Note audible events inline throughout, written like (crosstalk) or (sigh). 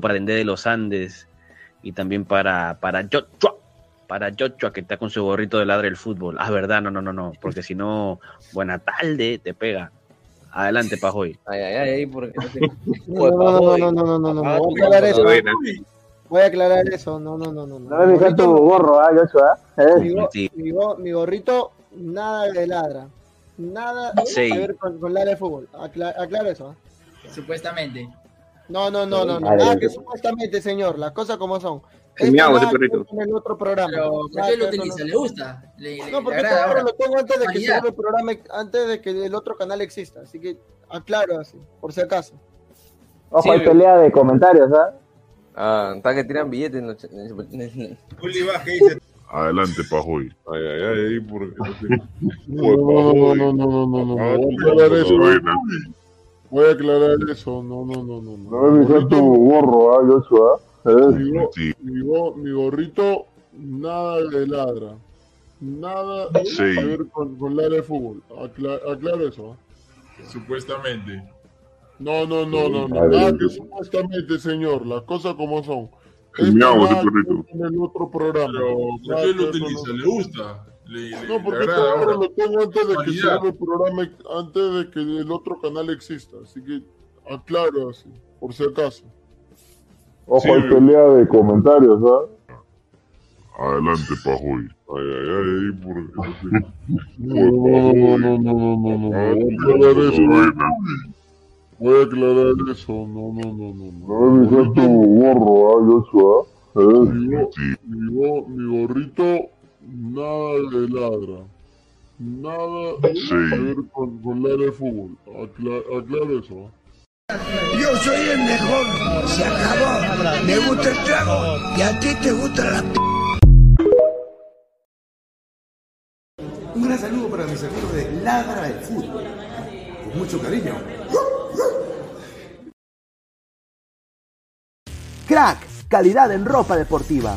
para Dende de los Andes y también para, para Joshua, para Joshua que está con su gorrito de ladre del fútbol. Ah, verdad, no, no, no, no, porque si no, buena tarde, te pega. Adelante, Pajoy. Ay, ay, ay, porque No, no, no, no, no, no, no, no, voy a aclarar eso. Voy a aclarar eso, no, no, no, no. No me fijé tu gorro, ¿ah, Joshua? Mi, ¿Eh? go- Sí. mi go- mi gorrito, nada de ladra. Nada Sí. a ver con, con ladra de fútbol. Acla- aclaro eso. ¿ah? Supuestamente. No, no, no, no, no. Vale. que supuestamente, señor. Las cosas como son. Que ver perrito. con el otro programa. Pero, ¿por Nada qué que lo utiliza? ¿Le gusta? ¿Le, le- No, porque este ahora? lo tengo antes de que se el programa, antes de que el otro canal exista. Así que aclaro así, por si acaso. Ojo, Sí, hay pelea de comentarios, ¿ah? Ah, está que tiran billetes en en en Juli Vázquez dice, Adelante, Pajoy. Ay, ay, ay, ay, porque no. No, no, no, no, no, no, Ah. Voy a aclarar eso. No, no, no, no. No me fijé tu gorro, ¿ah, Joshua? ¿Eh? Mi, go- Sí, mi, go- mi gorrito, nada de ladra. Nada Sí. ver con, con ladra de fútbol. Acla- aclaro eso. ¿ah? supuestamente. No, no, no, no, no. A. Nada que supuestamente, señor. Las cosas como son. Ver con el otro programa. Pero, ¿por qué lo utiliza? ¿Le gusta? ¿Le, le, No, porque este agrada ahora? lo tengo antes de que se el programa, antes de que el otro canal exista. Así que aclaro así, por si acaso. Ojo, Sí, hay pelea de comentarios, ¿ah? Adelante, Pajoy. Ay, ay, ay, ay, porque no. No, no, no, no, no, no, no, Ah, Voy a aclarar eso. Voy a aclarar eso. No, no, no, no. No me fijé tu gorro, ¿ah, Joshua? ¿Eh? Mi gorrito, nada de ladra. Nada que Sí. ver con, con ladra de fútbol. Acla- aclaro eso. Yo soy el mejor, se acabó. Me gusta el trago y a ti te gusta la p. Un gran saludo para mis amigos de Ladra del Fútbol. Con mucho cariño. Crack, calidad en ropa deportiva.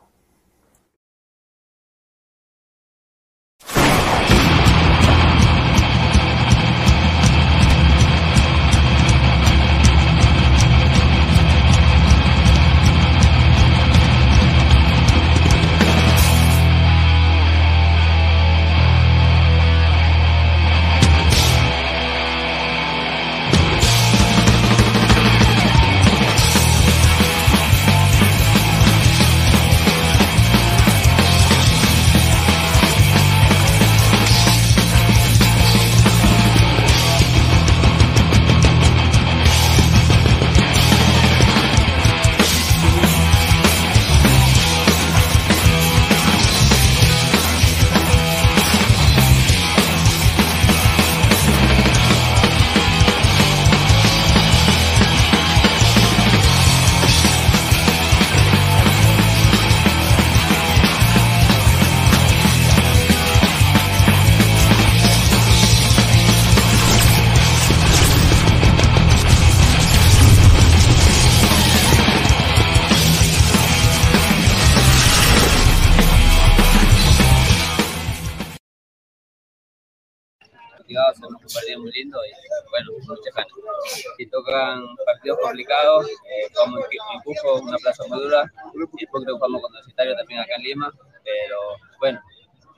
Si tocan partidos complicados, eh, jugamos en Cusco, una plaza muy dura, y después creo que jugamos con también acá en Lima, pero bueno,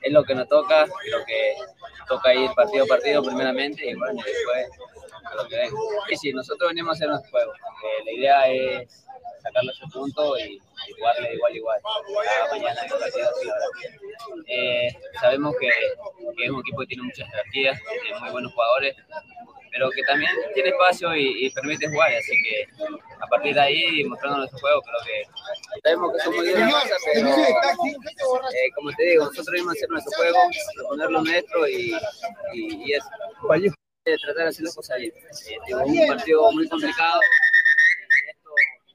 es lo que nos toca, lo que toca ir partido a partido primeramente y bueno, después lo que venga. Y sí, nosotros venimos a hacer nuestro juego. La idea es sacarle su punto y, y jugarle de igual igual. Cada mañana el partido así. Eh, sabemos que, que es un equipo que tiene muchas jerarquías, tiene muy buenos jugadores, pero que también tiene espacio y, y permite jugar, así que a partir de ahí, mostrando nuestro juego, creo que sabemos que somos bien masa, pero eh, como te digo, nosotros a hacer nuestro juego, proponer lo nuestro y, y, y eso. Eh, Tratar de hacer las cosas bien. Eh, un partido muy complicado. eh, esto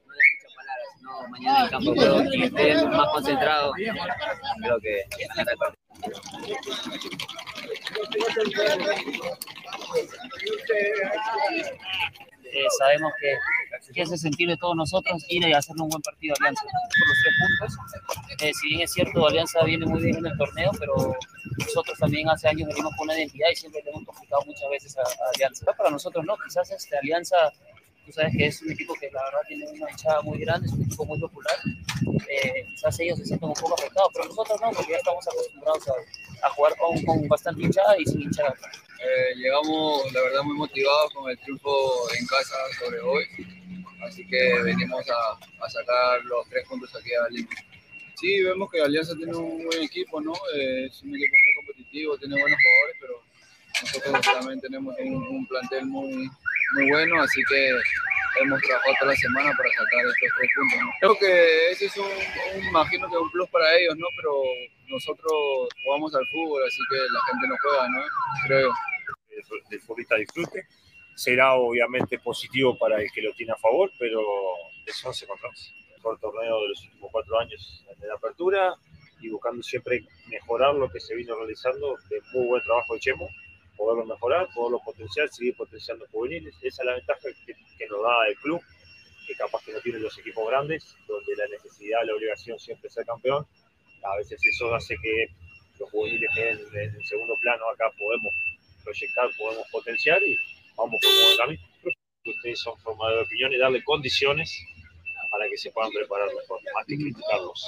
no es muchas mañana en el campo juego, que estén más concentrados, creo que. Eh, sabemos que, que es el sentir de todos nosotros ir y hacerle un buen partido Alianza por los tres puntos. Eh, si bien es cierto, Alianza viene muy bien en el torneo, pero nosotros también hace años venimos con una identidad y siempre le hemos complicado muchas veces a, a Alianza. Pero para nosotros no, quizás este, Alianza, tú sabes que es un equipo que la verdad tiene una hinchada muy grande, es un equipo muy popular. Eh, quizás ellos se sienten un poco afectados, pero nosotros no, porque ya estamos acostumbrados a, a jugar con, con bastante hinchada y sin hinchada. Eh, llegamos, la verdad, muy motivados con el triunfo en casa sobre hoy. Así que venimos a, a sacar los tres puntos aquí a Lima. Sí, vemos que Alianza tiene un buen equipo, ¿no? Eh, es un equipo muy competitivo, tiene buenos jugadores, pero nosotros también tenemos un, un plantel muy, muy bueno, así que hemos trabajado toda la semana para sacar estos tres puntos. ¿no? Creo que ese es un, un, imagino que un plus para ellos, ¿no? Pero nosotros jugamos al fútbol, así que la gente no juega, ¿no? Creo. del futbolista disfrute. Será obviamente positivo para el que lo tiene a favor, pero es 11 contra 11. El mejor torneo de los últimos cuatro años de la apertura y buscando siempre mejorar lo que se vino realizando de muy buen trabajo de Chemo, poderlo mejorar, poderlo potenciar, seguir potenciando juveniles. Esa es la ventaja que, nos da el club, que capaz que no tienen los equipos grandes, donde la necesidad, la obligación siempre es ser campeón. A veces eso hace que los juveniles queden en el segundo plano, acá podemos proyectar, podemos potenciar y vamos por buen camino. Ustedes son formadores de opinión y darle condiciones para que se puedan preparar mejor, más que criticarlos.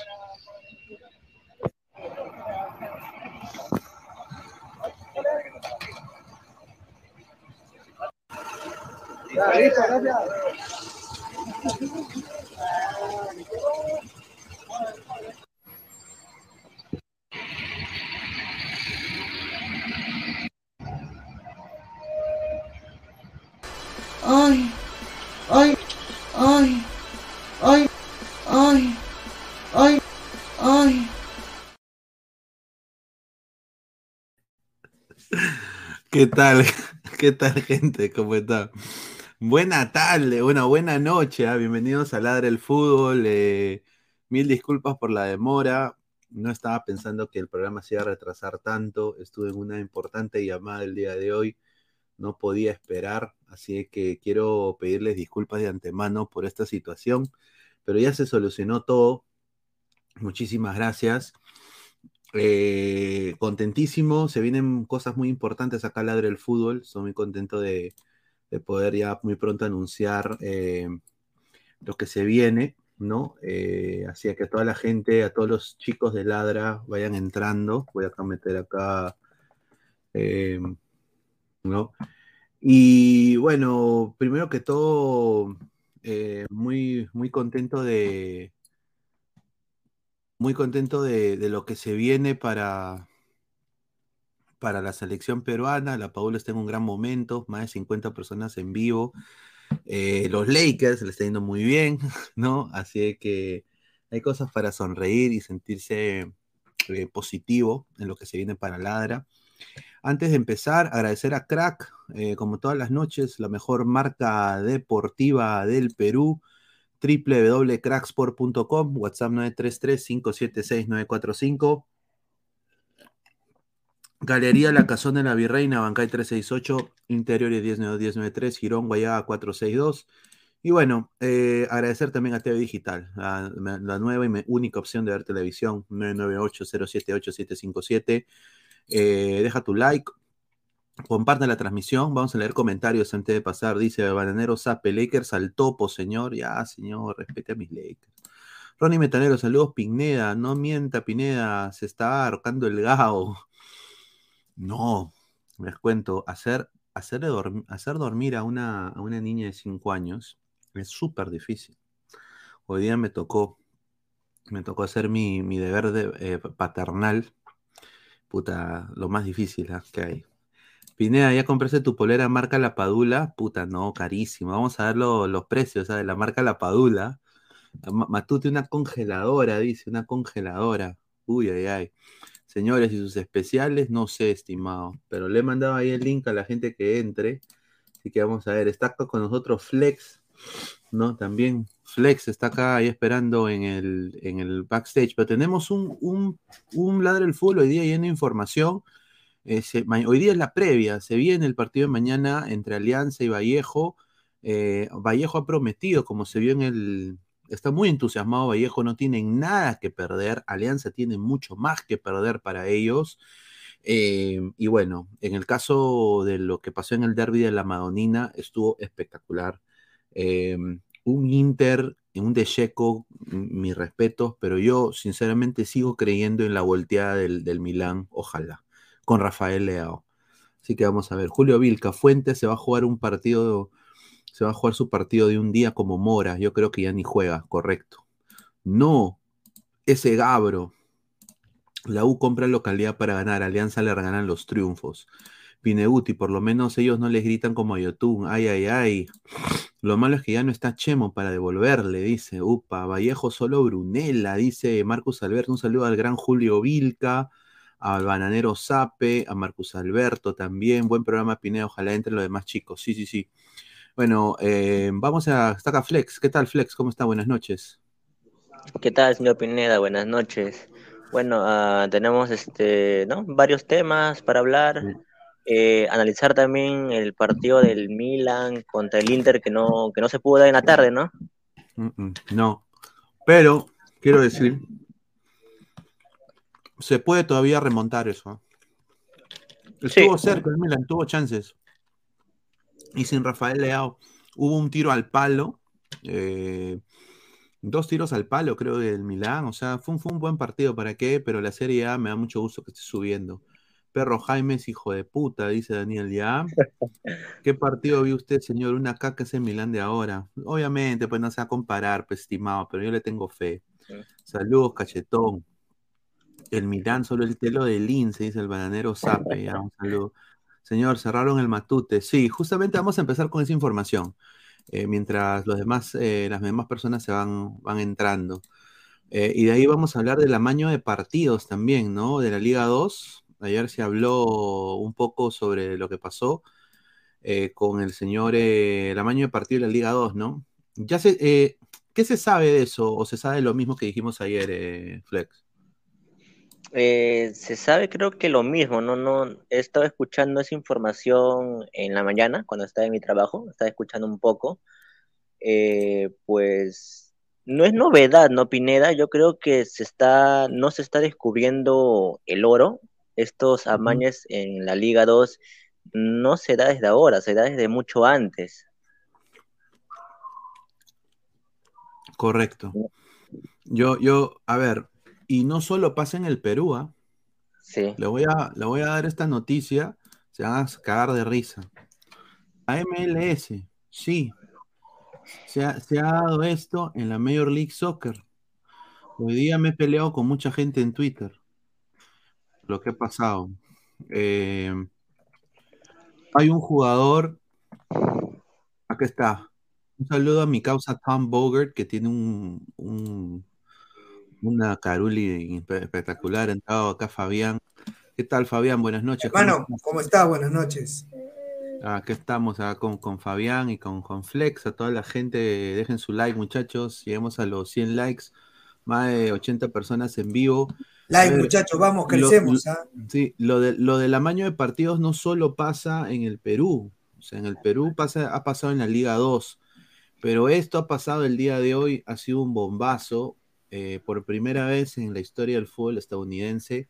Ay, ay, ay, ay, ay, ay, ay. ¿Qué tal? (laughs) ¿Qué tal, gente? ¿Cómo está? Buena tarde, una buena noche. ¿ah? Bienvenidos a Ladra el Fútbol. eh, mil disculpas por la demora. No estaba pensando que el programa se iba a retrasar tanto. Estuve en una importante llamada el día de hoy. No podía esperar. Así que quiero pedirles disculpas de antemano por esta situación. Pero ya se solucionó todo. Muchísimas gracias. Eh, contentísimo, se vienen cosas muy importantes acá al Ladre el Fútbol. Estoy muy contento de, de poder ya muy pronto anunciar eh, lo que se viene, ¿no? Eh, así que a toda la gente, a todos los chicos de Ladra vayan entrando. Voy a meter acá, eh, ¿no? Y bueno, primero que todo, eh, muy, muy contento de, muy contento de, de lo que se viene para, para la selección peruana. La Paula está en un gran momento, más de 50 personas en vivo. Eh, los Lakers le está yendo muy bien, (laughs) ¿no? Así que hay cosas para sonreír y sentirse eh, positivo en lo que se viene para Ladra. Antes de empezar, agradecer a Crack, eh, como todas las noches, la mejor marca deportiva del Perú www.cracksport.com, WhatsApp 933-576-945. Galería La Cazón de la Virreina, Bancay 368, Interiores 1092-1093, Girón, Guayaba 462. Y bueno, eh, agradecer también a TV Digital, la, la nueva y única opción de ver televisión, 998-078-757. Eh, deja tu like, Compartan la transmisión. Vamos a leer comentarios antes de pasar. Dice Bananero Zape, Lakers al topo, señor. Ya, señor, respete a mis Lakers. Ronnie Metanero, saludos, Pineda. No mienta, Pineda. Se está ahorcando el gao. No, les cuento. Hacer, hacer, dorm- hacer dormir a una, a una niña de 5 años es súper difícil. Hoy día me tocó. Me tocó hacer mi, mi deber de, eh, paternal. Puta, lo más difícil ¿ah? que hay. Pineda, ¿ya compraste tu polera marca La Padula? Puta, no, carísimo. Vamos a ver lo- los precios, ¿sabes? La marca La Padula. Ma- Matute, una congeladora, dice, una congeladora. Uy, ay, ay. Señores, y sus especiales, no sé, estimado. Pero le he mandado ahí el link a la gente que entre. Así que vamos a ver. Está con nosotros Flex, ¿no? También Flex está acá ahí esperando en el, en el backstage. Pero tenemos un, un, un ladre del fútbol hoy día lleno de información. Hoy día es la previa, se viene el partido de mañana entre Alianza y Vallejo. Eh, Vallejo ha prometido, como se vio en el... Está muy entusiasmado Vallejo, no tienen nada que perder. Alianza tiene mucho más que perder para ellos. Eh, y bueno, en el caso de lo que pasó en el derby de la Madonina, estuvo espectacular. Eh, un Inter, un De Checo, m- mis respetos, pero yo sinceramente sigo creyendo en la volteada del, del Milán, ojalá, con Rafael Leao. Así que vamos a ver. Julio Vilca, Fuentes se va a jugar un partido, se va a jugar su partido de un día como Mora. Yo creo que ya ni juega, correcto. No, ese Gabro. La U compra localidad para ganar, Alianza le regalan los triunfos. Pineuti, por lo menos ellos no les gritan como a. Ay, ay, ay. Lo malo es que ya no está Chemo para devolverle, dice. Upa, Vallejo solo Brunella, dice Marcus Alberto. Un saludo al gran Julio Vilca, al bananero Sape, a Marcus Alberto también. Buen programa, Pineda. Ojalá entre los demás chicos. Sí, sí, sí. Bueno, eh, vamos a. Está acá Flex. ¿Qué tal, Flex? ¿Cómo está? Buenas noches. ¿Qué tal, señor Pineda? Buenas noches. Bueno, ah, tenemos este, ¿no? varios temas para hablar. Eh, analizar también el partido del Milan contra el Inter que no, que no se pudo dar en la tarde, ¿no? No. Pero, quiero decir, se puede todavía remontar eso. ¿eh? Estuvo cerca el Milan, tuvo chances. Y sin Rafael Leao, hubo un tiro al palo. eh, dos tiros al palo, creo, del Milán. O sea, fue un, fue un buen partido, ¿para qué? Pero la Serie A me da mucho gusto que esté subiendo. Perro Jaime es hijo de puta, dice Daniel ya. (laughs) ¿Qué partido vio usted, señor? Una caca es el Milán de ahora. Obviamente, pues no se va a comparar, pues, estimado, pero yo le tengo fe. Saludos, cachetón. El Milán, solo el telo de Lince, dice el bananero Sape. Ya, un saludo. Señor, cerraron el matute. Sí, justamente vamos a empezar con esa información. eh, mientras los demás, eh, las demás personas se van, van entrando. Eh, y de ahí vamos a hablar del amaño de partidos también, ¿no? De la Liga 2. Ayer se habló un poco sobre lo que pasó con el señor, el amaño de partido de la Liga 2, ¿no? Ya se, ¿Qué se sabe de eso? ¿O se sabe lo mismo que dijimos ayer, Flex? Eh, se sabe creo que lo mismo, no, no, he estado escuchando esa información en la mañana cuando estaba en mi trabajo, estaba escuchando un poco, Eh, pues no es novedad, ¿no, Pineda? Yo creo que se está, no se está descubriendo el oro, estos amañes en la Liga 2 no se da desde ahora, se da desde mucho antes. Correcto. Yo, yo, a ver, y no solo pasa en el Perú, ¿ah? Sí. Le voy a, le voy a dar esta noticia, se van a cagar de risa. A MLS, sí. Se ha, se ha dado esto en la Major League Soccer. Hoy día me he peleado con mucha gente en Twitter. Lo que ha pasado. Eh, hay un jugador. Acá está. Un saludo a mi causa Tom Bogert, que tiene un, un- una caruli espectacular. Ha entrado acá Fabián. ¿Qué tal, Fabián? Buenas noches. ¿Cómo Hermano, estás? ¿cómo está? Buenas noches. Aquí estamos acá con, con Fabián y con, con Flex. A toda la gente, dejen su like, muchachos. Lleguemos a los 100 likes. Más de 80 personas en vivo. Like, ver, muchachos, vamos, crecemos. lo- ¿ah? Sí, lo, de, lo del amaño de partidos no solo pasa en el Perú. O sea, en el Perú pasa, ha pasado en la Liga 2. Pero esto ha pasado el día de hoy, ha sido un bombazo. Eh, por primera vez en la historia del fútbol estadounidense,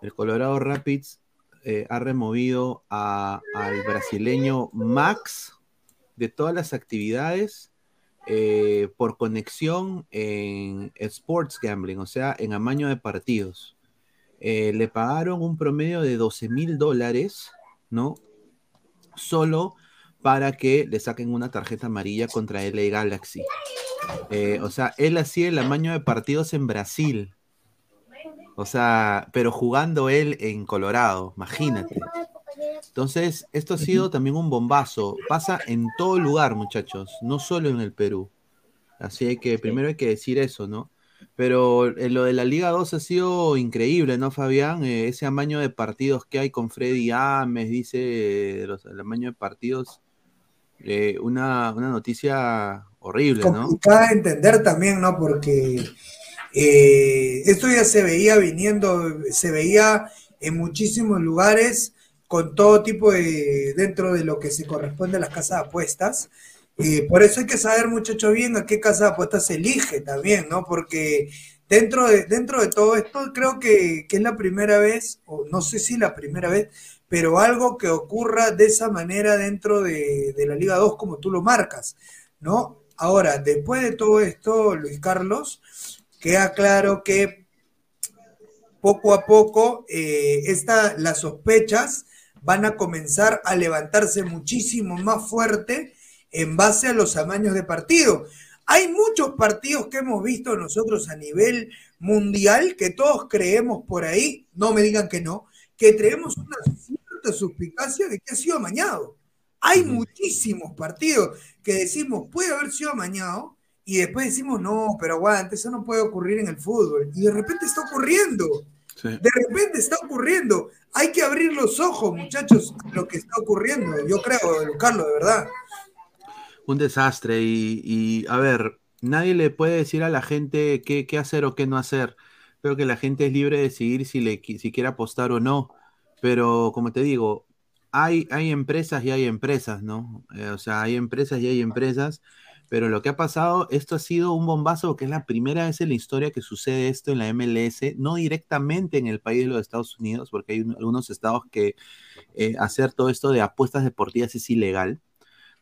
el Colorado Rapids eh, ha removido al brasileño Max de todas las actividades eh, por conexión en sports gambling, o sea, en amaño de partidos. Le pagaron un promedio de 12 mil dólares, ¿no? Solo para que le saquen una tarjeta amarilla contra LA Galaxy. Eh, o sea, él hacía el amaño de partidos en Brasil. O sea, pero jugando él en Colorado, imagínate. Entonces, esto ha sido también un bombazo. Pasa en todo lugar, muchachos, no solo en el Perú. Así que primero hay que decir eso, ¿no? Pero eh, lo de la Liga 2 ha sido increíble, ¿no, Fabián? Eh, ese amaño de partidos que hay con Freddy Ames, dice los, el amaño de partidos. eh, una, una noticia horrible, ¿no? complicada de entender también, ¿no? Porque eh, esto ya se veía viniendo, se veía en muchísimos lugares con todo tipo de, dentro de lo que se corresponde a las casas de apuestas. Eh, por eso hay que saber, muchacho, bien a qué casa de apuestas se elige también, ¿no? Porque dentro de, dentro de todo esto, creo que, que es la primera vez, o no sé si la primera vez, pero algo que ocurra de esa manera dentro de, de la Liga 2 como tú lo marcas, ¿no? Ahora, después de todo esto, Luis Carlos, queda claro que poco a poco eh, las sospechas van a comenzar a levantarse muchísimo más fuerte en base a los amaños de partido. Hay muchos partidos que hemos visto nosotros a nivel mundial que todos creemos por ahí, no me digan que no, que tenemos una cierta suspicacia de que ha sido amañado. Hay muchísimos partidos que decimos puede haber sido amañado y después decimos no, pero aguante, eso no puede ocurrir en el fútbol. Y de repente está ocurriendo. De repente está ocurriendo. Hay que abrir los ojos, muchachos, a lo que está ocurriendo. Yo creo, Carlos, de verdad. Un desastre y, y, a ver, nadie le puede decir a la gente qué, qué hacer o qué no hacer. Creo que la gente es libre de decidir si, le, si quiere apostar o no. Pero como te digo, hay, hay empresas y hay empresas, ¿no? Eh, o sea, hay empresas y hay empresas. Pero lo que ha pasado, esto ha sido un bombazo porque es la primera vez en la historia que sucede esto en la MLS, no directamente en el país de los Estados Unidos, porque hay un- algunos estados que eh, hacer todo esto de apuestas deportivas es ilegal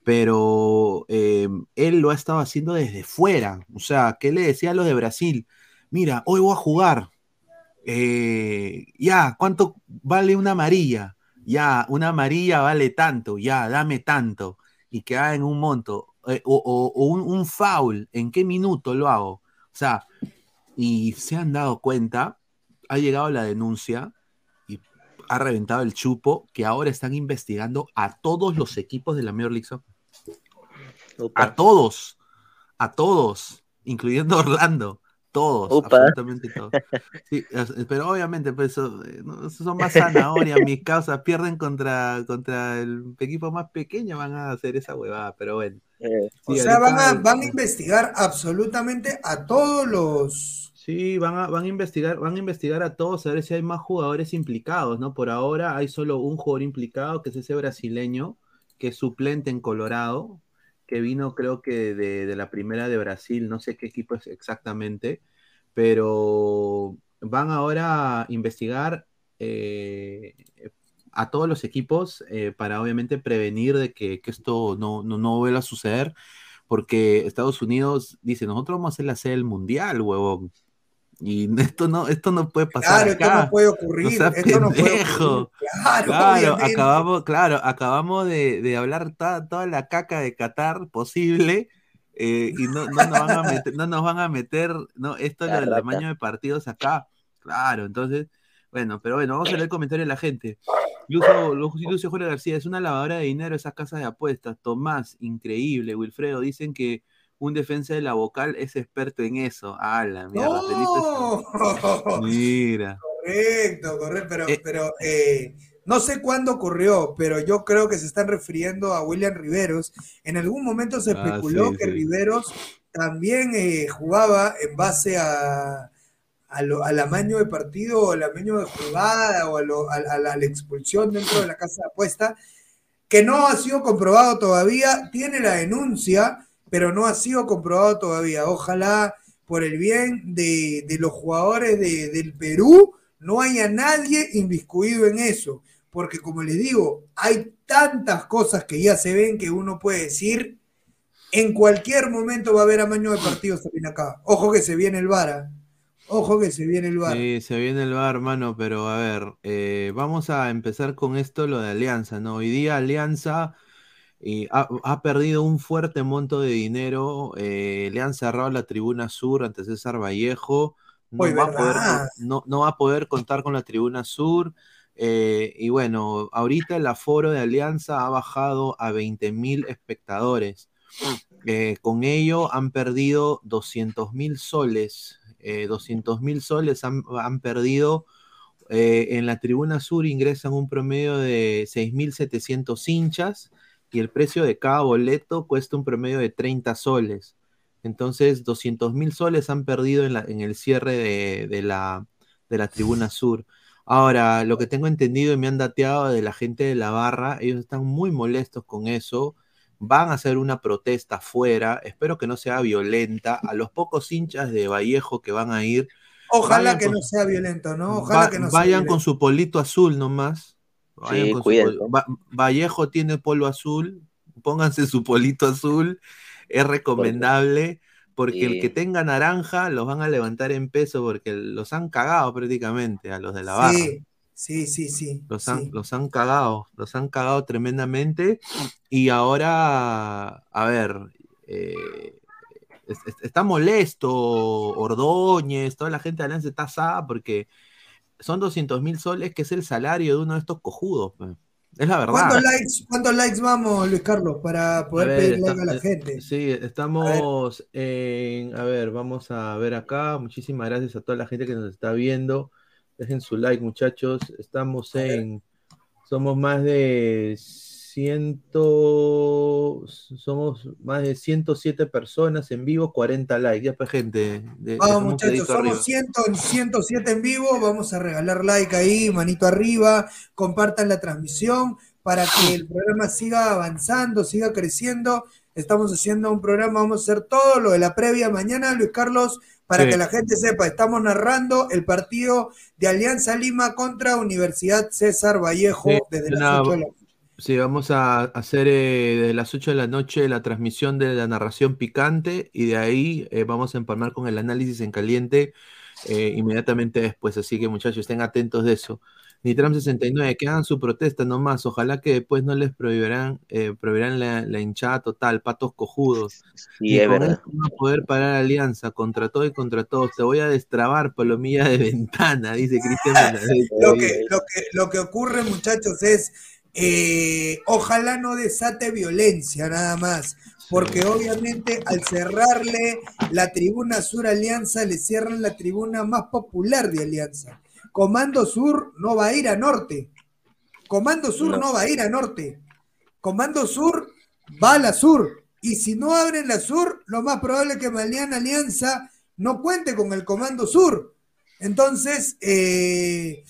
pero eh, él lo ha estado haciendo desde fuera. O sea, ¿qué le decía a los de Brasil? Mira, hoy voy a jugar. Eh, ya, ¿cuánto vale una amarilla? Ya, una amarilla vale tanto, ya, dame tanto. Y que hagan un monto. Eh, o o- o un, un foul, ¿en qué minuto lo hago? O sea, y se han dado cuenta, ha llegado la denuncia y ha reventado el chupo que ahora están investigando a todos los equipos de la Major League Soccer. A todos, a todos, incluyendo Orlando, todos, Upa. absolutamente todos. (laughs) Sí, pero obviamente, pues eso, eh, no, eso son más zanahorias, mis causas pierden contra, contra el equipo más pequeño, van a hacer esa huevada, pero bueno. O Sí, sea, van a, van a investigar absolutamente a todos los. Sí, van a, van a investigar, van a investigar a todos a ver si hay más jugadores implicados, ¿no? Por ahora hay solo un jugador implicado, que es ese brasileño, que es suplente en Colorado, que vino creo que de, de la primera de Brasil, no sé qué equipo es exactamente, pero van ahora a investigar eh, a todos los equipos eh, para obviamente prevenir de que, que esto no, no, no vuelva a suceder, porque Estados Unidos dice, nosotros vamos a hacer la sede del mundial, huevón. Y (laughs) esto no, esto no puede pasar Claro, esto no puede ocurrir, No seas esto no puede ocurrir. Claro, acabamos, claro, acabamos de, de hablar toda, toda la caca de Qatar posible eh, y no, no nos van a (laughs) meter, no nos van a meter, no, esto es lo del tamaño de partidos acá. Claro, entonces, bueno, pero bueno, vamos a leer el comentario de la gente. Lucio, Lu- Lucio Jorge García, es una lavadora de dinero esas casas de apuestas. Tomás, increíble. Wilfredo, dicen que un defensa de la vocal es experto en eso. ¡Hala, mira, ¡No! (laughs) Mira. Correcto, correcto, pero, Eh. pero eh, no sé cuándo ocurrió, pero yo creo que se están refiriendo a William Riveros. En algún momento se Ah, especuló sí, que sí. Riveros también eh, jugaba en base a, a lo- al amaño de partido, o al amaño de jugada, o a, lo- a- a la, a la expulsión dentro de la casa de apuesta, que no ha sido comprobado todavía. Tiene la denuncia, pero no ha sido comprobado todavía. Ojalá por el bien de, de los jugadores de- del Perú no haya nadie inviscuido en eso, porque como les digo, hay tantas cosas que ya se ven que uno puede decir, en cualquier momento va a haber amaño de partidos también acá. Ojo que se viene el VAR. ¿ah? Ojo que se viene el VAR. Sí, se viene el bar, hermano, pero a ver, eh, vamos a empezar con esto, lo de Alianza, ¿no? Hoy día Alianza eh, ha, ha perdido un fuerte monto de dinero, eh, le han cerrado la tribuna sur ante César Vallejo, no, Uy, va, a poder, ¿verdad? no, no va a poder contar con la tribuna sur, eh, y bueno, ahorita el aforo de Alianza ha bajado a 20 mil espectadores. Eh, con ello han perdido 200 mil soles. Eh, 200 mil soles han, han perdido. En la tribuna sur ingresan un promedio de 6.700 hinchas y el precio de cada boleto cuesta un promedio de 30 soles. Entonces, 200 mil soles han perdido en, la- en el cierre de, de la, de la tribuna sur. Ahora, lo que tengo entendido y me han dateado de la gente de la barra, ellos están muy molestos con eso. Van a hacer una protesta afuera. Espero que no sea violenta. A los pocos hinchas de Vallejo que van a ir, Ojalá que con- no sea violento, ¿no? Ojalá va- que no sea vayan violento. con su polito azul nomás. Vayan Sí, con su cuídense. pol- Va- Vallejo tiene polo azul. Pónganse su polito azul. Es recomendable. Porque el que tenga naranja los van a levantar en peso porque los han cagado prácticamente a los de la barra. Sí, sí, sí, sí. Los han, sí. los han cagado, los han cagado tremendamente. Y ahora, a ver, eh, es- es- está molesto Ordóñez, toda la gente de Alianza está asada porque son 200 mil soles, que es el salario de uno de estos cojudos. pe. Es la verdad. ¿Cuántos likes, ¿Cuántos likes vamos, Luis Carlos, para poder ver, pedir está- like a la gente? Sí, estamos en. A ver, vamos a ver acá. Muchísimas gracias a toda la gente que nos está viendo. Dejen su like, muchachos. Estamos en. Somos más de 100. Somos más de 107 personas en vivo, 40 likes. Ya, pues, gente. de- Vamos, muchachos, somos 100, 107 en vivo. Vamos a regalar like ahí, manito arriba. Compartan la transmisión para que el programa siga avanzando, siga creciendo. Estamos haciendo un programa, vamos a hacer todo lo de la previa mañana, Luis Carlos, para Sí. que la gente sepa. Estamos narrando el partido de Alianza Lima contra Universidad César Vallejo Sí, desde las una- 8 de la Sí, vamos a hacer eh, desde las 8 de la noche la transmisión de la narración picante y de ahí eh, vamos a empalmar con el análisis en caliente eh, inmediatamente después. Así que muchachos, estén atentos de eso. Nitram 69, que hagan su protesta nomás. Ojalá que después no les prohibirán, eh, prohibirán la, la hinchada total, patos cojudos. Sí, Ni es con verdad. a poder parar alianza contra todo y contra todos. Te voy a destrabar, palomilla de ventana, dice Cristian. (laughs) Lo que, lo que, lo que ocurre, muchachos, es eh, ojalá no desate violencia nada más, porque obviamente al cerrarle la tribuna Sur Alianza, le cierran la tribuna más popular de Alianza. Comando Sur no va a ir a norte. Comando Sur no, No. va a ir a norte. Comando Sur va a la sur. Y si no abren la sur, lo más probable es que mañana Alianza no cuente con el Comando Sur. Entonces, eh,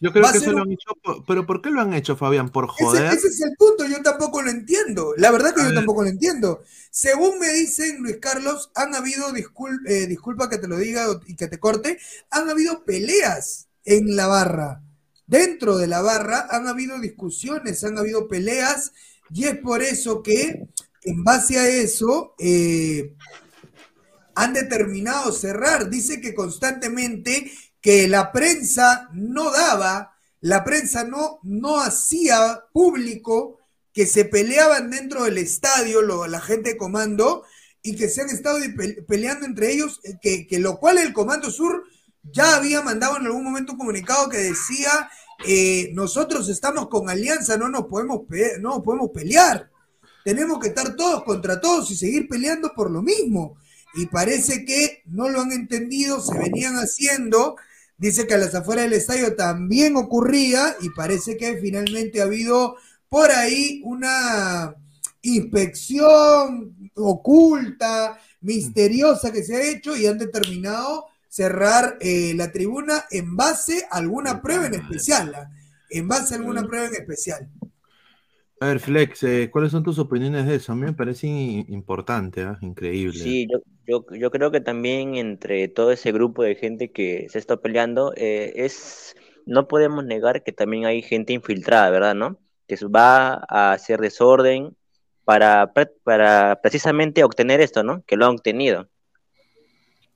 Yo creo que eso lo han hecho, por- pero ¿por qué lo han hecho, Fabián? ¿Por joder? ese es el punto, yo tampoco lo entiendo. La verdad que A yo ver. tampoco lo entiendo. Según me dicen, Luis Carlos, han habido, discul- eh, disculpa que te lo diga y que te corte, han habido peleas en la barra. Dentro de la barra han habido discusiones, han habido peleas, y es por eso que, en base a eso, eh, han determinado cerrar. Dice que constantemente que la prensa no daba, la prensa no, no hacía público que se peleaban dentro del estadio lo- la gente de comando y que se han estado peleando entre ellos, eh, que, que lo cual el Comando Sur ya había mandado en algún momento un comunicado que decía, eh, nosotros estamos con alianza, no nos podemos, no nos podemos pelear. Tenemos que estar todos contra todos y seguir peleando por lo mismo. Y parece que no lo han entendido, se venían haciendo. Dice que a las afueras del estadio también ocurría y parece que finalmente ha habido por ahí una inspección oculta, misteriosa que se ha hecho y han determinado cerrar eh, la tribuna en base a alguna prueba en especial. ¿ah? En base a alguna prueba en especial. A ver, Flex, eh, ¿cuáles son tus opiniones de eso? A mí me parece importante, ¿ah? increíble. Sí, yo, yo, yo creo que también entre todo ese grupo de gente que se está peleando, eh, es no podemos negar que también hay gente infiltrada, ¿verdad? ¿No? Que va a hacer desorden para, para precisamente obtener esto, ¿no? Que lo han obtenido.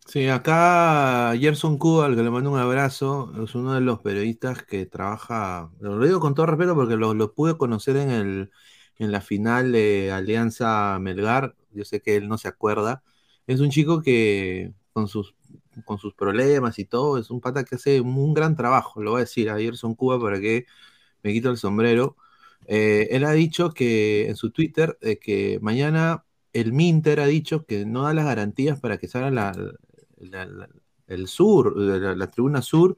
Sí, acá Gerson Cuba, al que le mando un abrazo, es uno de los periodistas que trabaja, lo digo con todo respeto porque lo, lo pude conocer en, el, en la final de Alianza Melgar, yo sé que él no se acuerda, es un chico que con sus, con sus problemas y todo, es un pata que hace un gran trabajo, lo voy a decir a Gerson Cuba para que me quito el sombrero. Eh, él ha dicho que en su Twitter eh, que mañana el Minter ha dicho que no da las garantías para que salga la, el sur, la, la tribuna sur,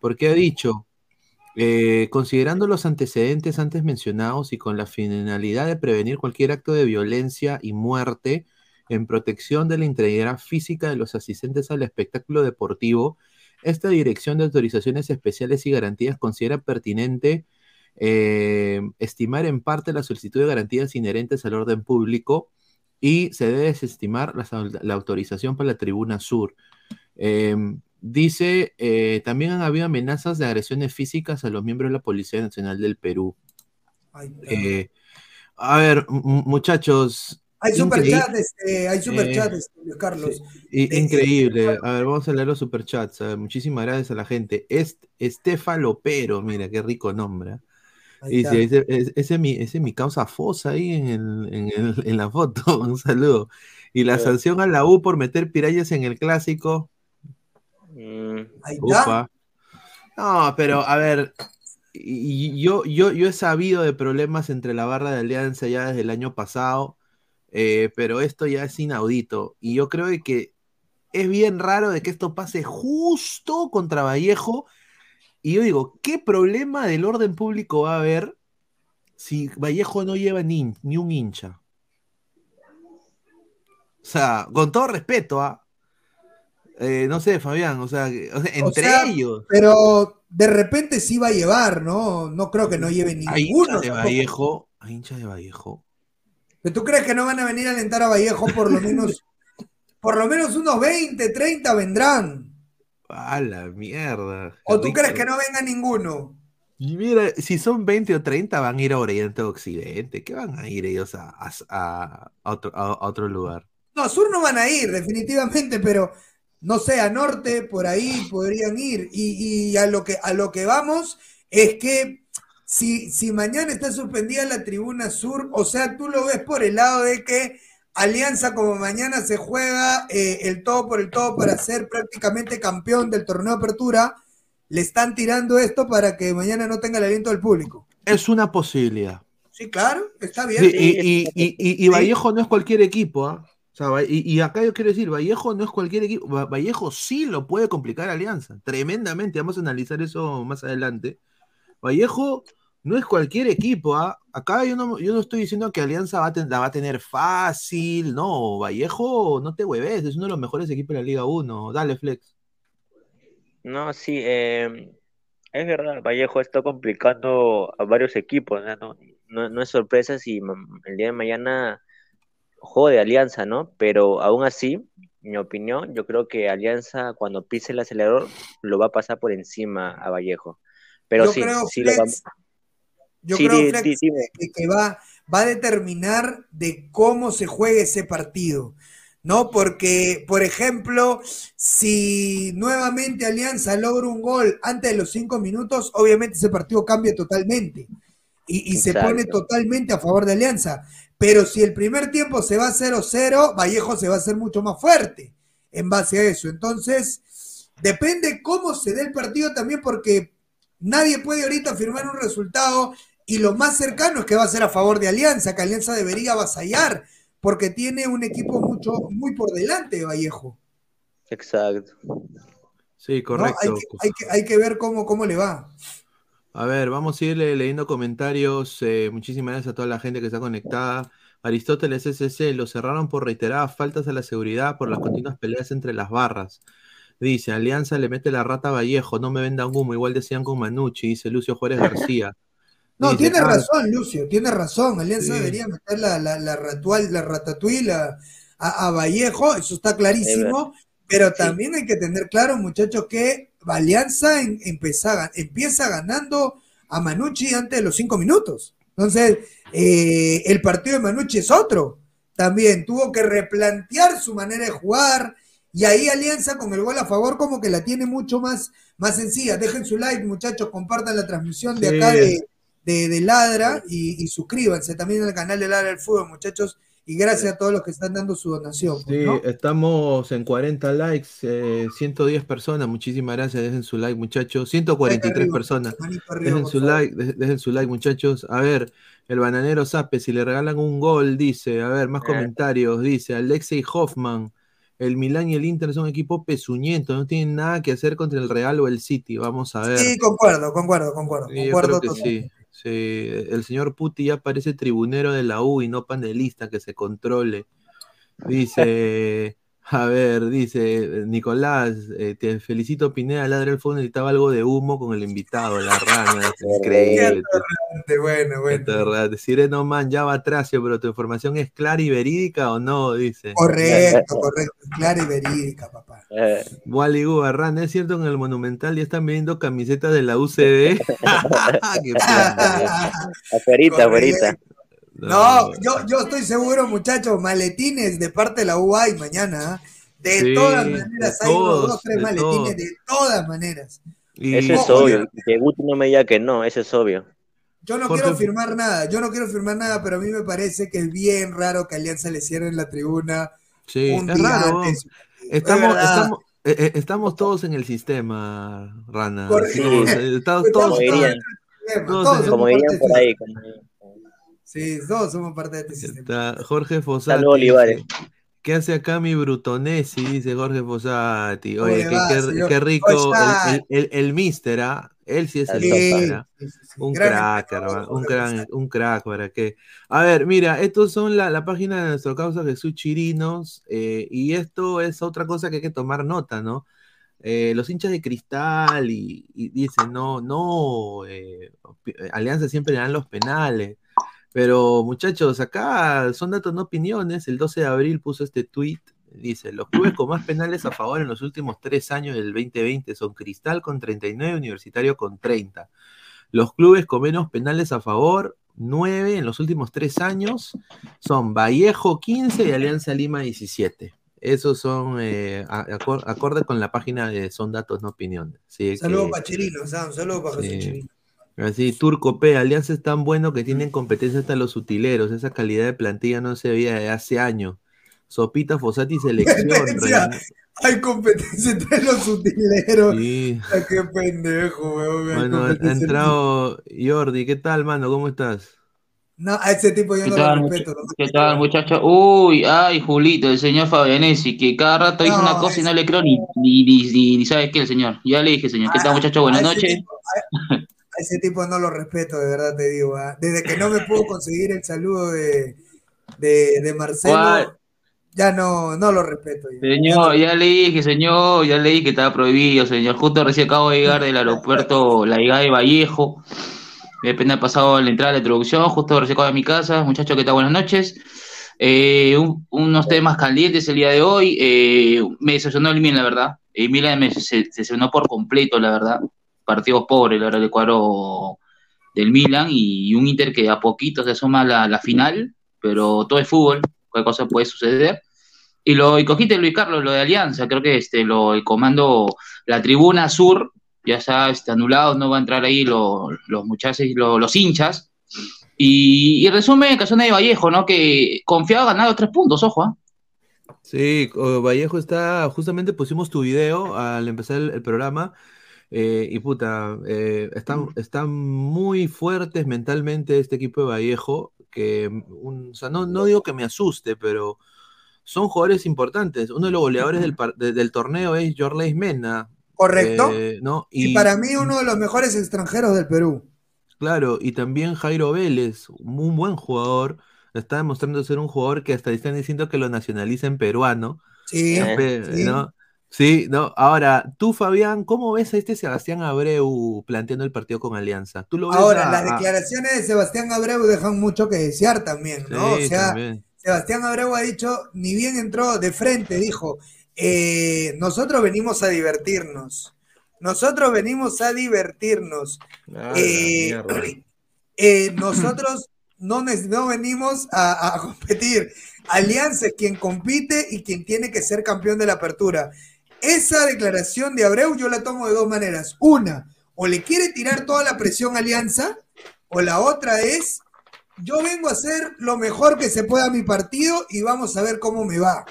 porque ha dicho, eh, considerando los antecedentes antes mencionados y con la finalidad de prevenir cualquier acto de violencia y muerte en protección de la integridad física de los asistentes al espectáculo deportivo, esta Dirección de Autorizaciones Especiales y Garantías considera pertinente eh, estimar en parte la solicitud de garantías inherentes al orden público y se debe desestimar la, la autorización para la tribuna sur. Eh, dice, eh, también han habido amenazas de agresiones físicas a los miembros de la Policía Nacional del Perú. Eh, a ver, muchachos. Hay increí- superchat, este, hay Eh, este, Luis Carlos. I- Increíble. A ver, vamos a leer los superchats. A ver, muchísimas gracias a la gente. Est Estefa Lopero, mira, qué rico nombre. Está. ese, es- ese es mi, ese es mi causa fosa ahí en, el- en, el- en la foto. (laughs) Un saludo. Y la sanción a la U por meter pirañas en el clásico. No, pero a ver, y- y yo, yo, yo he sabido de problemas entre la barra de Alianza ya desde el año pasado, eh, pero esto ya es inaudito. Y yo creo que es bien raro de que esto pase justo contra Vallejo. Y yo digo, ¿qué problema del orden público va a haber si Vallejo no lleva ni, ni un hincha? O sea, con todo respeto, ¿ah? Eh, no sé, Fabián, o sea, o sea, O entre sea, ellos. Pero de repente sí va a llevar, ¿no? No creo que no lleve Hay ninguno. hinchas de. Vallejo, hay hinchas de Vallejo. ¿Pero ¿Tú crees que no van a venir a alentar a Vallejo por lo (laughs) menos, por lo menos unos 20, 30 vendrán? A la mierda. ¿O tú crees que no venga ninguno? Y mira, si son 20 o 30 van a ir a Oriente o Occidente. ¿Qué van a ir ellos a, a- a- a otro, a- a otro lugar? No, sur no van a ir, definitivamente, pero no sé, a norte, por ahí podrían ir. Y, y a, lo que, a lo que vamos es que si, si mañana está suspendida la tribuna sur, o sea, tú lo ves por el lado de que Alianza como mañana se juega eh, el todo por el todo para ser prácticamente campeón del torneo de apertura, le están tirando esto para que mañana no tenga el aliento del público. Es una posibilidad. Sí, claro, está bien. Sí, y, y- y- Vallejo no es cualquier equipo, ¿ah? O sea, Va- y, acá yo quiero decir, Vallejo no es cualquier equipo. Va- Vallejo sí lo puede complicar Alianza, tremendamente. Vamos a analizar eso más adelante. Vallejo no es cualquier equipo, ¿ah? Acá yo no, yo no estoy diciendo que Alianza va a ten- la va a tener fácil, no. Vallejo, no te hueves, es uno de los mejores equipos de la Liga 1. Dale, Flex. No, sí, eh, es verdad, Vallejo está complicando a varios equipos, ¿no? No, no- no es sorpresa si el día de mañana jode Alianza, ¿no? Pero aún así, en mi opinión, yo creo que Alianza cuando pise el acelerador lo va a pasar por encima a Vallejo. Pero Yo sí, creo, sí lo Flex, va- Yo Sí, creo, Flex, que, que va, va a determinar de cómo se juegue ese partido, ¿no? Porque, por ejemplo, si nuevamente Alianza logra un gol antes de los cinco minutos, obviamente ese partido cambia totalmente y, y se pone totalmente a favor de Alianza. Pero si el primer tiempo se va a 0-0, Vallejo se va a hacer mucho más fuerte en base a eso. Entonces, depende cómo se dé el partido también, porque nadie puede ahorita firmar un resultado y lo más cercano es que va a ser a favor de Alianza, que Alianza debería avasallar, porque tiene un equipo mucho, muy por delante de Vallejo. Exacto. Sí, ¿no? correcto. Hay, que, hay, que, hay que ver cómo, cómo le va. A ver, vamos a ir le- leyendo comentarios. eh, muchísimas gracias a toda la gente que está conectada. Aristóteles SC lo cerraron por reiteradas faltas a la seguridad por las continuas peleas entre las barras. Dice, Alianza le mete la rata a Vallejo, no me vendan humo, igual decían con Manucci, dice Lucio Juárez García. No, tiene ah, razón, Lucio, tiene razón. Alianza Sí. debería meter la, la, la, ratual- la ratatouille a, Vallejo, eso está clarísimo. Pero también hay que tener claro, muchachos, que Alianza en- empieza, empieza ganando a Manucci antes de los cinco minutos. Entonces, eh, el partido de Manucci es otro. También tuvo que replantear su manera de jugar. Y ahí Alianza con el gol a favor como que la tiene mucho más, más sencilla. Dejen su like, muchachos, compartan la transmisión de Sí. acá de, de, de Ladra y, y suscríbanse también al canal de Ladra del Fútbol, muchachos. Y gracias a todos los que están dando su donación. pues, Sí, ¿no? estamos en 40 likes, eh, 110 personas. Muchísimas gracias. Dejen su like, muchachos. 143 arriba, personas. arriba, Dejen su favor. like, de- dejen su like, muchachos. A ver, el bananero Sape, si le regalan un gol, dice. A ver, más Eh. comentarios. Dice Alexei Hoffman. El Milán y el Inter son equipos pezuñentos, no tienen nada que hacer contra el Real o el City. Vamos a ver. Sí, concuerdo, concuerdo, concuerdo. Sí, yo concuerdo creo que totalmente. sí. El señor Puti ya parece tribunero de la U y no panelista, que se controle. (laughs) Dice, a ver, dice Nicolás, eh, te felicito Pineda, ladra el fondo, necesitaba algo de humo con el invitado, la rana, (laughs) es increíble. Qué bueno, bueno. Sireno Man, ya va Tracio, pero tu información es clara y verídica o no, dice. Correcto, correcto. Clara y verídica, papá. Wally Gubarrán, ¿es cierto que en el Monumental ya están vendiendo camisetas de la UCB? (laughs) (laughs) Qué planta, Afuerita, afuerita. No, yo, yo estoy seguro, muchachos, maletines de parte de la UAI mañana. ¿ah? De Sí, todas de maneras, hay unos todos, dos, tres de maletines, todos. de todas maneras. Eso es obvio. Que Guti no me diga que no, eso es obvio. Yo no quiero firmar nada, yo no quiero firmar nada, pero a mí me parece que es bien raro que Alianza le cierre en la tribuna Sí, un es día raro. antes. Estamos, Es verdad. estamos, eh, eh, estamos todos en el sistema, Rana. Todos, eh, estamos todos- Como dirían, todos todos como dirían por ahí. como- Sí, todos somos parte de este sistema. Está Jorge Fossati. Saludos, Olivares. ¿Qué hace acá mi Brutonesi? Dice Jorge Fossati. Oye, Oye, qué, va, qué- señor. qué rico. El, el, el, el mister, ¿ah? Él sí es el ¿ah? sí, sí, sí. Un Gran crack, hermano, un Fossati. un crack, ¿para qué? A ver, mira, estos son la, la página de nuestro causa Jesús Chirinos, eh, y esto es otra cosa que hay que tomar nota, ¿no? Eh, los hinchas de cristal y, y dicen, no, no, eh, Alianza siempre le dan los penales. Pero muchachos, acá son datos, no opiniones. El 12 de abril puso este tweet. Dice, los clubes con más penales a favor en los últimos tres años del 2020 son Cristal con 39, Universitario con 30. Los clubes con menos penales a favor, 9 en los últimos tres años, son Vallejo 15 y Alianza Lima 17. Esos son eh, acorde con la página de Son Datos, no opiniones. Saludos para Chirino, Sam, saludos para Jesús Sí. Chirino. Así, Turco P, Alianza es tan bueno que tienen competencia hasta los utileros. Esa calidad de plantilla no se veía de hace años. Sopita, Fosati, selección. Competencia. Hay competencia entre los utileros. Sí. Ay, qué pendejo, weón. Bueno, ha entrado Jordi. ¿Qué tal, mano? ¿Cómo estás? No, a ese tipo yo ¿Qué no tal, lo respeto. ¿no? ¿Qué tal, muchachos? Uy, ay, Julito, el señor Fabianesi, que cada rato dice No, una cosa y no le creo ni, ni, ni, ni- ni sabe qué el señor. Ya le dije, señor. ¿Qué tal, muchachos? Buenas noches. tipo- ese tipo no lo respeto, de verdad te digo. ¿ah? Desde que no me pudo conseguir el saludo de, de, de Marcelo, ¿Cuál? ya no, no lo respeto. ya. Señor, ya le dije, señor, ya le dije que estaba prohibido, señor. Justo recién acabo de llegar del aeropuerto La Llegada de Vallejo. Depende ha pasado la entrada de la introducción, justo recién acabo de mi casa. Muchachos, ¿qué tal? Buenas noches. Eh, un- unos temas calientes el día de hoy. Eh, me decepcionó el Milan, la verdad. El Milan me decepcionó por completo, la verdad. Partidos pobres, la verdad, el cuadro del Milan y un Inter que a poquito se asoma a la, final, pero todo es fútbol, cualquier cosa puede suceder. Y lo y cogiste Luis Carlos, lo de Alianza, creo que este lo el comando, la tribuna sur, ya está anulado, no va a entrar ahí lo- los muchachos, lo- los hinchas. Y, y resume Casone de Vallejo, ¿no? Que confiaba ganar los tres puntos, ojo, ¿ah? Sí, Vallejo está, justamente pusimos tu video al empezar el programa eh, y puta, eh, están, están muy fuertes mentalmente este equipo de Vallejo, que, un- o sea, no, no digo que me asuste, pero son jugadores importantes. Uno de los goleadores del, de- del torneo es Jorleis Mena. Correcto. eh, ¿no? Y, para mí uno de los mejores extranjeros del Perú. Claro, y también Jairo Vélez, un buen jugador, está demostrando ser un jugador que hasta están diciendo que lo nacionalicen peruano. Sí, sí. Sí, no. Ahora, tú, Fabián, ¿cómo ves a este Sebastián Abreu planteando el partido con Alianza? ¿Tú lo ves Ahora, a- las declaraciones de Sebastián Abreu dejan mucho que desear también, ¿no? Sí, o sea, también. Sebastián Abreu ha dicho, ni bien entró de frente, dijo, eh, nosotros venimos a divertirnos. Nosotros venimos a divertirnos. Ah, Eh, (clears throat) eh, nosotros no, no venimos a, a (laughs) competir. Alianza es quien compite y quien tiene que ser campeón de la apertura. Esa declaración de Abreu yo la tomo de dos maneras. Una, o le quiere tirar toda la presión a Alianza, o la otra es, yo vengo a hacer lo mejor que se pueda a mi partido y vamos a ver cómo me va.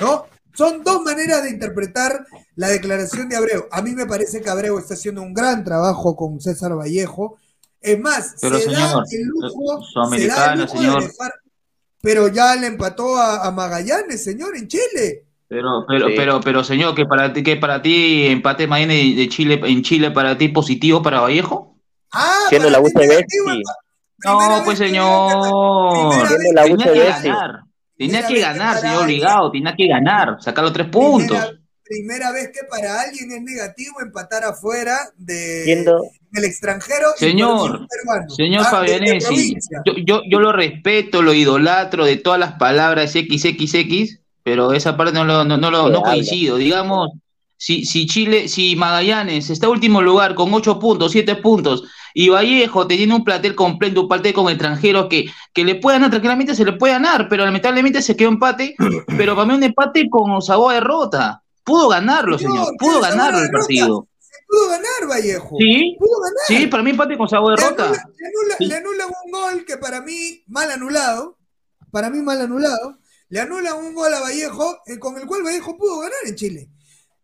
¿No? Son dos maneras de interpretar la declaración de Abreu. A mí me parece que Abreu está haciendo un gran trabajo con César Vallejo. Es más, Pero, se da señor, el lujo, se da el lujo de dejar- pero ya le empató a, a Magallanes, señor, en Chile. Pero, pero, Sí. pero, pero, señor, que para ti, que para ti empate mañana de Chile en Chile para ti positivo para Vallejo. Ah, Siendo la UCB, sí. No, pues señor, Siendo la tenía que ganar, tenía que ganar, señor obligado, tenía que ganar, sacar los tres puntos. Primera vez que para alguien es negativo empatar afuera de, Siendo- del extranjero. Señor, señor Ah, Fabianesi, yo, yo, yo lo respeto, lo idolatro de todas las palabras XXX, pero esa parte no, lo, no, no, lo- coincido. Digamos, si, si Chile, si Magallanes está en último lugar con 8 puntos, 7 puntos, y Vallejo teniendo un plantel completo, un plantel con extranjeros que, que le puede ganar tranquilamente, se le puede ganar, pero lamentablemente se quedó empate, (clears throat) pero para mí un empate con sabor a derrota. Pudo ganarlo, señor, Señor, pudo ¿qué sabor a ganarlo el partido. Pudo ganar Vallejo. Sí, Pudo ganar. sí, para mí empate con sabor a Le derrota. anula- le anula- le un gol que para mí mal anulado, para mí mal anulado, le anulan un gol a Vallejo eh, con el cual Vallejo pudo ganar en Chile.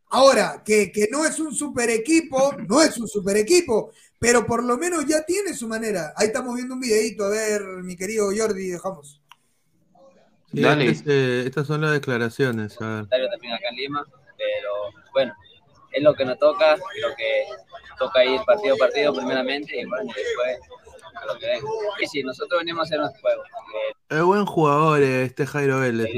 Ahora, que, que no es un super equipo, no es un super equipo, pero por lo menos ya tiene su manera. Ahí estamos viendo un videito, a ver, mi querido Jordi, dejamos. Sí, Dale. este es, eh, estas son las declaraciones. A ver. comentario también acá en Lima, pero bueno, es lo que nos toca, creo que toca ir partido a partido primeramente y bueno, después a lo que venga. Y sí, nosotros venimos a hacer nuestro juego. eh, Es buen jugador eh, este Jairo Vélez.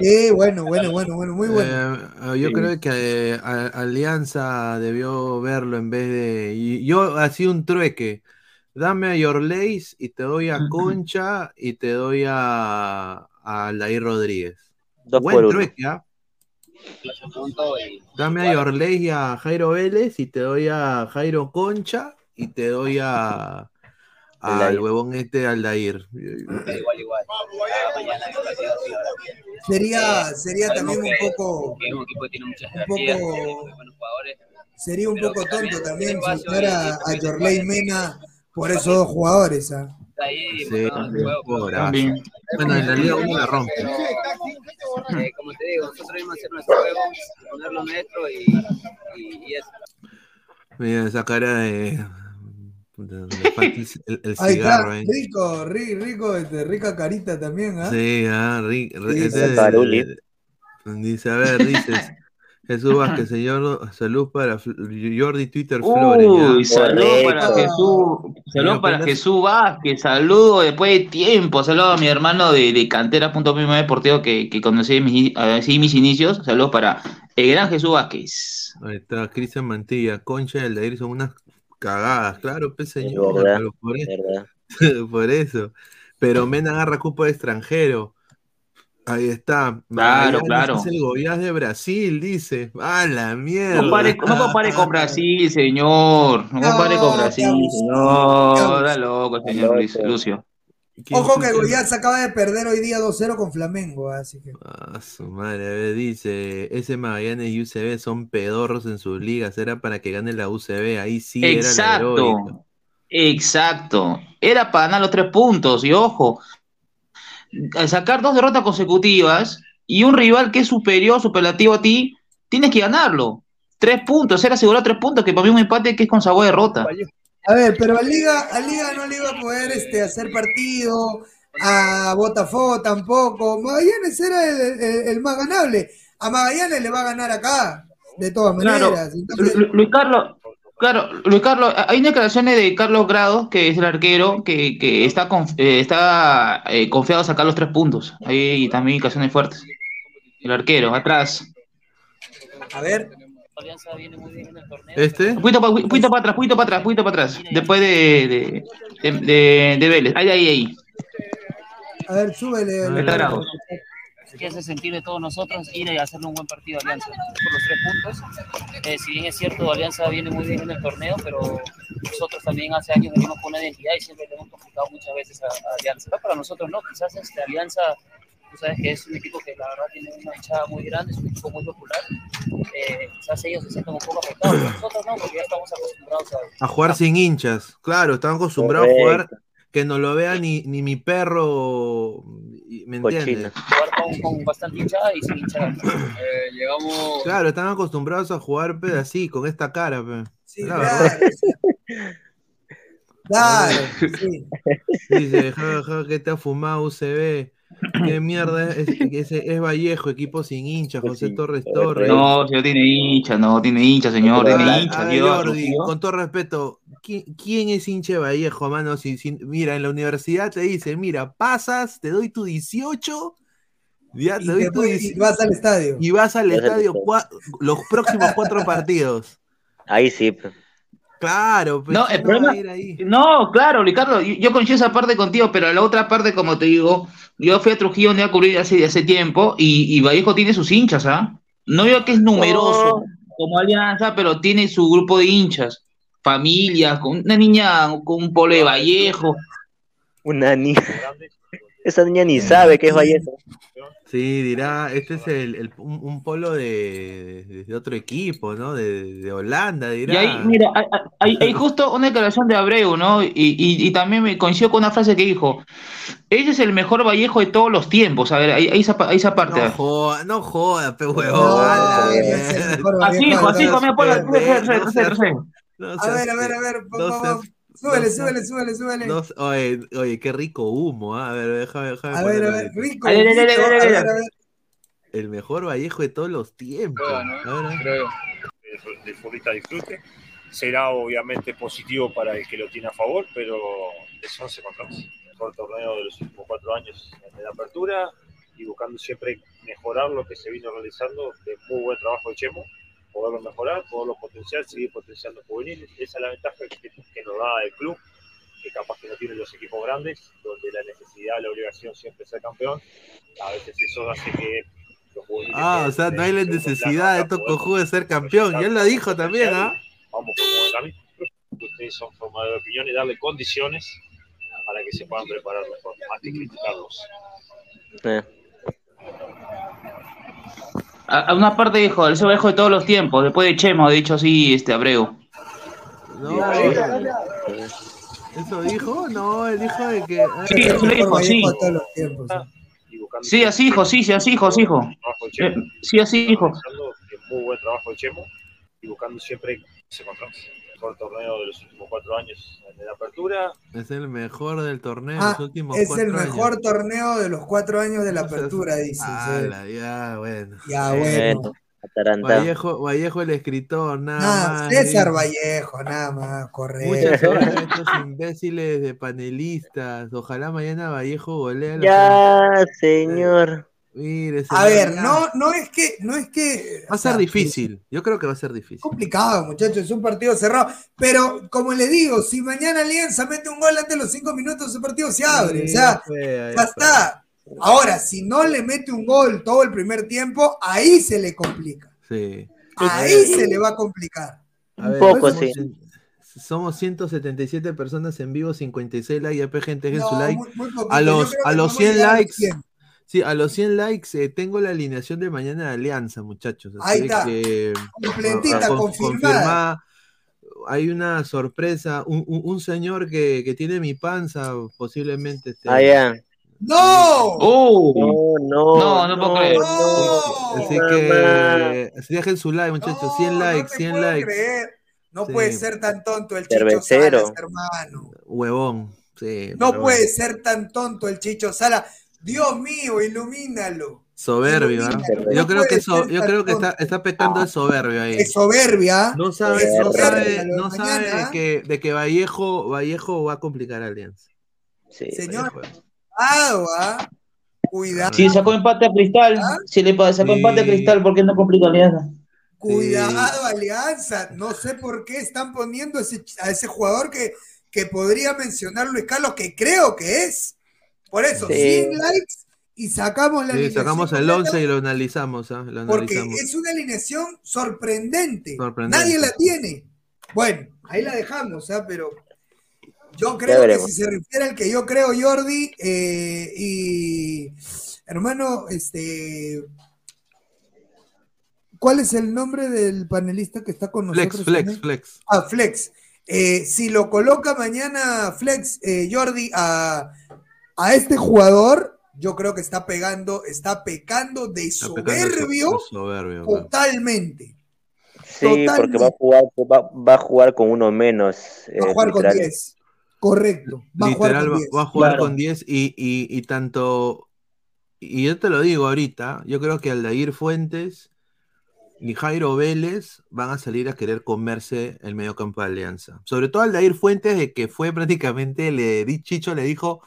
Sí, bueno, bueno, bueno, bueno, muy bueno. Eh, yo Sí. creo que eh, a- Alianza debió verlo en vez de. yo hacía un trueque. Dame a Yorleis y te doy a Concha y te doy a, a Aldair Rodríguez. Dos Buen trueque, ¿ah? Dame a Yorleis y a Jairo Vélez y te doy a Jairo Concha y te doy a al huevón este Aldair. igual, igual. Sí, ahora. Sería, Eh, sería también un poco, un equipo tiene poco- sería un poco tonto también soltar a, a Jorley Mena por esos dos jugadores. ¿ah? Está ahí, Sí. También. Bueno, en la Liga 1 la rompe. Eh, como te digo, nosotros a hacer nuestro juego, poner lo nuestro y, y, y eso. Mira esa cara de. Puta, Le falta el, el- el (laughs) Ahí cigarro está, ahí. rico, ri- rico, este, rica carita también, ¿ah? Sí, ah, ri- ri- Sí, ese sí. es- Caruli. dice, a ver, dices, (laughs) Jesús Vázquez, señor, salud para Jordi Twitter Flores. Uy, ya. saludos para. Jesús, saludos Señor para Jesús Vázquez, saludos después de tiempo, saludos a mi hermano de, de cantera.pm deportivo que, que conocí mis, así mis inicios, saludos para el gran Jesús Vázquez. Ahí está, Cristian Mantilla, Concha y Aldair son unas cagadas, claro, pues señor, verdad, pero por, eso, ¿verdad? (laughs) por eso. Pero Mena agarra cupo de extranjero. Ahí está. Claro, Magallanes claro. Es el Goiás de Brasil, dice. ¡A la mierda! No compare, no compare con Brasil, señor, no compare con Brasil, señor, da loco, señor Luis- Lucio. ¿Quién Ojo que chucha? Goiás acaba de perder hoy día 2-0 con Flamengo, así que. Ah, su madre, a ver, dice, ese Magallanes y UCB son pedorros en sus ligas, era para que gane la UCB, ahí sí era la. Exacto, exacto. Era para ganar los tres puntos. Y ojo, al sacar dos derrotas consecutivas y un rival que es superior, superlativo a ti, tienes que ganarlo. Tres puntos, era asegurar tres puntos, que para mí un empate que es con sabor de derrota. A ver, pero a Liga, a Liga no le iba a poder este, hacer partido, a Botafogo tampoco. Magallanes era el, el- el más ganable. A Magallanes le va a ganar acá, de todas Claro, maneras. Entonces, Luis Carlos, claro, Luis Carlos, hay declaraciones de Carlos Grado, que es el arquero, que, que está, conf- eh, está eh, confiado a sacar los tres puntos. Hay también indicaciones fuertes. El arquero, atrás. a ver, Alianza viene muy bien en el torneo. ¿Este? Pa- poquito para atrás, un poquito para atrás, un poquito para atrás. Después de, de, de, de- de Vélez. Ahí, ahí, ahí. a ver, súbele. Que es el sentir de todos nosotros ir y hacerle un buen partido a Alianza por los tres puntos. Eh, si bien es cierto, Alianza viene muy bien en el torneo, pero nosotros también hace años venimos con una identidad y siempre le hemos complicado muchas veces a, a Alianza. No para nosotros no, quizás este, Alianza, tú sabes que es un equipo que la verdad tiene una hinchada muy grande, es un equipo muy popular. Eh, quizás ellos se sientan un poco afectados, nosotros no, porque ya estamos acostumbrados a, A jugar sin hinchas. Claro, están acostumbrados a jugar que no lo vea ni, ni mi perro. ¿Me entiendes? jugar con, con bastante hinchada y sin hinchada. Eh, llegamos. Claro, están acostumbrados a jugar pe, así, con esta cara. Pe. La claro, sí. Dice, ja, ja, que te ha fumado UCB. ¿Qué mierda es? Es, ese es Vallejo, equipo sin hincha, José Torres Torres. No, si no tiene hincha, no tiene hincha, señor, tiene hincha. a Jordi, con todo respeto, ¿quién, quién es hincha de Vallejo, mano? Si, si- mira, en la universidad te dicen, mira, pasas, te doy tu 18, ya te Y, doy te tu voy- 18, y vas al estadio. y vas al estadio cua- los próximos cuatro (laughs) partidos. Ahí sí. pe. Claro, pues No, ¿quién el problema, ahí? no, claro, Ricardo, yo, yo coincido esa parte contigo, pero la otra parte, como te digo, yo fui a Trujillo donde a cubrir hace, hace tiempo y, y Vallejo tiene sus hinchas, ¿ah? No digo que es numeroso como Alianza, pero tiene su grupo de hinchas, familias, con una niña con un polo de Vallejo. Una niña. Esa niña ni sabe que es Vallejo. Sí, dirá, este es el, el- un, un polo de, de- otro equipo, ¿no? De, de Holanda, dirá. Y ahí, mira, hay, hay- hay justo una declaración de Abreu, ¿no? Y, y- y también me coincido con una frase que dijo, ese es el mejor Vallejo de todos los tiempos. A ver, ahí, ahí esa, pa- ahí esa parte. No joda, no joda, pe huevón. No, Así, así, todos. come por la- pendejo, no seas- no A seas- ver, a ver, a ver, no vamos, seas- vamos. Súbele, no súbele, súbele, súbele. No, oye, oye, qué rico humo, ¿ah? A ver, déjame, déjame A ver, a ponerlo ver, ahí. Rico. A ver, a ver, a ver, rico, a ver, a a ver, ver. a ver. El mejor Vallejo de todos los tiempos. A ver. Creo. el, el futbolista disfrute. Será obviamente positivo para el que lo tiene a favor, pero es 11 contra 11. El mejor torneo de los últimos cuatro años en la apertura y buscando siempre mejorar lo que se vino realizando de muy buen trabajo de Chemo, poderlo mejorar, poderlo potenciar, seguir potenciando juveniles. Esa es la ventaja que, que nos da el club, que capaz que no tienen los equipos grandes, donde la necesidad, la obligación siempre es ser campeón. A veces eso hace que los juveniles Ah, o sea, no hay la necesidad de estos cojudos de ser campeón. Y él lo dijo también, ¿ah? vamos por camino. Ustedes son formadores de opinión y darle condiciones para que se puedan preparar mejor, más que criticarlos. Eh. A, a una parte dijo, el Vallejo de todos los tiempos, después de Chemo, ha dicho así este Abreu. No, ¿Eso dijo? No, él dijo de que. Sí, eso dijo, sí. Vallejo de todos los tiempos. Sí, así hijo, sí, sí, así hijo, sí, hijo. Eh, Sí, así hijo. Muy buen trabajo de Chemo y buscando siempre ese contraste. Mejor torneo de los últimos cuatro años en la apertura. Es el mejor del torneo Ah, los últimos es cuatro el mejor años. torneo de los cuatro años de la apertura, dice. sí. Ala, ya, bueno. Ya, bueno. Vallejo, Vallejo el escritor, nada Nada, más. César dice. Vallejo, nada más, correcto. Muchas a estos imbéciles de panelistas. Ojalá mañana Vallejo golea. Ya, señor. Mire, A ver, no, no es que, no es que. Va a ser difícil. Yo creo que va a ser difícil. complicado, muchachos, es un partido cerrado. Pero, como le digo, si mañana Alianza mete un gol antes de los cinco minutos, ese partido se abre. Sí, o sea, ya fue, ya ya fue. está. Ahora, si no le mete un gol todo el primer tiempo, ahí se le complica. Sí. Ahí se le va a complicar. A ver, poco, somos, sí. Somos 177 personas en vivo, 56 likes. Gente, dejen No, su like. muy- muy poquito. a los, a los vamos a 100 llegar a los likes. 100. Sí, a los 100 likes eh, tengo la alineación de mañana de Alianza, muchachos. Ahí Así está. que, Completita, con- confirmada. Hay una sorpresa. Un, un- un señor que, que tiene mi panza, posiblemente. esté- Ah, ya. ¡No! ¡Oh! No, No, no puedo creer. Así que así dejen su like, muchachos. 100 likes, 100 puedo likes. creer. No Sí. puede ser tan tonto el Chicho. Salas, hermano. Huevón. Sí, No puede ser tan tonto el Chicho Sala. Dios mío, ilumínalo. Soberbio, ¿ah? Yo No creo que, puede so- ser yo creo que está, está pecando de soberbio ahí. Es soberbia. No sabe, Es no sabe, de no sabe de mañana, que, de que Vallejo, Vallejo va a complicar a Alianza. Sí. Señor, cuidado, ¿ah? Cuidado. Si sacó empate a Cristal, si le sacó Sí. empate a Cristal, ¿por qué no complica Alianza? Cuidado, Alianza. No sé por qué están poniendo ese- a ese jugador que, que podría mencionar Luis Carlos, que creo que es. Por eso, Sí. 100 likes y sacamos la Sí, alineación sacamos el completa 11 y lo analizamos, ¿ah? Lo porque es una alineación sorprendente. Sorprendente. Nadie la tiene. Bueno, ahí la dejamos, ¿ah? pero yo creo que si se refiere al que yo creo, Jordi, eh, y hermano, este, ¿cuál es el nombre del panelista que está con Flex, nosotros? flex, también? flex. Ah, Flex. Eh, si lo coloca mañana Flex, eh, Jordi, a, a este jugador, yo creo que está pegando, está pecando de Está pecando de so- soberbio soberbio, claro. totalmente. Sí, porque va a jugar, va, va a jugar con uno menos. Va a eh, jugar con literal. 10. Correcto. Va a jugar con va, 10. va a jugar Claro. con 10 y, y, y tanto, y yo te lo digo ahorita, yo creo que Aldair Fuentes y Jairo Vélez van a salir a querer comerse el mediocampo de Alianza. Sobre todo Aldair Fuentes, de que fue prácticamente, le di, Chicho le dijo,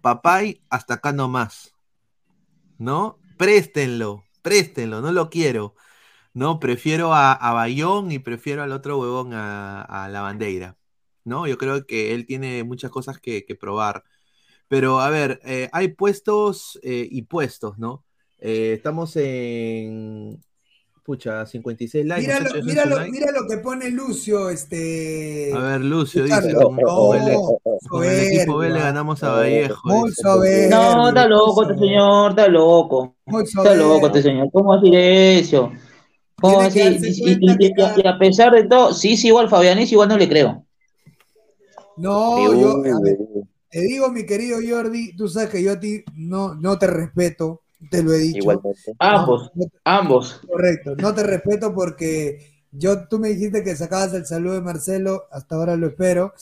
papay, hasta acá no más. ¿No? Préstenlo, préstenlo, no lo quiero. No, prefiero a, Bayón y prefiero al otro huevón a, la bandera. ¿no? Yo creo que él tiene muchas cosas que, que probar. Pero a ver, eh, hay puestos eh, y puestos, ¿no? Eh, estamos en. Pucha, 56 likes. Mira, lo, mira, lo, like. mira lo que pone Lucio, este. A ver, Lucio dice: con, con el, No, con el equipo B le ganamos a Vallejo. Muy. No, está loco este señor, está loco. Muy Está loco este señor. ¿Cómo decir eso? ¿Cómo darse Y, y- cuenta y- y- y a pesar de todo, sí, sí, igual Fabianis, igual no le creo. No, yo, a ver, te digo, mi querido Jordi, tú sabes que yo a ti no, no te respeto, te lo he dicho. Igualmente. Ambos, ambos. Correcto, no te respeto porque yo, tú me dijiste que sacabas el saludo de Marcelo, hasta ahora lo espero.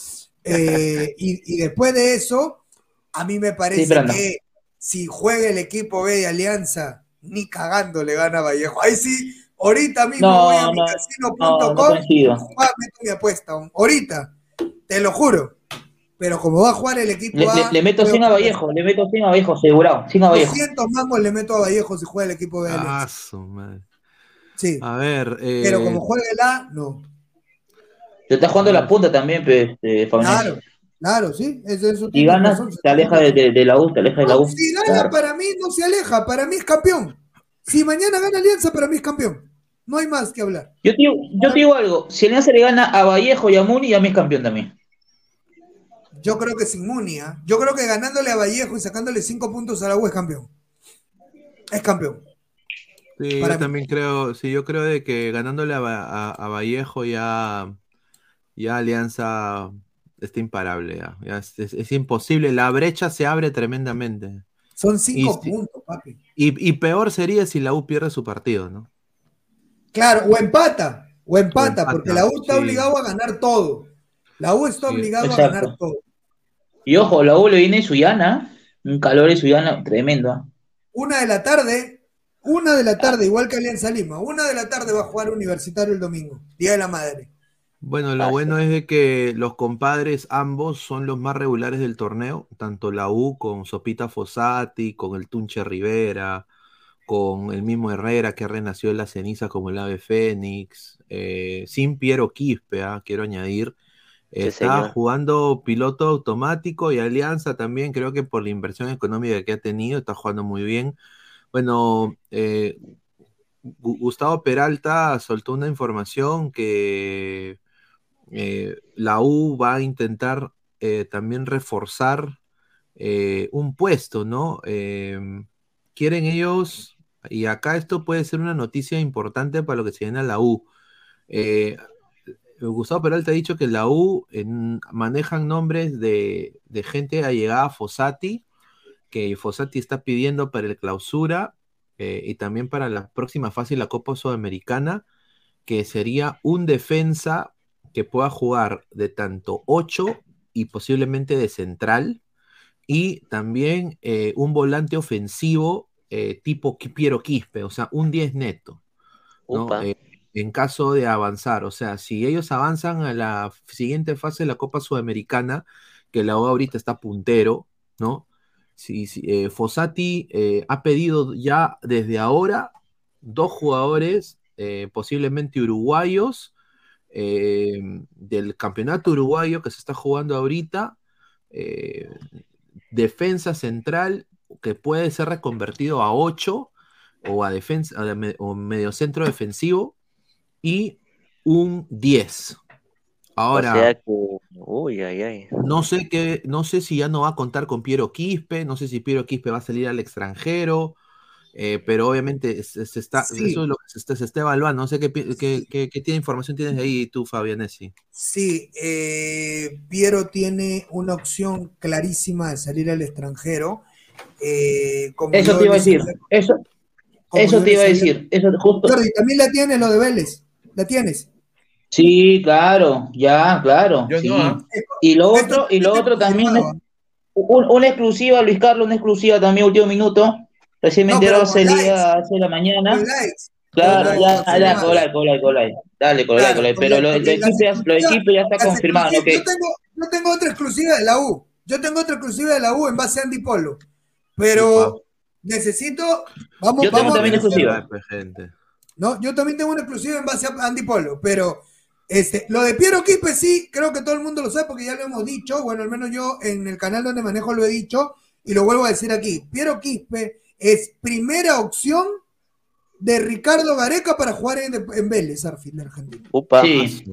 Eh, y, y después de eso, a mí me parece Sí, no. que si juega el equipo B de Alianza, ni cagando le gana a Vallejo. Ahí sí, ahorita mismo No, voy a mi no, casino.com, no, no coincido. ah, meto mi apuesta, ahorita, te lo juro. Pero como va a jugar el equipo Le, A, le- le meto creo 100 a Vallejo, le meto 100 a Vallejo, asegurado, 100 a Vallejo. 200 mangos le meto a Vallejo si juega el equipo B. Ah, su madre. Sí. A ver. eh, Pero como juega el A, no. Te está jugando la punta también, pues, eh. Claro, claro, sí. Eso Si tiene ganas, razón. te aleja de, de- de la U, te aleja de la U. si gana, Claro. para mí no se aleja. Para mí es campeón. Si mañana gana Alianza, para mí es campeón. No hay más que hablar. Yo te, digo, yo te digo algo, si Alianza le gana a Vallejo y a Muni, ya me es campeón también. Yo creo que sin Munia. Yo creo que ganándole a Vallejo y sacándole cinco puntos a la U es campeón. Es campeón. Sí, Para yo mí. también creo, sí, yo creo de que ganándole a, a- a Vallejo ya, ya Alianza está imparable, ya, ya es, es- es imposible, la brecha se abre tremendamente. Son cinco Y puntos, papi. Y, y peor sería si la U pierde su partido, ¿no? Claro, o empata. O empata, empata, porque la U está sí. obligado a ganar todo. La U está Sí, obligado a ganar todo. Y ojo, la U le viene Suyana, un calor de Suyana tremendo. ¿ah? Una de la tarde, una de la tarde, igual que Alianza Lima, una de la tarde va a jugar Universitario el domingo, Día de la Madre. Bueno, lo bueno es de que los compadres ambos son los más regulares del torneo, tanto la U con Sopita Fossati, con el Tunche Rivera, con el mismo Herrera que renació de la ceniza como el ave Fénix, eh, sin Piero Quispe, ah, quiero añadir. Está jugando piloto automático y Alianza también, creo que por la inversión económica que ha tenido, está jugando muy bien. Bueno, eh, Gu- Gustavo Peralta soltó una información que eh, la U va a intentar eh, también reforzar un puesto, ¿no? Em, quieren ellos, y acá esto puede ser una noticia importante para lo que se viene a la U. Eh, Gustavo Peralta ha dicho que la U en- manejan nombres de, de gente allegada a Fossati, que Fossati está pidiendo para el clausura eh, y también para la próxima fase de la Copa Sudamericana, que sería un defensa que pueda jugar de tanto 8 y posiblemente de central, y también eh, un volante ofensivo eh, tipo Piero Quispe, o sea, un 10 neto. ¿no? Upa. En caso de avanzar, o sea, si ellos avanzan a la siguiente fase de la Copa Sudamericana, que la U ahorita está puntero, ¿no? Si, si, eh, Fossati eh, ha pedido ya desde ahora dos jugadores, eh, posiblemente uruguayos, del campeonato uruguayo que se está jugando ahorita, defensa central que puede ser reconvertido a 8 o a defensa o mediocentro defensivo y un 10. Ahora, O sea que, uy, ay, ay. no sé qué, no sé si ya no va a contar con Piero Quispe, no sé si Piero Quispe va a salir al extranjero, eh, pero obviamente se, se está, Sí. eso es lo que se está, se está evaluando. No sé qué, qué, qué- qué tiene información tienes ahí tú, Fabianesi. Sí, eh, Piero tiene una opción clarísima de salir al extranjero. eh, como Eso te iba a decir. Eso, eso te iba a decir. Eso justo. Jordi, también la tienes lo de Vélez. ¿La tienes? Sí, claro, ya, claro. Yo sí. no, ¿ah? Y lo otro, y lo otro también, un- una exclusiva, Luis Carlos, una exclusiva también, último minuto. Recién me No, enteró hace, día, la mañana. Claro, ya, ya, colai, colai, colai. Dale, colai, Claro, colai. con Pero la- lo, lo las de equipo ya, lo de equipo ya está confirmado, Yo tengo, yo tengo otra exclusiva de la U. Yo tengo otra exclusiva de la U en base a Andy Polo. Pero necesito. Vamos, Yo tengo vamos a también ver- exclusiva. Pues, gente. No, yo también tengo una exclusiva en base a Andy Polo, pero este, lo de Piero Quispe sí, creo que todo el mundo lo sabe porque ya lo hemos dicho, bueno, al menos yo en el canal donde manejo lo he dicho y lo vuelvo a decir aquí. Piero Quispe es primera opción de Ricardo Gareca para jugar en, en Vélez, Arfil, de Argentina. Sí,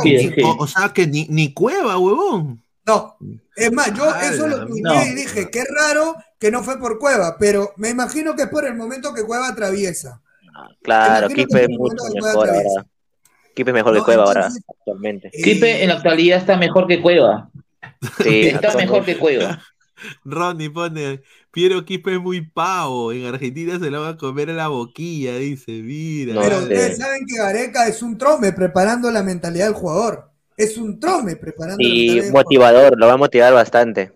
sí. O, o sea que ni, ni cueva, huevón. No, es más, yo eso lo tuiteé no. y dije, qué raro que no fue por Cueva, pero me imagino que es por el momento que Cueva atraviesa. Claro, que es mucho mejor ahora. Quispe es mejor No, que Cueva ahora, actualmente. Quispe en la actualidad está mejor que Cueva. Sí, (laughs) Está mejor que Cueva. (laughs) Ronnie pone, Piero Quispe es muy pavo, en Argentina se lo va a comer a la boquilla, dice, mira. Pero vale. ustedes saben que Gareca es un trome preparando la mentalidad del jugador. Es un trome preparando la Y mentalidad del motivador, lo va a motivar bastante.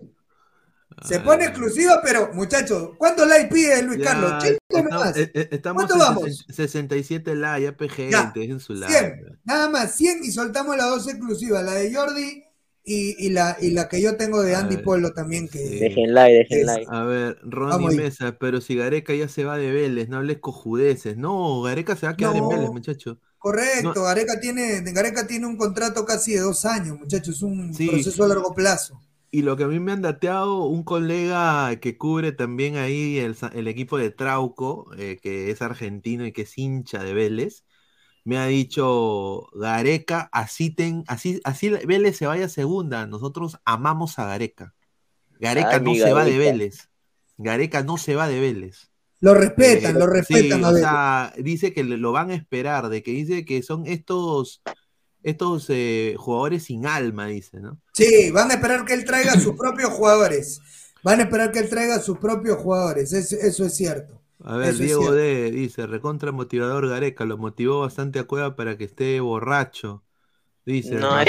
Se pone exclusiva, pero muchachos, ¿cuántos likes pide Luis Ya, Carlos? Estamos, nomás. eh, eh, estamos ¿Cuánto en vamos? 60 67 likes, ya PG, Ya, dejen su like. 100, nada más, 100 y soltamos las dos exclusivas, la de Jordi y, y la, y la que yo tengo de Andy ver, Polo también. Que, Dejen like, dejen es- like. A ver, Vamos Ronnie ahí. Mesa, pero si Gareca ya se va de Vélez, no hables cojudeces. No, Gareca se va a quedar en No. Vélez, muchacho. Correcto, No. Gareca, tiene, Gareca tiene un contrato casi de dos años, muchachos, es un Sí. proceso a largo plazo. Y lo que a mí me han dateado, un colega que cubre también ahí el, el equipo de Trauco, eh, que es argentino y que es hincha de Vélez, me ha dicho, Gareca, así, ten, así, así Vélez se vaya a segunda, nosotros amamos a Gareca. Gareca Ay, no se va de. Vélez. Gareca no se va de Vélez. Lo respetan, Eh, lo respetan sí, a o sea, dice que le- lo van a esperar, de que dice que son estos, estos eh, jugadores sin alma, dice, ¿no? Sí, van a esperar que él traiga a sus propios jugadores. Van a esperar que él traiga a sus propios jugadores, es- eso es cierto. A ver, Eso Diego. D dice, recontra motivador Gareca, lo motivó bastante a Cueva para que esté borracho. Dice, No, es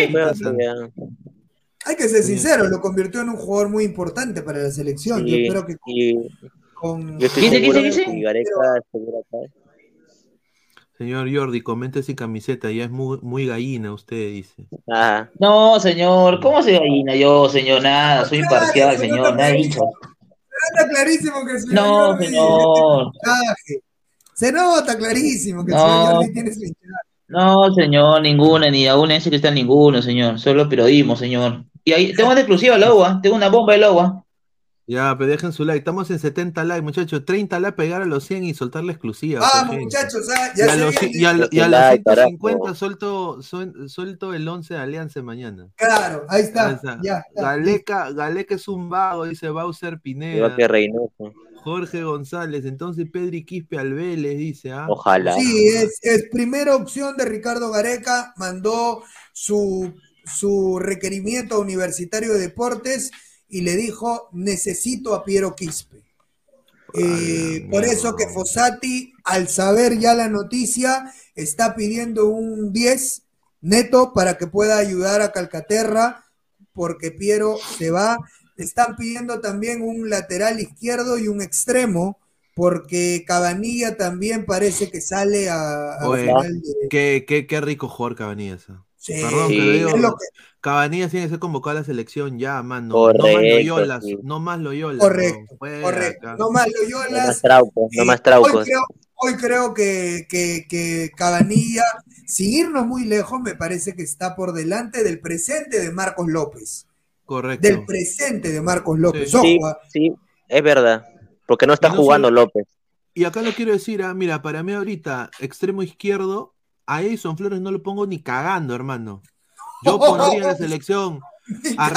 Hay que ser Sí. sincero, lo convirtió en un jugador muy importante para la selección. Yo y- espero que y- con... yo estoy ¿Dice, dice, que Gareca. Señor Jordi, comente sin camiseta, ya es muy, muy gallina usted, dice. Ah, No, señor, ¿cómo se gallina yo, señor? Nada, soy imparcial, señor, nada dicho. Está clarísimo que el señor No, Jordi señor. Se nota clarísimo que el No. señor Jordi tiene su hinchaje. No, señor, ninguna, ni aún ese que está ninguno, señor. Solo periodismo, señor. Y ahí tengo una exclusiva al agua, tengo una bomba del agua. Ya, pero dejen su like, estamos en 70 likes, muchachos, 30 likes, pegar a los 100 y soltar la exclusiva. Vamos, muchachos, ah, Y ya a los, y a y los like, 150 carajo. suelto, suel- suelto el 11 de Alianza mañana. Claro, ahí Ahí está. Ya. Galeca, Galeca es un vago, dice Bowser igual Pineda. que Reynoso. Jorge González, entonces Pedri Quispe al Vélez, dice, ¿ah? Ojalá. Sí, es, es primera opción de Ricardo Gareca, mandó su, su requerimiento a Universitario de Deportes y le dijo, necesito a Piero Quispe. Eh, por eso que Fossati, al saber ya la noticia, está pidiendo un 10 neto para que pueda ayudar a Calcaterra, porque Piero se va. Están pidiendo también un lateral izquierdo y un extremo, porque Cabanilla también parece que sale a, a Oye, final de- qué, qué, qué rico jugador Cabanillas. ¿ah? Sí, Perdón Sí. digo, es lo que- Cabanillas tiene que ser convocado a la selección ya, mano. no más Loyola, sí. no más Loyola. Correcto, no, fuera correcto. No más No Loyolas. más traucos, no Eh, más hoy traucos. creo, hoy creo que, que, que Cabanilla, sin irnos muy lejos, me parece que está por delante del presente de Marcos López. Correcto. Del presente de Marcos López. Sí. Ojo, Sí, ah, sí, es verdad. porque no está no jugando López. Y acá lo quiero decir, ah, mira, para mí ahorita, extremo izquierdo, a Edison Flores no lo pongo ni cagando, hermano. Yo (laughs) pondría en la selección a,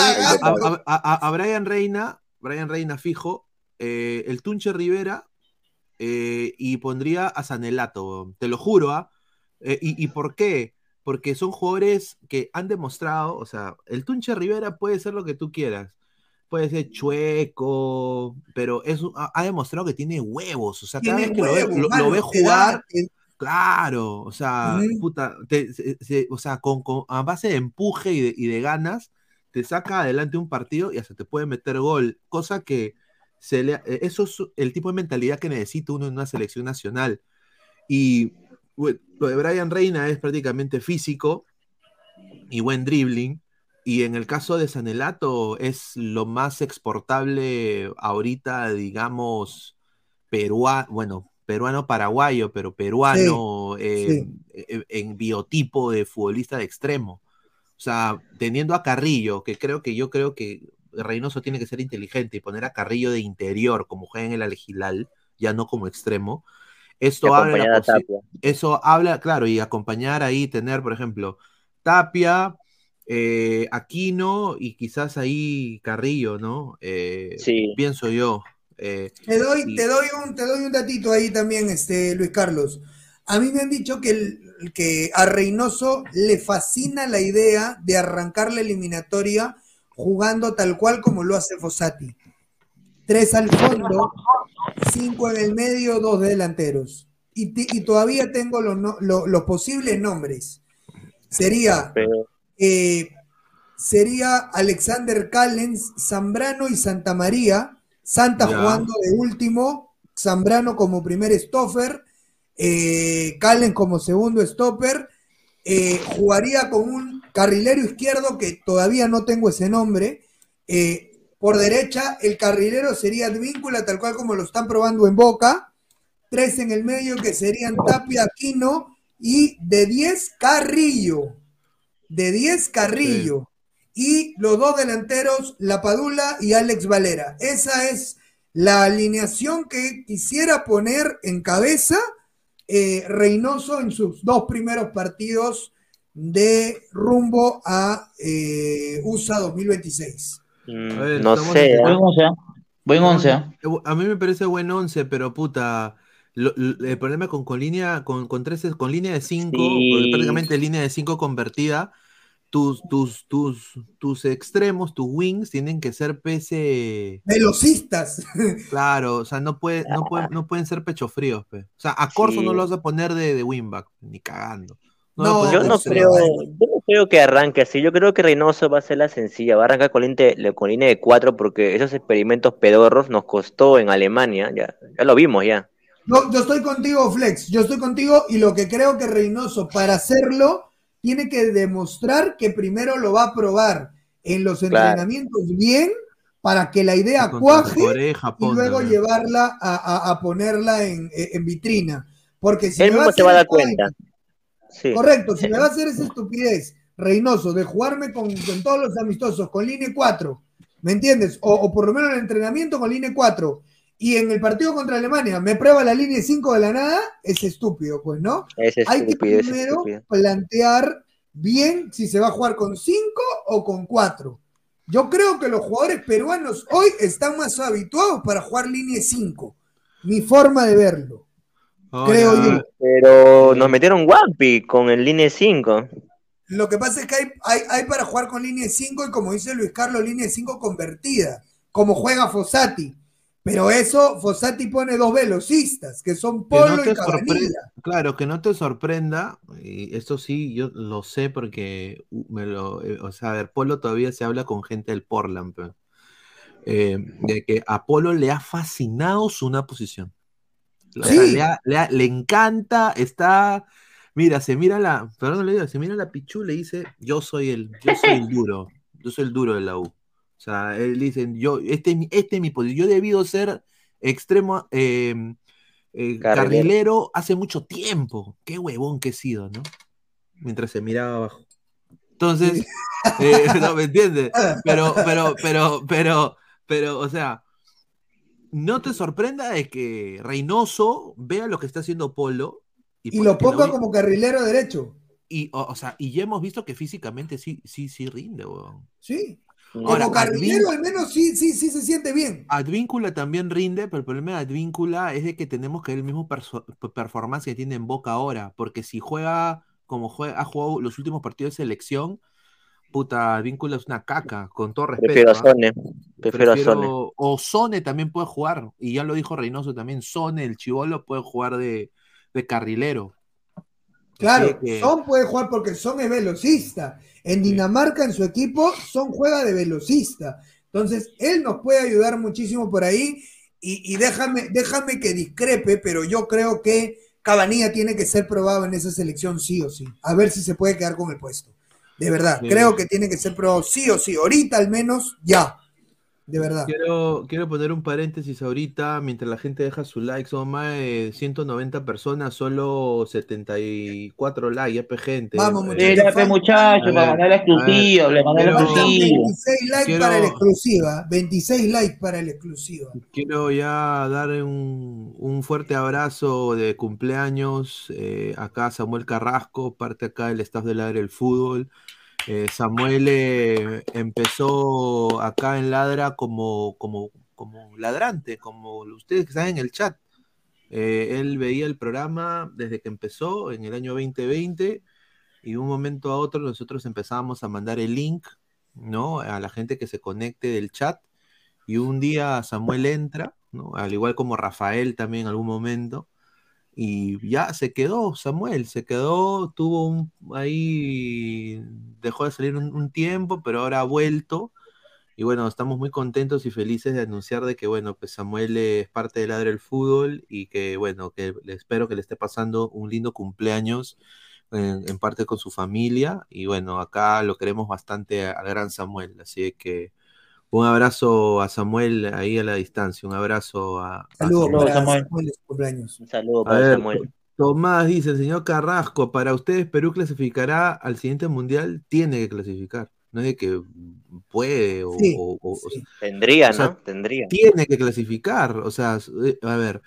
a- Brian Reina, Brian Reina fijo, eh, el Tunche Rivera, eh, y pondría a Sanelato, te lo juro, ¿ah? Eh, y, ¿Y por qué? Porque son jugadores que han demostrado, o sea, el Tunche Rivera puede ser lo que tú quieras. Puede ser chueco, pero es, ha, ha demostrado que tiene huevos. O sea, cada Tiene vez que lo ve- lo, ve jugar, da- claro, o sea, puta, te- se- se- o sea, con, con- a base de empuje y de, y de ganas, te saca adelante un partido y hasta te puede meter gol, cosa que se le, eh, eso es el tipo de mentalidad que necesita uno en una selección nacional. Y bueno, lo de Brian Reina es prácticamente físico y buen dribbling. Y en el caso de Sanelato es lo más exportable ahorita, digamos, peruano, bueno, peruano paraguayo, pero peruano eh, en biotipo de futbolista de extremo. O sea, teniendo a Carrillo, que creo que yo creo que Reynoso tiene que ser inteligente y poner a Carrillo de interior como juega en el Alegilal, ya no como extremo. Esto habla, la eso habla, claro, y acompañar ahí, tener, por ejemplo, Tapia, eh, Aquino y quizás ahí Carrillo, ¿no? Eh, Sí. Pienso yo. Eh, Te doy, y- te doy un, te doy un datito ahí también, este, Luis Carlos. A mí me han dicho que, el- que a Reynoso le fascina la idea de arrancar la eliminatoria jugando tal cual como lo hace Fossati. Tres al fondo, cinco en el medio, dos delanteros. Y, todavía tengo los, no- lo- los posibles nombres. Sería eh, sería Alexander Callens, Zambrano y Santa María. Santa jugando de último, Zambrano como primer stopper, eh, Callens como segundo stopper. eh, jugaría con un carrilero izquierdo que todavía no tengo ese nombre. eh, por derecha, el carrilero sería Advíncula, tal cual como lo están probando en Boca. Tres en el medio que serían Tapia, Aquino y de 10 Carrillo de 10 Carrillo y los dos delanteros, La Padula y Alex Valera. Esa es la alineación que quisiera poner en cabeza eh, Reynoso en sus dos primeros partidos de rumbo a eh, USA 2026. A ver, no sé. en- ¿ah? Buen once, ¿ah? Buen once, ¿ah? A mí me parece buen 11, pero puta, lo- lo- el problema con, con línea con, con, tres, con línea de 5, Sí. prácticamente línea de 5 convertida, tus, tus, tus, tus extremos, tus wings tienen que ser pese. Velocistas. Claro, o sea, no, puede, no, pueden, no pueden ser pecho fríos. pe. O sea, a Corso Sí. no lo vas a poner de, de wingback, ni cagando. No, pones Yo no, creo, yo no creo que arranque así. Yo creo que Reynoso va a ser la sencilla. Va a arrancar con línea, de- con línea de cuatro porque esos experimentos pedorros nos costó en Alemania. Ya, ya lo vimos ya. No, yo estoy contigo, Flex. Yo estoy contigo y lo que creo que Reynoso para hacerlo tiene que demostrar que primero lo va a probar en los Claro. entrenamientos bien para que la idea cuaje y luego llevarla a, a- a ponerla en, en vitrina. Porque si Él me va a mismo se hacer va a dar cuenta. Sí. Correcto, si me va a hacer esa estupidez, Reynoso, de jugarme con, con todos los amistosos, con línea 4, ¿me entiendes? O, o por lo menos en el entrenamiento con línea 4, y en el partido contra Alemania me prueba la línea 5 de la nada, es estúpido, pues, ¿no? Es Hay que estúpido, es primero estúpido. plantear bien si se va a jugar con 5 o con 4. Yo creo que los jugadores peruanos hoy están más habituados para jugar línea 5. Mi forma de verlo. Creo yo. Pero nos metieron Wampi con el línea 5. Lo que pasa es que hay, hay, hay para jugar con línea de 5 y como dice Luis Carlos, línea de 5 convertida, como juega Fossati. Pero eso, Fossati pone dos velocistas, que son Que Polo no y Cabanilla. Claro, que no te sorprenda, y esto sí, yo lo sé porque me lo, eh, o sea, a ver, Polo todavía se habla con gente del Portland, pe. Eh, de que a Polo le ha fascinado su una posición. O sea, Sí. le, ha- le ha- le encanta, está, mira, se mira la, perdón, le digo, se mira la pichu, le dice, yo soy el, yo soy el duro, yo soy el duro de la U. O sea, él dice, yo, este, este es mi posición, yo he debido ser extremo, eh, eh, Carrilero. carrilero hace mucho tiempo. Qué huevón que he sido, ¿no? Mientras se miraba abajo. Entonces, (laughs) eh, no me entiendes. Pero, pero, pero, pero, pero, o sea, no te sorprenda de que Reynoso vea lo que está haciendo Polo Y lo ponga como carrilero derecho. Y, o, o sea, y ya hemos visto que físicamente sí, sí, sí rinde, weón. Sí. Ahora, como carrilero al menos sí, sí, sí se siente bien. Advíncula también rinde, pero el problema de Advíncula es de que tenemos que ver el mismo performance que tiene en Boca ahora, porque si juega como juega, ha jugado los últimos partidos de selección, puta, Advíncula es una caca, con todo respeto. Prefiero a ¿ah? Sone. Prefiero a Sone. O Sone también puede jugar, y ya lo dijo Reynoso también, Sone, el chivolo, puede jugar de, de carrilero. Claro, que- Son puede jugar porque Son es velocista. En Dinamarca, en su equipo, Son juega de velocista. Entonces, él nos puede ayudar muchísimo por ahí. Y, y déjame, déjame que discrepe, pero yo creo que Cabanilla tiene que ser probado en esa selección sí o sí. A ver si se puede quedar con el puesto. De verdad, Sí. creo que tiene que ser probado sí o sí. Ahorita al menos, ya. De verdad. Quiero, quiero poner un paréntesis ahorita, mientras la gente deja su like, son más de 190 personas, solo 74 likes, ya pe gente. Vamos, Eh, muchachos. Mira, pe, muchacho, a para exclusiva, a ver, le mandé la quiero- exclusiva. 26 likes Quiero- para la exclusiva. 26 likes para la exclusiva. Quiero ya dar un, un fuerte abrazo de cumpleaños eh, acá a Samuel Carrasco, parte acá del staff de Ladra el Fútbol. Eh, Samuel eh, empezó acá en Ladra como, como, como ladrante, como ustedes que están en el chat. Eh, él veía el programa desde que empezó en el año 2020 y de un momento a otro nosotros empezábamos a mandar el link, ¿no? A la gente que se conecte del chat y un día Samuel entra. Al igual como Rafael también en algún momento y ya se quedó Samuel, se quedó, tuvo un ahí, dejó de salir un, tiempo, pero ahora ha vuelto. Y bueno, estamos muy contentos y felices de anunciar de que, bueno, pues Samuel es parte de Ladre el Fútbol y que, bueno, que le espero que le esté pasando un lindo cumpleaños en, parte con su familia. Y bueno, acá lo queremos bastante al gran Samuel. Así que un abrazo a Samuel ahí a la distancia, un abrazo a, a Saludos Samuel. para Samuel cumpleaños. Un saludo A para ver, Samuel. To- Tomás dice, señor Carrasco, para ustedes Perú clasificará al siguiente mundial, tiene que clasificar. No es de que puede o, Sí, o- o- o sea, Tendría, o sea, ¿no? Tendría. tiene que clasificar. O sea, eh, a ver,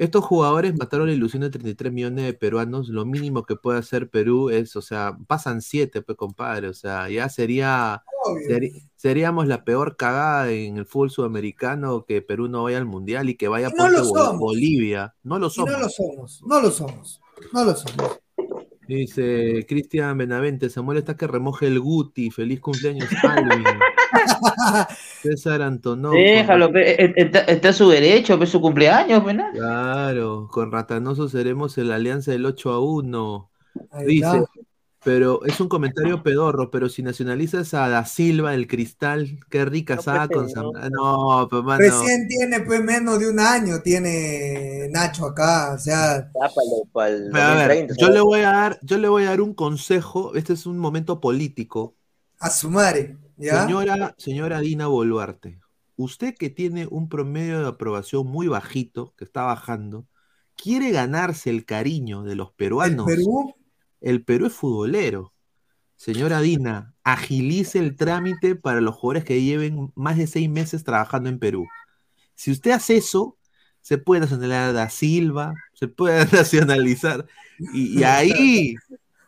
estos jugadores mataron la ilusión de 33 millones de peruanos. Lo mínimo que puede hacer Perú es, o sea, pasan siete, pues, compadre. O sea, ya sería, seri- seríamos la peor cagada en el fútbol sudamericano que Perú no vaya al mundial y que vaya Y no somos. Bolivia. No lo somos. no lo somos, no lo somos, no lo somos. Dice Cristian Benavente, Samuel está que remoje el Guti, feliz cumpleaños (laughs) Alvin. César Antonov. Déjalo, eh, está, está a su derecho, pe, su cumpleaños, ¿no? Claro, con Ratanoso seremos en la alianza del 8 a 1. Ahí Dice, está. Pero es un comentario pedorro, pero si nacionalizas a Da Silva, el cristal, qué rica asada con Sam- Ah, No, pues mano. Recién tiene pues menos de un año, tiene Nacho acá, o sea. el Pero a ver, yo le voy a dar, yo le voy a dar un consejo, este es un momento político. A su madre, ¿ya? Señora, señora Dina Boluarte, usted que tiene un promedio de aprobación muy bajito, que está bajando, quiere ganarse el cariño de los peruanos. Perú? El Perú es futbolero. Señora Dina, agilice el trámite para los jugadores que lleven más de seis meses trabajando en Perú. Si usted hace eso, se puede nacionalizar a Da Silva, se puede (laughs) nacionalizar. Y, y ahí,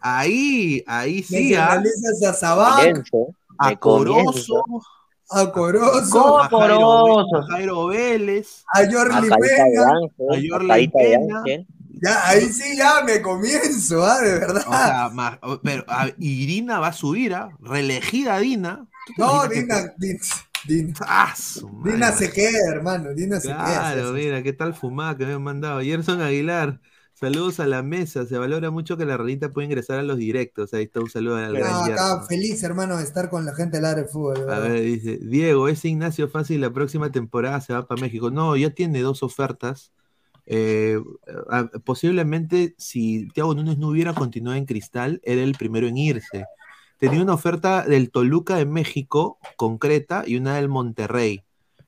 ahí, ahí sí, ¿ah? A Sabac, a. Corozo, a Corozo, a Jairo, a Jairo Vélez, a Jorli A Carita de Peña. Ángel, a de Pena. Ya, ahí sí ya me comienzo, ¿ah? De verdad. O sea, ma- pero a- y Dina va a subir, ¿ah? Reelegida Dina. ¿Tú te no, Dina, Dina, Dina, ¡Ah, madre! Dina se queda, hermano, Dina se queda. Claro, mira, qué tal fumada que me han mandado. Gerson Aguilar, saludos a la mesa. Se valora mucho que la ranita pueda ingresar a los directos. Ahí está un saludo al No, gran Gerson. feliz, hermano, de estar con la gente del área de fútbol. A ver, dice, Diego, ese Ignacio Fácil la próxima temporada se va para México. No, ya tiene dos ofertas. Eh, posiblemente si Thiago Núñez no hubiera continuado en Cristal, era el primero en irse. Tenía una oferta del Toluca de México concreta y una del Monterrey.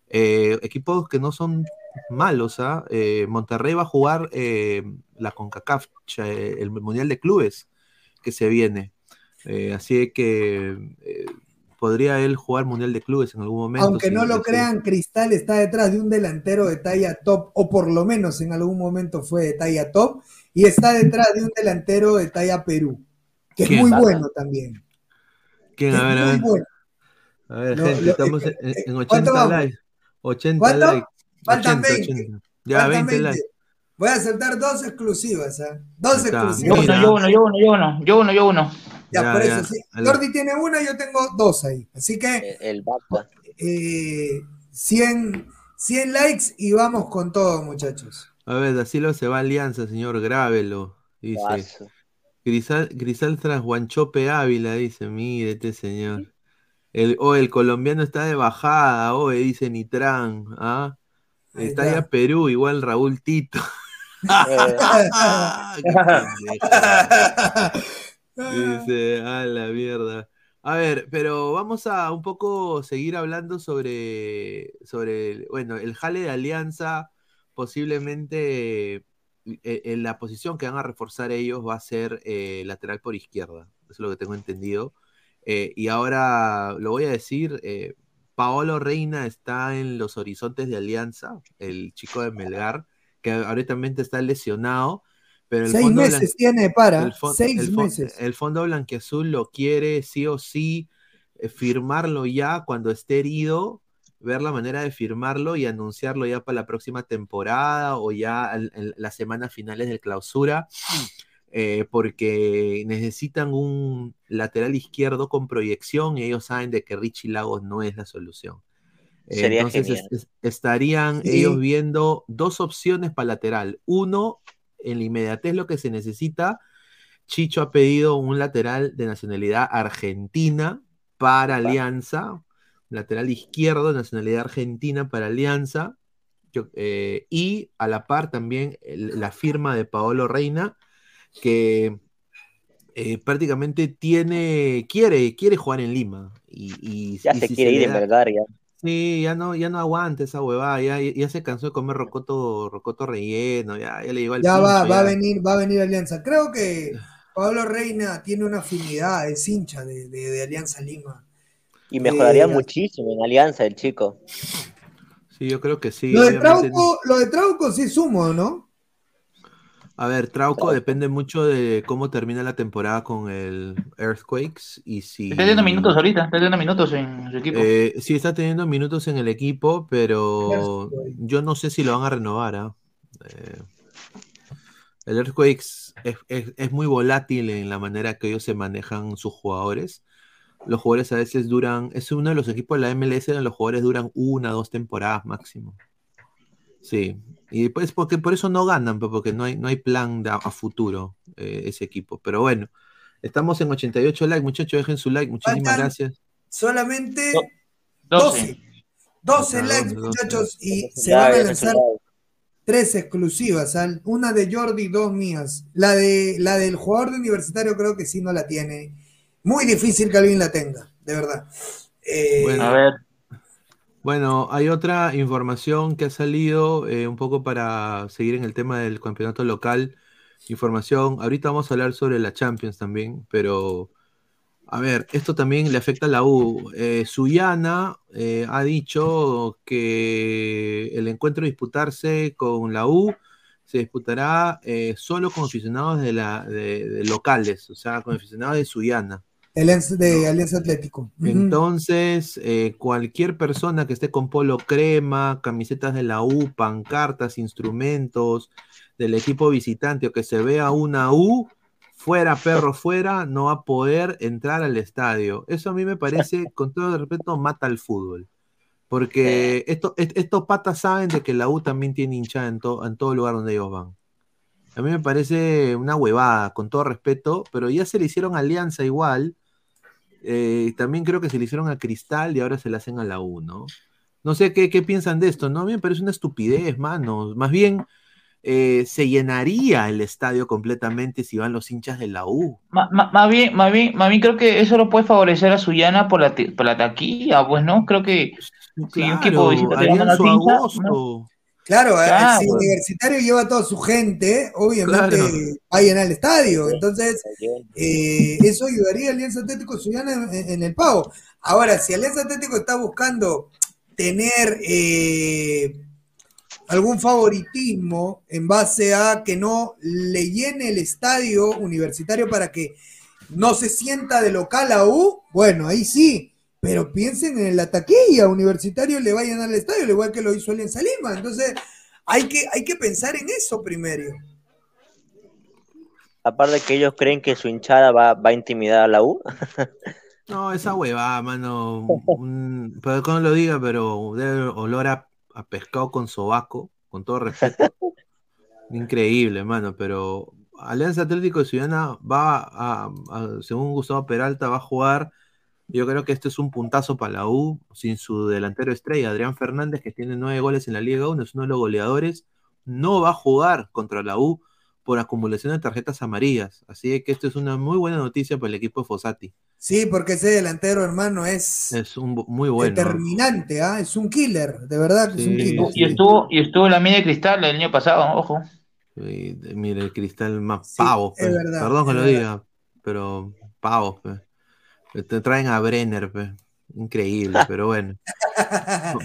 Eh, equipos que no son malos, ¿ah? Eh, Monterrey va a jugar la CONCACAF, el Mundial de Clubes que se viene. Así que podría él jugar Mundial de Clubes en algún momento. Aunque si no lo crean, Cristal está detrás de un delantero de talla top, o por lo menos en algún momento fue de talla top, y está detrás de un delantero de talla Perú, que es muy bueno también. ¿Quién? A ver, a ver. bueno. A ver, gente, lo- estamos eh, en, eh, en ¿cuánto 80 vamos? likes. 80 ¿Cuánto? likes. Faltan 80, 20. 80. Ya, Faltan 20 20. likes. Voy a aceptar dos exclusivas, ¿ah? Dos está. Yo exclusivas. uno, yo uno, yo uno, yo uno, yo uno, yo uno. Ya, Ya, por ya. eso, Jordi tiene una, yo tengo dos ahí. Así que El Barça. eh, 100, 100 likes y vamos con todo, muchachos. A ver, Dacilo se va a Alianza, señor, grábelo. Dice. Paso. Grisal, Grisal tras Guanchope Ávila, dice, mire este señor. El, oh, el colombiano está de bajada, oh, dice Nitrán. ¿ah? Está está. ya Perú, igual Raúl Tito. (laughs) (laughs) Eh, pendejo. Dice, a la mierda. A ver, pero vamos a un poco seguir hablando sobre, sobre bueno, el jale de Alianza, posiblemente eh, en la posición que van a reforzar ellos va a ser eh, lateral por izquierda, eso es lo que tengo entendido. Eh, y ahora lo voy a decir, eh, Paolo Reina está en los horizontes de Alianza, el chico de Melgar, que ahorita está lesionado, pero el Seis fondo meses tiene para, seis el meses. el fondo blanquiazul lo quiere sí o sí eh, firmarlo ya cuando esté herido, ver la manera de firmarlo y anunciarlo ya para la próxima temporada o ya en, en las semanas finales de clausura, eh, porque necesitan un lateral izquierdo con proyección y ellos saben de que Richie Lagos no es la solución. Eh, Sería Entonces es- estarían Sí. ellos viendo dos opciones para lateral. Uno, en la inmediatez lo que se necesita, Chicho ha pedido un lateral de nacionalidad argentina para Alianza, lateral izquierdo de nacionalidad argentina para Alianza, Yo- eh, y a la par también el- la firma de Paolo Reina, que eh, prácticamente tiene, quiere, quiere jugar en Lima. Y, y- Ya y se si quiere ir en ya. Sí, ya no, ya no aguanta esa huevada, ya, ya se cansó de comer rocoto, rocoto relleno, ya, ya le llegó al Ya va, va a venir, va a venir Alianza. Creo que (sighs) Pablo Reina tiene una afinidad, es hincha de, de- de Alianza Lima. Y mejoraría Eh, muchísimo en Alianza el chico. Sí, yo creo que sí. lo, de Trauco, lo de Trauco sí sumo, ¿no? A ver, Trauco depende mucho de cómo termina la temporada con el Earthquakes y si... Está teniendo minutos ahorita, está teniendo minutos en su equipo. Eh, sí, está teniendo minutos en el equipo, pero yo no sé si lo van a renovar. ¿ah? Eh, el Earthquakes es, es- es muy volátil en la manera que ellos se manejan sus jugadores. Los jugadores a veces duran, es uno de los equipos de la MLS donde los jugadores duran una, dos temporadas máximo. Sí, y pues porque por eso no ganan, pues, porque no hay, no hay plan de a, futuro eh, ese equipo. Pero bueno, estamos en 88 likes, muchachos, dejen su like, muchísimas Faltan gracias. Solamente 12. 12. 12 Ah, likes, 12, 12. muchachos, y se Ya, van a lanzar tres exclusivas, ¿al? una de Jordi, dos mías. La de la del jugador de universitario creo que sí no la tiene. Muy difícil que alguien la tenga, de verdad. Eh, Bueno, A ver, Bueno, hay otra información que ha salido eh, un poco para seguir en el tema del campeonato local. Información, ahorita vamos a hablar sobre la Champions también, pero a ver, esto también le afecta a la U. Eh, Suyana eh, ha dicho que el encuentro disputarse con la U se disputará eh, solo con aficionados de, la, de, de locales, o sea, con aficionados de Suyana. El de Alianza Atlético. Entonces, eh, cualquier persona que esté con polo crema, camisetas de la U, pancartas, instrumentos del equipo visitante o que se vea una U, fuera perro fuera, no va a poder entrar al estadio. Eso a mí me parece, con todo el respeto, mata al fútbol. Porque esto- est- estos patas saben de que la U también tiene hinchada en, to- en todo lugar donde ellos van. A mí me parece una huevada, con todo respeto, pero ya se le hicieron alianza igual. Eh, también creo que se le hicieron a Cristal y ahora se le hacen a la U, ¿no? No sé qué, qué piensan de esto, ¿no? A mí me parece una estupidez, mano. Más bien, eh, se llenaría el estadio completamente si van los hinchas de la U. más bien, más bien, más bien creo que eso lo puede favorecer a Suyana por la, por la taquilla, pues no, creo que si un equipo Claro, visita su agosto. Claro, Claro. si Universitario lleva a toda su gente, obviamente Claro. vayan al estadio. Entonces, eh, eso ayudaría a Alianza Atlético Suyana en, en el pago. Ahora, si Alianza Atlético está buscando tener eh, algún favoritismo en base a que no le llene el estadio universitario para que no se sienta de local a U, bueno, ahí sí. Pero piensen en la taquilla, Universitario le va a llenar el estadio, al igual que lo hizo Alianza Lima. Entonces, hay que, hay que pensar en eso primero. Aparte que ellos creen que su hinchada va, va a intimidar a la U. (laughs) No, esa huevada, mano. un- perdón lo diga, pero debe olor a, a pescado con sobaco, con todo respeto. (laughs) Increíble, mano, pero Alianza Atlético de Ciudadana va a, a- según Gustavo Peralta, va a jugar. Yo creo que este es un puntazo para la U, sin su delantero estrella, Adrián Fernández, que tiene nueve goles en la Liga 1, es uno de los goleadores. No va a jugar contra la U por acumulación de tarjetas amarillas. Así que esto es una muy buena noticia para el equipo de Fossati. Sí, porque ese delantero, hermano, es Es un muy bueno. determinante, ¿ah? es un killer, de verdad es un Sí, killer. Y estuvo, y estuvo en la media de cristal el año pasado, ojo. Y, de- mira, el cristal más pavo. es pe. verdad, Perdón que lo verdad. diga, pero pavos. pe. Te traen a Brenner. pe. Increíble, (laughs) pero bueno.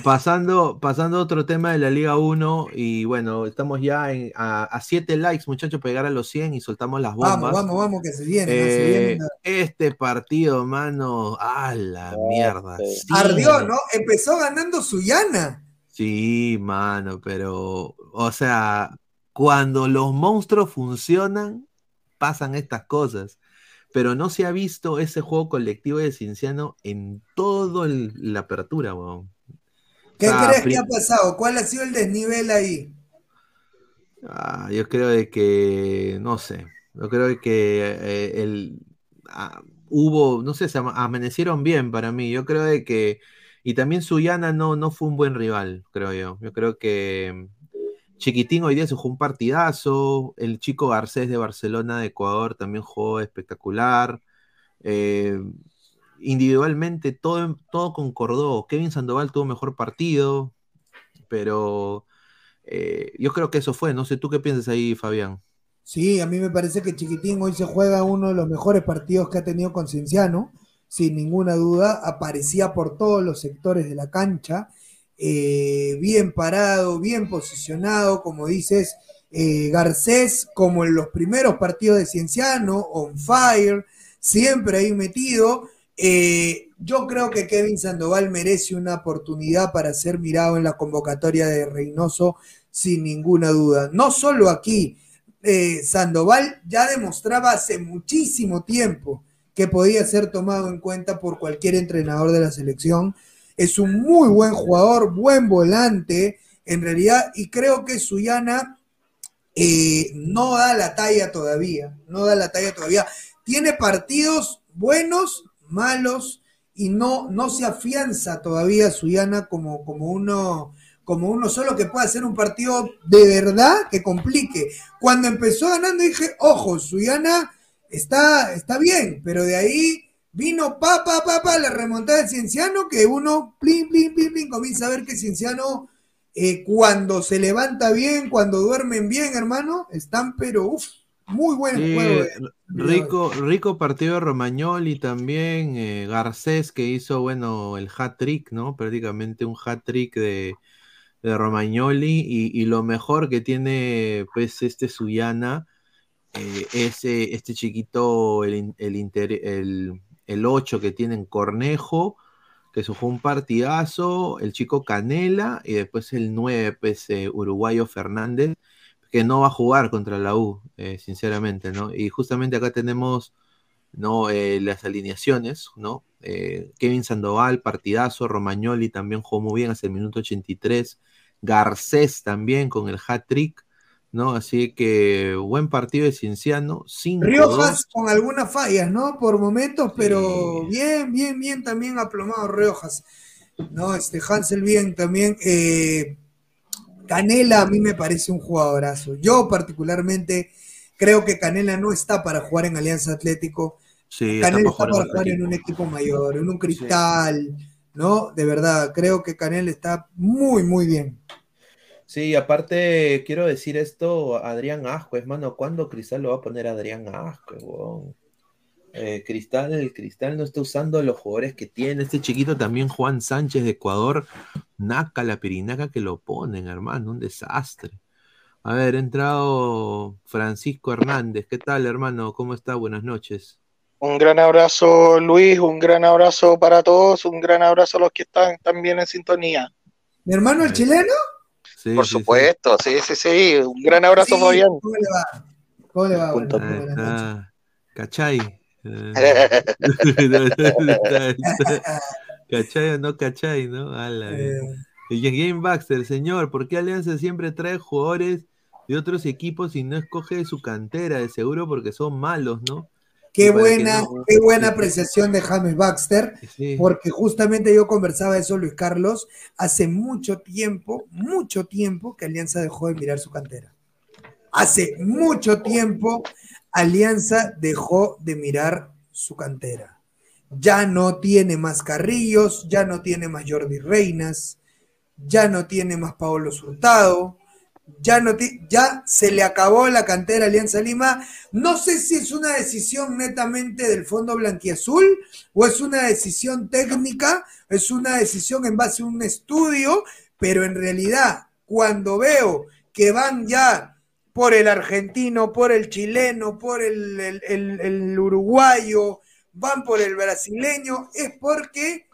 Pasando, pasando a otro tema de la Liga 1, y bueno, estamos ya en- a 7 likes, muchachos, para llegar a los 100 y soltamos las bombas. Vamos, vamos, vamos, que se viene, ¿no? se Eh, viene. este partido, mano, a la mierda. sí. Ardió, ¿no? Empezó ganando Suyana. Sí, mano, pero, o sea, cuando los monstruos funcionan, pasan estas cosas. Pero no se ha visto ese juego colectivo de Cinciano en toda la apertura, weón. ¿Qué O sea, crees que ha pasado? ¿Cuál ha sido el desnivel ahí? Ah, yo creo de que, no sé, yo creo de que eh, el, ah, hubo, no sé, se ama- amanecieron bien para mí. Yo creo de que, y también Suyana no, no fue un buen rival, creo yo. Yo creo que Chiquitín hoy día se jugó un partidazo. El chico Garcés de Barcelona de Ecuador también jugó espectacular. Eh, individualmente todo, todo concordó. Kevin Sandoval tuvo mejor partido, pero eh, yo creo que eso fue. No sé, ¿tú qué piensas ahí, Fabián? Sí, a mí me parece que Chiquitín hoy se juega uno de los mejores partidos que ha tenido con Cienciano, sin ninguna duda, aparecía por todos los sectores de la cancha, eh, bien parado, bien posicionado, como dices, eh, Garcés, como en los primeros partidos de Cienciano, on fire, siempre ahí metido. Eh, yo creo que Kevin Sandoval merece una oportunidad para ser mirado en la convocatoria de Reynoso, sin ninguna duda. No solo aquí, Sandoval ya demostraba hace muchísimo tiempo que podía ser tomado en cuenta por cualquier entrenador de la selección. Es un muy buen jugador, buen volante, en realidad, y creo que Suyana eh, no da la talla todavía, no da la talla todavía. Tiene partidos buenos, malos, y no, no se afianza todavía Suyana como, como uno como uno solo que pueda hacer un partido de verdad que complique. Cuando empezó ganando dije, ojo, Suyana está, está bien, pero de ahí vino pa, pa, pa, pa, la remontada de Cienciano, que uno, plin, plin, plin, plin, comienza a ver que Cienciano, eh, cuando se levanta bien, cuando duermen bien, hermano, están, pero, uff, muy buen Sí, juego. eh. rico, rico partido de Romagnoli también, eh, Garcés que hizo, bueno, el hat-trick, ¿no? Prácticamente un hat-trick de, de Romagnoli y, y lo mejor que tiene, pues, este Suyana eh, es este chiquito, el, el, inter- el, el 8 que tienen Cornejo, que se jugó un partidazo, el chico Canela y después el 9, pues, eh, uruguayo Fernández que no va a jugar contra la U, eh, sinceramente, ¿no? Y justamente acá tenemos, ¿no? Eh, las alineaciones, ¿no? Kevin Sandoval, partidazo, Romagnoli también jugó muy bien hasta el minuto 83, Garcés también con el hat-trick, ¿no? Así que buen partido de Cienciano, 5 Riojas con algunas fallas, ¿no? Por momentos, pero bien, bien, bien también aplomado Riojas. No, este Hansel bien también. eh, Canela a mí me parece un jugadorazo. Yo particularmente creo que Canela no está para jugar en Alianza Atlético. Sí, Canela está para jugar en jugar otro en un equipo mayor, en un cristal, ¿no? De verdad, creo que Canela está muy, muy bien. Sí, aparte, quiero decir esto, Adrián Ascuez, mano, ¿cuándo Cristal lo va a poner a Adrián Ascuez, huevón? Eh, Cristal, el Cristal no está usando los jugadores que tiene. Este chiquito también, Juan Sánchez de Ecuador, naca la pirinaca que lo ponen, hermano, un desastre. A ver, ha entrado Francisco Hernández. ¿Qué tal, hermano? ¿Cómo está? Buenas noches. Un gran abrazo, Luis, un gran abrazo para todos, un gran abrazo a los que están también en sintonía. ¿Mi hermano el chileno? Sí, Por sí, supuesto, sí, sí, sí. Un gran abrazo, Sí, Fabián. ¿Cómo le va? ¿Cómo le va? Noches. está. ¿Cachai? (laughs) ¿Cachai o no cachai, no? A la Eh. vez. Y Game Baxter, señor, ¿por qué Alianza siempre trae jugadores de otros equipos y no escoge su cantera? De seguro porque son malos, ¿no? Qué buena, no- qué buena apreciación de James Baxter, sí. porque justamente yo conversaba eso, Luis Carlos, hace mucho tiempo, mucho tiempo que Alianza dejó de mirar su cantera. Hace mucho tiempo Alianza dejó de mirar su cantera. Ya no tiene más Carrillos, ya no tiene más Jordi Reinas, ya no tiene más Paolo Hurtado, ya no ya se le acabó la cantera Alianza Lima. No sé si es una decisión netamente del Fondo Blanquiazul o es una decisión técnica, es una decisión en base a un estudio, pero en realidad cuando veo que van ya por el argentino, por el chileno, por el, el- el- el uruguayo, van por el brasileño, es porque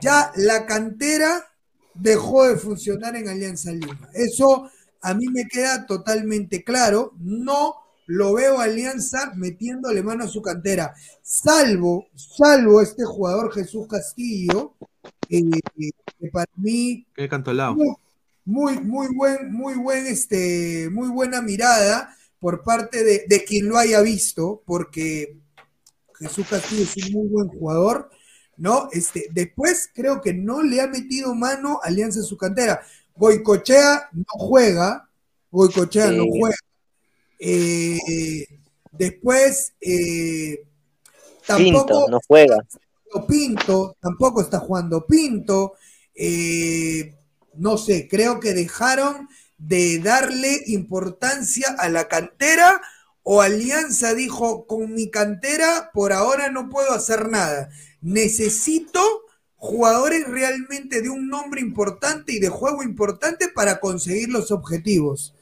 ya la cantera dejó de funcionar en Alianza Lima. Eso a mí me queda totalmente claro. No lo veo a Alianza metiéndole mano a su cantera, salvo, salvo este jugador Jesús Castillo, eh, que para mí ¿Qué cantolao? muy, muy, muy buen, muy buen, este, muy buena mirada por parte de, de quien lo haya visto, porque Jesús Castillo es un muy buen jugador, ¿no? Este, después creo que no le ha metido mano Alianza en su cantera. Goicochea no juega, Goicochea no Sí. juega. Eh, después, eh, Pinto, tampoco no juega. Pinto, tampoco está jugando Pinto. eh, no sé, creo que dejaron de darle importancia a la cantera o Alianza dijo, con mi cantera por ahora no puedo hacer nada. Necesito jugadores realmente de un nombre importante y de juego importante para conseguir los objetivos.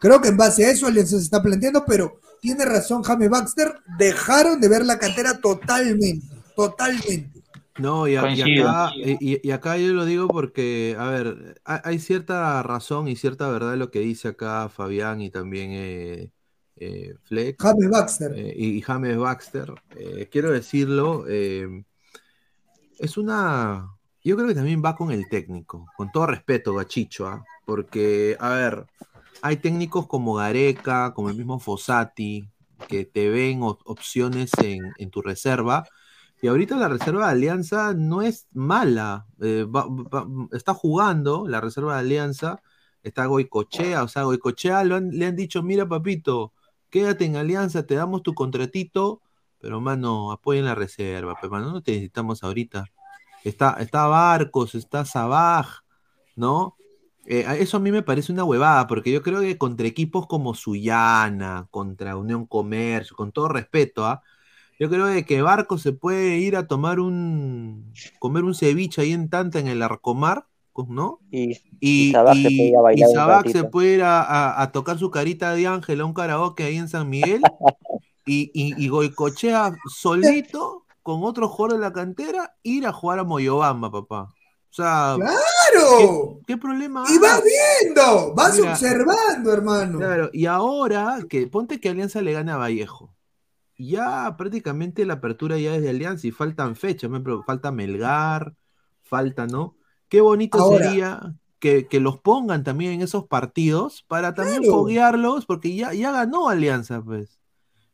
Creo que en base a eso Alianza se está planteando, pero tiene razón James Baxter, dejaron de ver la cantera totalmente, totalmente. No, y, a- y Coincido. acá, y- y acá yo lo digo porque, a ver, ha- hay cierta razón y cierta verdad en lo que dice acá Fabián y también eh, eh, Fleck. James Baxter. eh, y, y James Baxter. Eh, quiero decirlo, eh, es una... Yo creo que también va con el técnico, con todo respeto, Gachicho, ¿ah? porque, a ver, hay técnicos como Gareca, como el mismo Fossati, que te ven op- opciones en, en tu reserva. Y ahorita la reserva de Alianza no es mala. eh, está jugando la reserva de Alianza. Está Goicochea. O sea, Goicochea lo han- le han dicho: Mira, papito, quédate en Alianza, te damos tu contratito. Pero, mano, apoyen la reserva. Pero, mano, no te necesitamos ahorita. Está, está Barcos, está Sabaj, ¿no? Eh, eso a mí me parece una huevada, porque yo creo que contra equipos como Suyana, contra Unión Comercio, con todo respeto, ¿ah? Yo creo de que Barco se puede ir a tomar un. comer un ceviche ahí en Tanta en el Arcomar, ¿no? Y, y Sabaj se puede ir a y se puede ir a, a- a tocar su carita de ángel a un karaoke ahí en San Miguel. (laughs) y, y, y Goicochea solito, con otro jugador de la cantera, ir a jugar a Moyobamba, papá. O sea. ¡Claro! ¿Qué, qué problema Y vas viendo, vas Mira, observando, hermano. Claro, y ahora que ponte que Alianza le gana a Vallejo. Ya prácticamente la apertura ya es de Alianza y faltan fechas, falta Melgar, falta, ¿no? Qué bonito Ahora. sería que, que los pongan también en esos partidos para también Claro. foguearlos, porque ya, ya ganó Alianza, pues.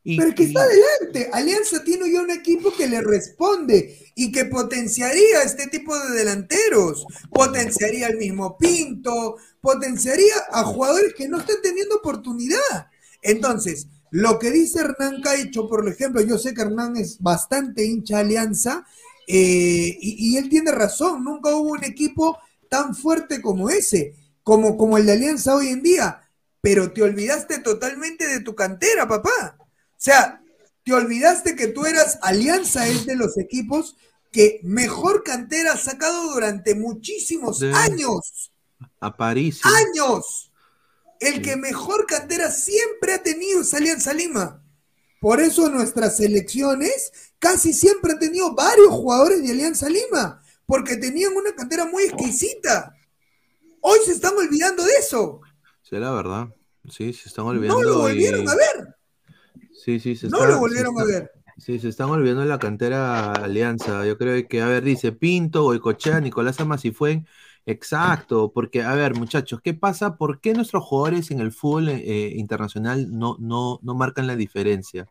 Y, Pero es que está adelante. Alianza tiene ya un equipo que le responde y que potenciaría este tipo de delanteros. Potenciaría al mismo Pinto, potenciaría a jugadores que no están teniendo oportunidad. Entonces, lo que dice Hernán Caicho, por ejemplo, yo sé que Hernán es bastante hincha de Alianza eh, y, y él tiene razón. Nunca hubo un equipo tan fuerte como ese. como, como el de Alianza hoy en día, pero te olvidaste totalmente de tu cantera, papá. O sea, te olvidaste que tú eras Alianza, es de los equipos que mejor cantera ha sacado durante muchísimos Sí. años. A París. ¡Años! El que mejor cantera siempre ha tenido es Alianza Lima. Por eso nuestras selecciones casi siempre han tenido varios jugadores de Alianza Lima, porque tenían una cantera muy exquisita. Hoy se están olvidando de eso. La verdad. Sí, se están olvidando. No lo volvieron y- a ver. Sí, sí, se No está- lo se volvieron a ver. Sí, se están olvidando de la cantera Alianza. Yo creo que, a ver, dice Pinto, Goicochea, Nicolás Amasifuen. Exacto, porque, a ver, muchachos, ¿qué pasa? ¿Por qué nuestros jugadores en el fútbol eh, internacional no, no, no marcan la diferencia?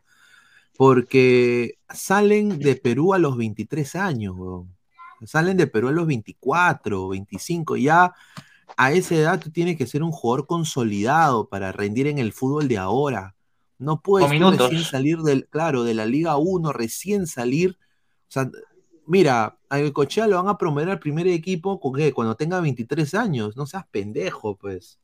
Porque salen de Perú a los 23 años. Salen de Perú a los 24, 25. Ya a esa edad tú tienes que ser un jugador consolidado para rendir en el fútbol de ahora. No puedes recién salir del, claro, de la Liga 1, recién salir. O sea, mira, a Cochea lo van a promover al primer equipo cuando tenga 23 años. No seas pendejo, pues.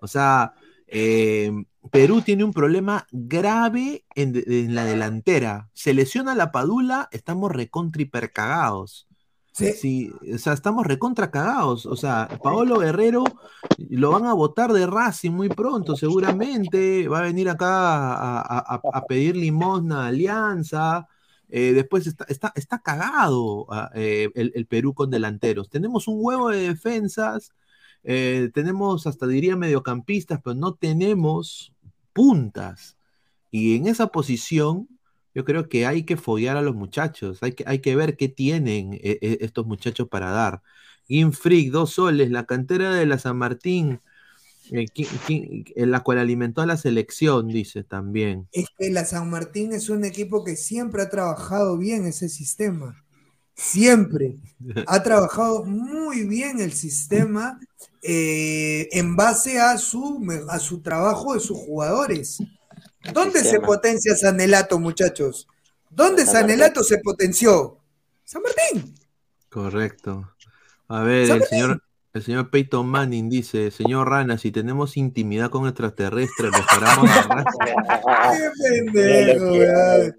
O sea, eh, Perú tiene un problema grave en, de- en la delantera. Se lesiona la Padula, estamos recontra hipercagados. Sí. o sea, estamos recontra cagados. O sea, Paolo Guerrero lo van a votar de Racing muy pronto, seguramente. Va a venir acá a, pedir limosna Alianza. Eh, después está, está, está cagado ah, eh, el, el Perú con delanteros. Tenemos un huevo de defensas, eh, tenemos hasta diría mediocampistas, pero no tenemos puntas. Y en esa posición, yo creo que hay que foguear a los muchachos, hay que, hay que ver qué tienen eh, eh, estos muchachos para dar. Game Freak, dos soles, la cantera de la San Martín, eh, en la cual alimentó a la selección, dice también. Es que la San Martín es un equipo que siempre ha trabajado bien ese sistema. Siempre. Ha (laughs) trabajado muy bien el sistema eh, en base a su, a su trabajo de sus jugadores. ¿Dónde se potencia Sanelato, muchachos? ¿Dónde San. Sanelato se potenció? San Martín. Correcto. A ver, San el señor, el señor Peyton Manning dice, señor Rana, si tenemos intimidad con extraterrestres, restauramos la raza. Qué pendejo, weón.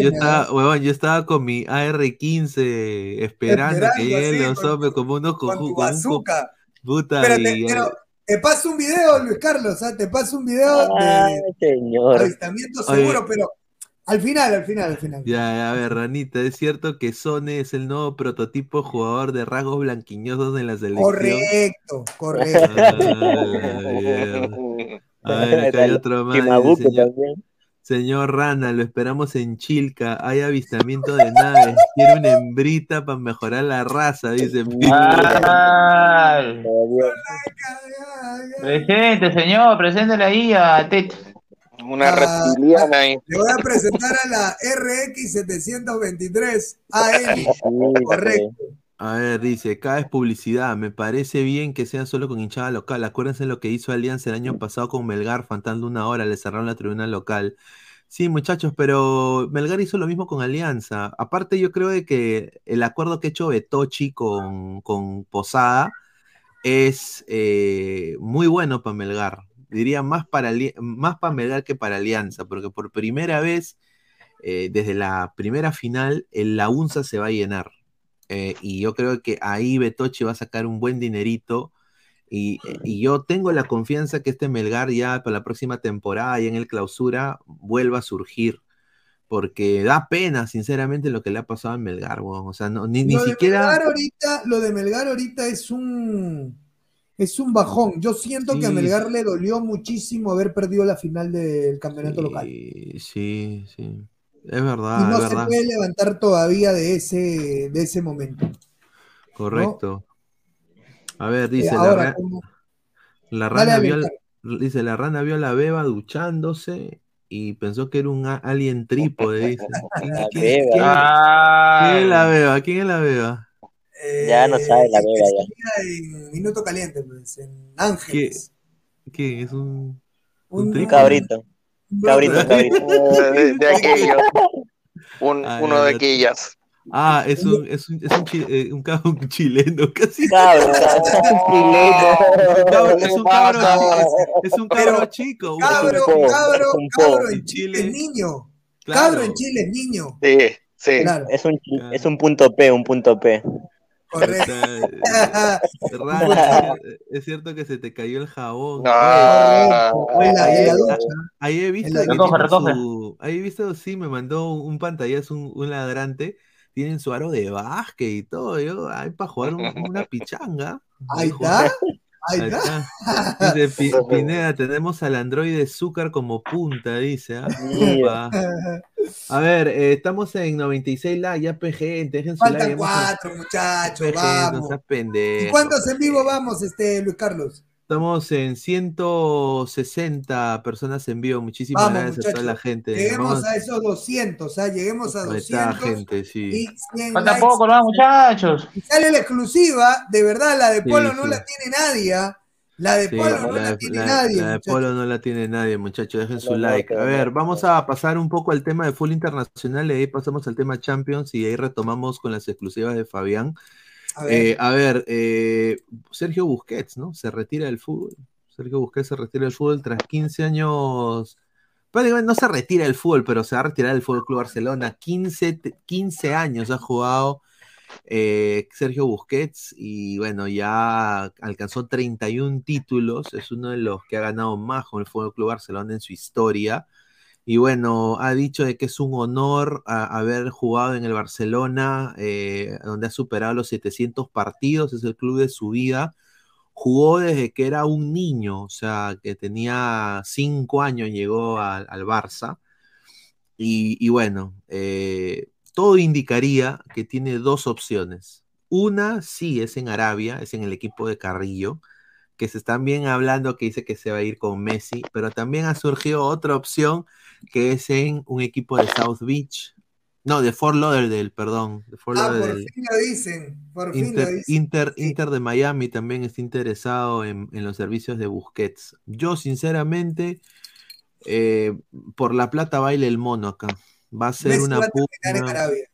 Yo, estaba, huevón, yo estaba con mi AR-15 esperando, que lleguen los hombres como unos Con coju- tu como un co- bazooka. puta Espérate, y- pero te paso un video, Luis Carlos, ¿ah? te paso un video Ay, de señor. avistamiento Oye. seguro, pero al final, al final, al final. Ya, a ver, Ranita, ¿es cierto que Sone es el nuevo prototipo jugador de rasgos blanquiñosos en la selección? Correcto, correcto. Ah, A ver, acá hay otro (laughs) más. dice, señor, Rana, lo esperamos en Chilca. Hay avistamiento de naves. Quiere una hembrita para mejorar la raza, dice. Presente, señor, preséntale ahí a Tet. Una Ah, reptiliana ahí. Le voy a presentar a la RX 723 AM. Correcto. A ver, dice, cada es publicidad. Me parece bien que sea solo con hinchada local. Acuérdense lo que hizo Alianza el año pasado con Melgar, faltando una hora, le cerraron la tribuna local. Sí, muchachos, pero Melgar hizo lo mismo con Alianza. Aparte, yo creo de que el acuerdo que ha hecho Betochi con, con Posada es eh, muy bueno para Melgar. Diría más para, más para Melgar que para Alianza, porque por primera vez, eh, desde la primera final, el la UNSA se va a llenar. Eh, y yo creo que ahí Betoche va a sacar un buen dinerito. Y, y yo tengo la confianza que este Melgar ya para la próxima temporada, ya en el clausura, vuelva a surgir. Porque da pena, sinceramente, lo que le ha pasado a Melgar. O sea, no, ni, ni siquiera. Melgar ahorita, lo de Melgar ahorita es un es un bajón. Yo siento que a Sí. Melgar le dolió muchísimo haber perdido la final del campeonato local. Sí, sí, Es Y verdad, no es se verdad. puede levantar todavía de ese, de ese momento. Correcto. A ver, Eh, dice la, ahora, ra- como- la rana vio dice la rana vio a la beba duchándose y pensó que era un alien trípode, dice. (laughs) ¿Quién, La quién- beba. quién- Ay. quién es la beba? ¿Quién es la beba? Ya no sabe la Eh, beba ya. en Minuto Caliente, pues, en ¿Qué, Ángeles. qué es un, Un-? Cabrito. Cabrito, (laughs) cabrito. De, de aquellos. Un- Ah, uno de aquellas. Ah, es un, es un, es un, chi- eh, un cabro un chileno, casi. Cabro, Es un cabro, es un cabro, es, es un cabro Pero, chico. un Cabro, cabro- cabro, un cabro po. en Chile es niño. Claro. Cabro en Chile es niño. Sí, sí. Claro. Es un, es un punto P, un punto P. Correcto. (laughs) Raro, es cierto que se te cayó el jabón. Ah. Oye, la- ahí, la ducha. ahí he visto que su- ahí he visto, sí, me mandó un, un pantallazo, un, un ladrante, tienen su aro de básquet y todo, yo, ahí para jugar un- una pichanga. Ahí está. (laughs) Ahí está. (laughs) Dice Pi- Pineda, tenemos al androide Zúcar como punta, dice. ¿ah? A ver, eh, estamos en 96 likes, ya PG, dejen su like. Faltan hemos- cuatro, muchachos, PG, no vamos. seas ¿Y pendejo. cuántos en vivo vamos, este Luis Carlos? Estamos en 160 personas en vivo. Muchísimas Vamos, gracias a toda la gente. Lleguemos Vamos- a esos 200, ¿ah? Lleguemos a Ahí está, 200. gente, sí. Y 100 Falta likes. poco, ¿no, muchachos? Y sale la exclusiva, de verdad, la de Sí, Polo no sí. la tiene nadie. ¿ah? La de Sí, Polo no la, la de- tiene la- nadie. la de muchachos. Polo no la tiene nadie, muchachos. Dejen su like. A ver, vamos a pasar un poco al tema de fútbol internacional y ahí pasamos al tema Champions y ahí retomamos con las exclusivas de Fabián. A ver. Eh, a ver, eh, Sergio Busquets, ¿no? Se retira del fútbol. Sergio Busquets se retira del fútbol tras 15 años. Prácticamente no se retira del fútbol, pero se va a retirar del Fútbol Club Barcelona. 15, te- 15 años ha jugado eh, Sergio Busquets y bueno, ya alcanzó 31 títulos. Es uno de los que ha ganado más con el Fútbol Club Barcelona en su historia. Y bueno, ha dicho de que es un honor a- haber jugado en el Barcelona, eh, donde ha superado los 700 partidos, es el club de su vida. Jugó desde que era un niño, o sea, que tenía 5 años, llegó al, al Barça. Y, y bueno, eh, todo indicaría que tiene dos opciones. Una, sí, es en Arabia, es en el equipo de Carrillo, que se están bien hablando que dice que se va a ir con Messi, pero también ha surgido otra opción que es en un equipo de South Beach, no, de Fort Lauderdale, perdón, de Fort Ah, por Lauderdale. fin lo dicen. Por fin lo Inter, dicen. Inter, Inter de Miami también está interesado en, en los servicios de Busquets. Yo, sinceramente, eh, por la plata baila el mono acá. Va a ser Messi una va a terminar en pugna- Arabia.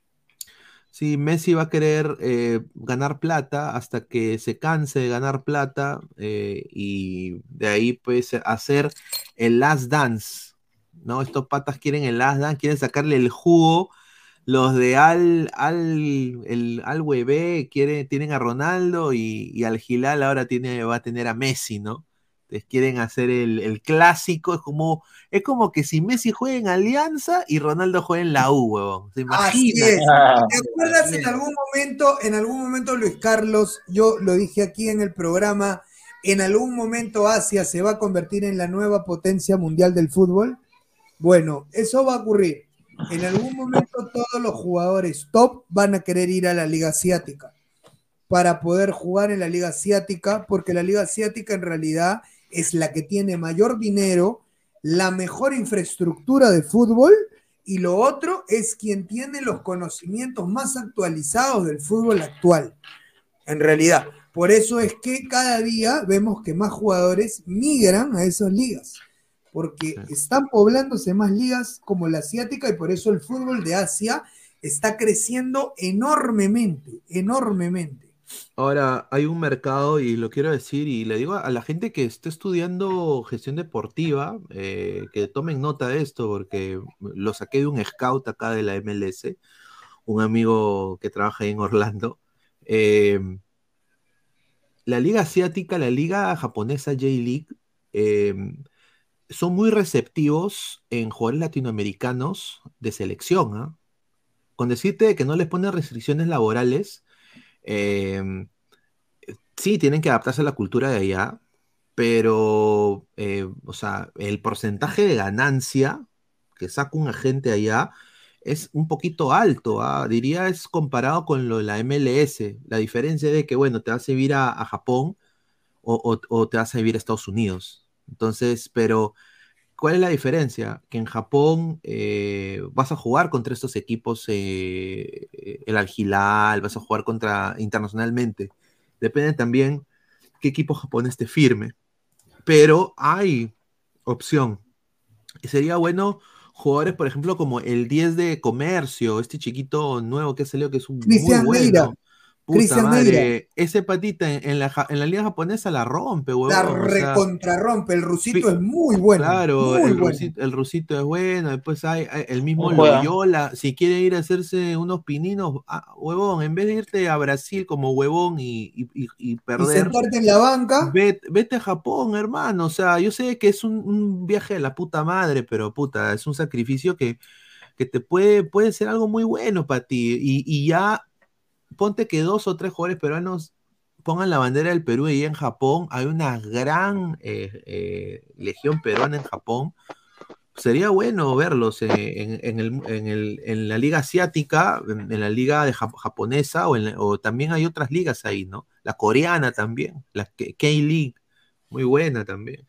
Sí, Messi va a querer eh, ganar plata hasta que se canse de ganar plata eh, y de ahí pues hacer el last dance, ¿no? Estos patas quieren el last dance, quieren sacarle el jugo. Los de Al, Al, el Al quieren, tienen a Ronaldo y, y Al Hilal ahora tiene, va a tener a Messi, ¿no? Entonces quieren hacer el, el clásico, es como, es como que si Messi juega en Alianza y Ronaldo juega en la U, huevón. ¿Se Así es. ¿Te acuerdas en algún momento, en algún momento, Luis Carlos, yo lo dije aquí en el programa, en algún momento Asia se va a convertir en la nueva potencia mundial del fútbol? Bueno, eso va a ocurrir. En algún momento todos los jugadores top van a querer ir a la liga asiática para poder jugar en la liga asiática, porque la liga asiática en realidad es la que tiene mayor dinero, la mejor infraestructura de fútbol y lo otro es quien tiene los conocimientos más actualizados del fútbol actual. En realidad, por eso es que cada día vemos que más jugadores migran a esas ligas, porque están poblándose más ligas como la asiática y por eso el fútbol de Asia está creciendo enormemente, enormemente. Ahora, hay un mercado, y lo quiero decir, y le digo a la gente que esté estudiando gestión deportiva, eh, que tomen nota de esto, porque lo saqué de un scout acá de la MLS, un amigo que trabaja en Orlando. Eh, la liga asiática, la liga japonesa J-League, eh, son muy receptivos en jugadores latinoamericanos de selección, ¿ah? Con decirte que no les ponen restricciones laborales, eh, sí, tienen que adaptarse a la cultura de allá, pero, eh, o sea, el porcentaje de ganancia que saca un agente allá es un poquito alto, ¿ah? diría es comparado con lo de la MLS. La diferencia de que, bueno, te vas a vivir a, a Japón o, o- o te vas a vivir a Estados Unidos. Entonces, pero, ¿cuál es la diferencia? Que en Japón eh, vas a jugar contra estos equipos, eh, el Al Hilal, vas a jugar contra internacionalmente. Depende también qué equipo japonés te firme. Pero hay opción. Sería bueno jugadores, por ejemplo, como el 10 de comercio, este chiquito nuevo que salió, que es un Cristian muy bueno. Cristian madre, Neira. ese patita en, en la, en la liga japonesa la rompe, huevón. La recontrarrompe. El rusito es muy bueno. Claro, muy el, bueno. rusito, el rusito es bueno, después hay, hay el mismo juega. Loyola, si quiere ir a hacerse unos pininos, ah, huevón, en vez de irte a Brasil como huevón y, y- y- y Y perder, sentarte en la banca. vete, vete a Japón, hermano, o sea, yo sé que es un, un viaje de la puta madre, pero puta, es un sacrificio que, que te puede, puede ser algo muy bueno para ti, y, y ya ponte que dos o tres jugadores peruanos pongan la bandera del Perú y en Japón hay una gran eh, eh, legión peruana en Japón. Sería bueno verlos en, en el- en el- en la liga asiática, en, la liga de Jap- japonesa, o, la- o también hay otras ligas ahí, ¿no? La coreana también, la K- K-League, muy buena también.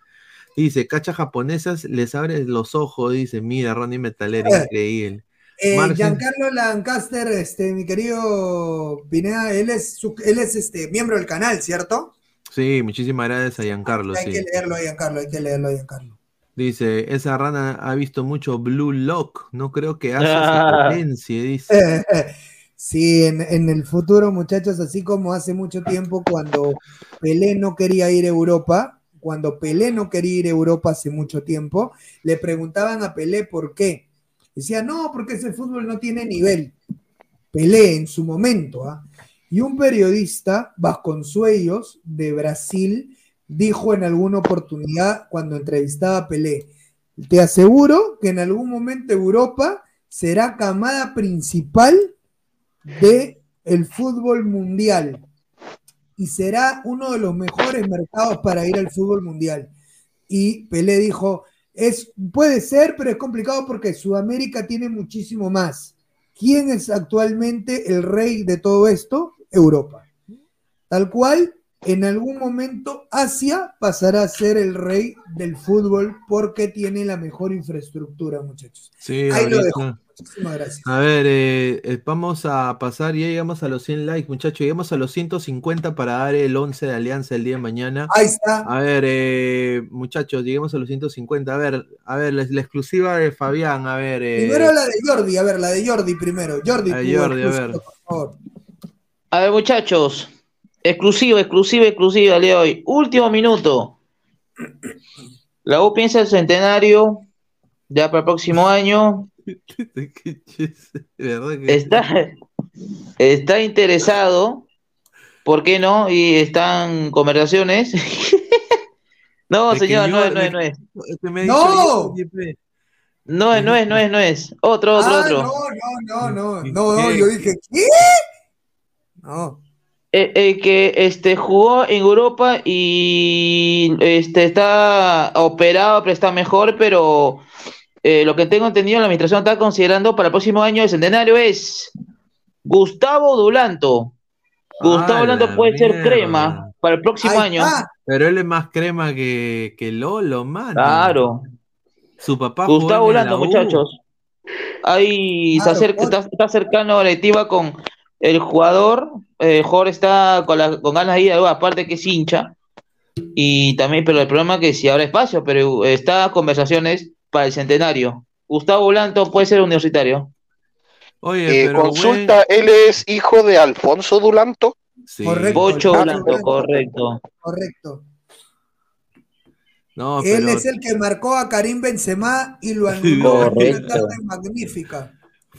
Dice, cachas japonesas les abres los ojos, dice, mira, Ronnie Metalera, Eh, increíble. Eh, Giancarlo Lancaster, este, mi querido Pineda, él es, su- él es este, miembro del canal, ¿cierto? Sí, muchísimas gracias a Giancarlo, hay sí. que leerlo a Giancarlo, hay que leerlo a Giancarlo. Dice, esa rana ha visto mucho Blue Lock, no creo que hace Ah. potencia, dice. (laughs) Sí, en, en el futuro, muchachos, así como hace mucho tiempo cuando Pelé no quería ir a Europa, cuando Pelé no quería ir a Europa hace mucho tiempo, le preguntaban a Pelé por qué. Decía, no, porque ese fútbol no tiene nivel. Pelé en su momento, ¿ah? Y un periodista, Vasconsuelos, de Brasil, dijo en alguna oportunidad cuando entrevistaba a Pelé, te aseguro que en algún momento Europa será camada principal de el fútbol mundial y será uno de los mejores mercados para ir al fútbol mundial. Y Pelé dijo, es, puede ser, pero es complicado porque Sudamérica tiene muchísimo más. ¿Quién es actualmente el rey de todo esto? Europa. Tal cual, en algún momento Asia pasará a ser el rey del fútbol porque tiene la mejor infraestructura, muchachos. Sí, Ahí lo dejo. Muchísimas gracias. A ver, eh, eh, vamos a pasar, ya llegamos a los 100 likes, muchachos, llegamos a los 150 para dar el 11 de Alianza el día de mañana. Ahí está. A ver, eh, muchachos, lleguemos a los 150. A ver, a ver, la, la exclusiva de Fabián, a ver. eh, Primero la de Jordi, a ver, la de Jordi primero. Jordi, A Jordi, a ver. por favor. A ver, muchachos. Exclusiva, exclusiva, exclusiva de hoy. Último minuto. La U piensa el centenario ya para el próximo año. ¿Verdad que- Está, está interesado. ¿Por qué no? Y están conversaciones. (laughs) no, señor, yo- no es, no es, no es. es que me ha dicho ¡No! No es, no es, no es, no es. Otro, otro, Ah, otro. no, no, no, no, no, yo dije, ¿qué? No. Eh, eh, que este jugó en Europa y este está operado, pero está mejor, pero eh, lo que tengo entendido, la administración está considerando para el próximo año el centenario es Gustavo Dulanto. Gustavo Ah, Dulanto la puede ser crema para el próximo año. Pero él es más crema que, que Lolo, man. Claro. Su papá Gustavo Dulanto, muchachos. Ahí se está, está cercano a la directiva con el jugador. eh, El jugador está con, la- con ganas de ir, aparte que es hincha. Y también, pero el problema es que si habrá espacio, pero está conversaciones para el centenario. Gustavo Blanto puede ser universitario. Oye, Eh, pero consulta, ¿él es hijo de Alfonso Dulanto? Sí. Correcto. Pocho Blanco, Blanco. correcto. Correcto. No, Él pero es el que marcó a Karim Benzema y lo anuló en una Correcto. tarde magnífica.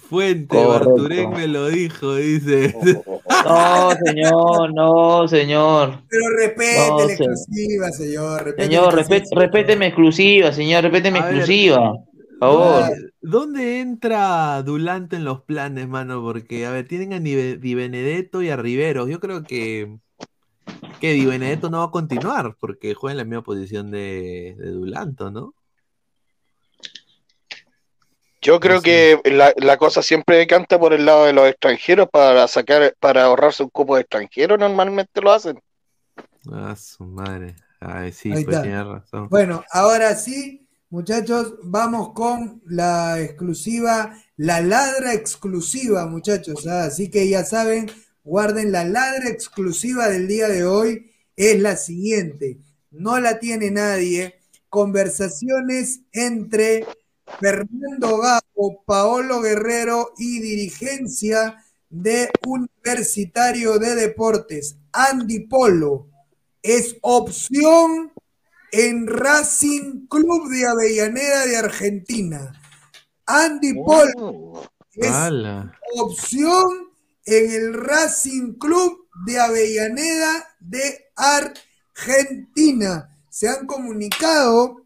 Fuente Correcto. Barturén me lo dijo, dice. (laughs) No, señor, no, señor. Pero respete No, la exclusiva, señor. Respete Señor, la respet, exclusiva. respéteme exclusiva, señor, respéteme exclusiva. Por favor. ¿Dónde, entra Dulante en los planes, mano? Porque, a ver, tienen a Di Di Benedetto y a Riveros. Yo creo que, que Di Benedetto no va a continuar porque juega en la misma posición de, de Dulanto, ¿no? Yo creo que la, la cosa siempre decanta por el lado de los extranjeros para sacar, para ahorrarse un cupo de extranjero, normalmente lo hacen. Ah, su madre. Ay, sí, Ahí pues tiene razón. Bueno, ahora sí, muchachos, vamos con la exclusiva, la ladra exclusiva, muchachos. ¿ah? Así que ya saben, guarden la ladra exclusiva del día de hoy. Es la siguiente, no la tiene nadie. Conversaciones entre Fernando Gago, Paolo Guerrero y dirigencia de Universitario de Deportes, Andy Polo, es opción en Racing Club de Avellaneda de Argentina. Andy Polo es opción en el Racing Club de Avellaneda de Argentina. Se han comunicado,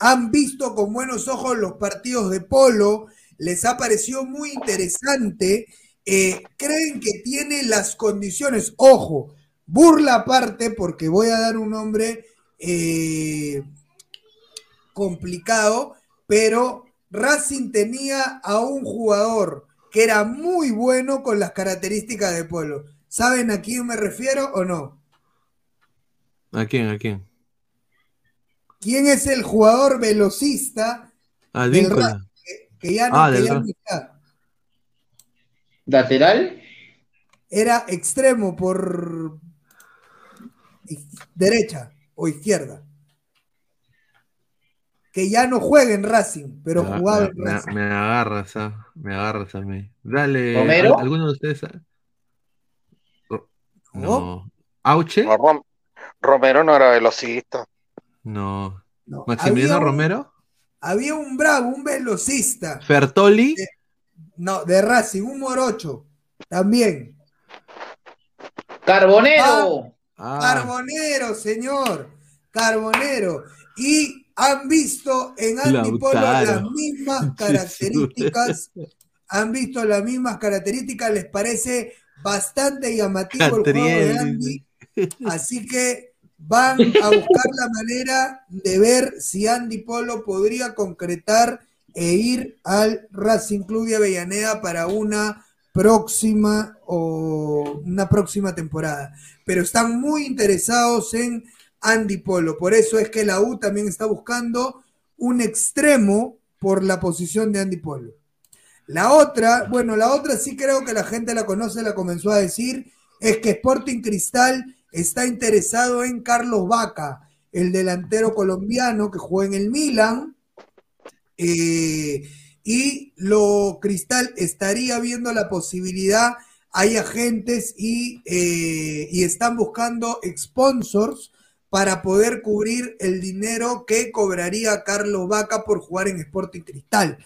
han visto con buenos ojos los partidos de polo, les ha parecido muy interesante, eh, creen que tiene las condiciones, ojo, burla aparte, porque voy a dar un nombre eh, complicado, pero Racing tenía a un jugador que era muy bueno con las características de Polo. ¿Saben a quién me refiero o no? ¿A quién? ¿A quién? ¿Quién es el jugador velocista Al del. Racing que, ya no, Ah, que del ya no Ra- está? ¿Lateral? Era extremo por derecha o izquierda. Que ya no juega en Racing, pero Me- jugaba me, en me- Racing. me agarras, ah, me agarras a mí. Dale, ¿Romero? ¿al- ¿alguno de ustedes? ah? ¿No? No. ¿Auche? No, Rom- Romero no era velocista. No. No, ¿Maximiliano había un- Romero? Había un bravo, un velocista. ¿Fertoli? No, de Racing, un morocho. También. ¡Carbonero! Ah, Carbonero, señor. Carbonero. Y han visto en Andy Polo Lautaro. las mismas (laughs) características. Han visto las mismas características. Les parece bastante llamativo el juego de Andy. Así que van a buscar la manera de ver si Andy Polo podría concretar e ir al Racing Club de Avellaneda para una próxima o una próxima temporada. Pero están muy interesados en Andy Polo. Por eso es que la U también está buscando un extremo por la posición de Andy Polo. La otra, bueno, la otra sí creo que la gente la conoce, la comenzó a decir, es que Sporting Cristal está interesado en Carlos Vaca, el delantero colombiano que juega en el Milan. eh, y lo Cristal estaría viendo la posibilidad, hay agentes y, eh, y están buscando sponsors para poder cubrir el dinero que cobraría Carlos Vaca por jugar en Sporting Cristal.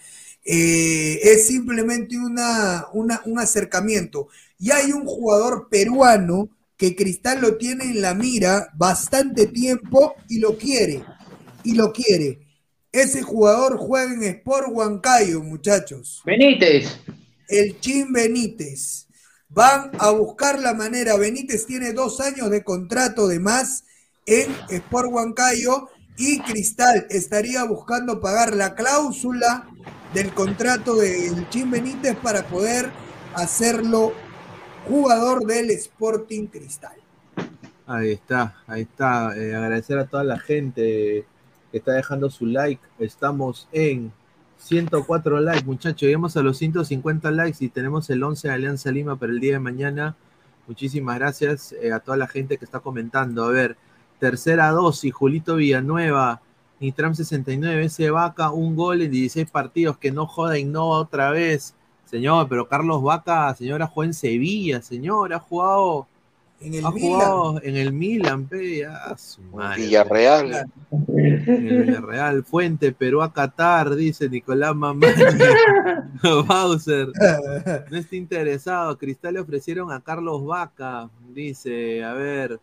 Eh, es simplemente una, una- un acercamiento. Y hay un jugador peruano que Cristal lo tiene en la mira bastante tiempo y lo quiere. Y lo quiere. Ese jugador juega en Sport Huancayo, muchachos. Benítez. El Chin Benítez. Van a buscar la manera. Benítez tiene dos años de contrato de más en Sport Huancayo y Cristal estaría buscando pagar la cláusula del contrato del Chin Benítez para poder hacerlo jugador del Sporting Cristal. Ahí está, ahí está. Eh, agradecer a toda la gente que está dejando su like. Estamos en 104 likes, muchachos. Llegamos a los 150 likes y tenemos el 11 de Alianza Lima para el día de mañana. Muchísimas gracias eh, a toda la gente que está comentando. A ver, tercera dosis, Julito Villanueva, Nitram 69, ese Vaca, un gol en 16 partidos, que no joda, innova otra vez. Señor, pero Carlos Vaca, señora, jugó en Sevilla, señor, ha jugado En el ha Milan. jugado en el Milan, pe, a su madre. Villarreal. En el Villarreal, Fuente, Perú a Qatar, dice Nicolás Mamani. (laughs) (laughs) Bowser. (laughs) No está interesado. Cristal le ofrecieron a Carlos Vaca. Dice, a ver,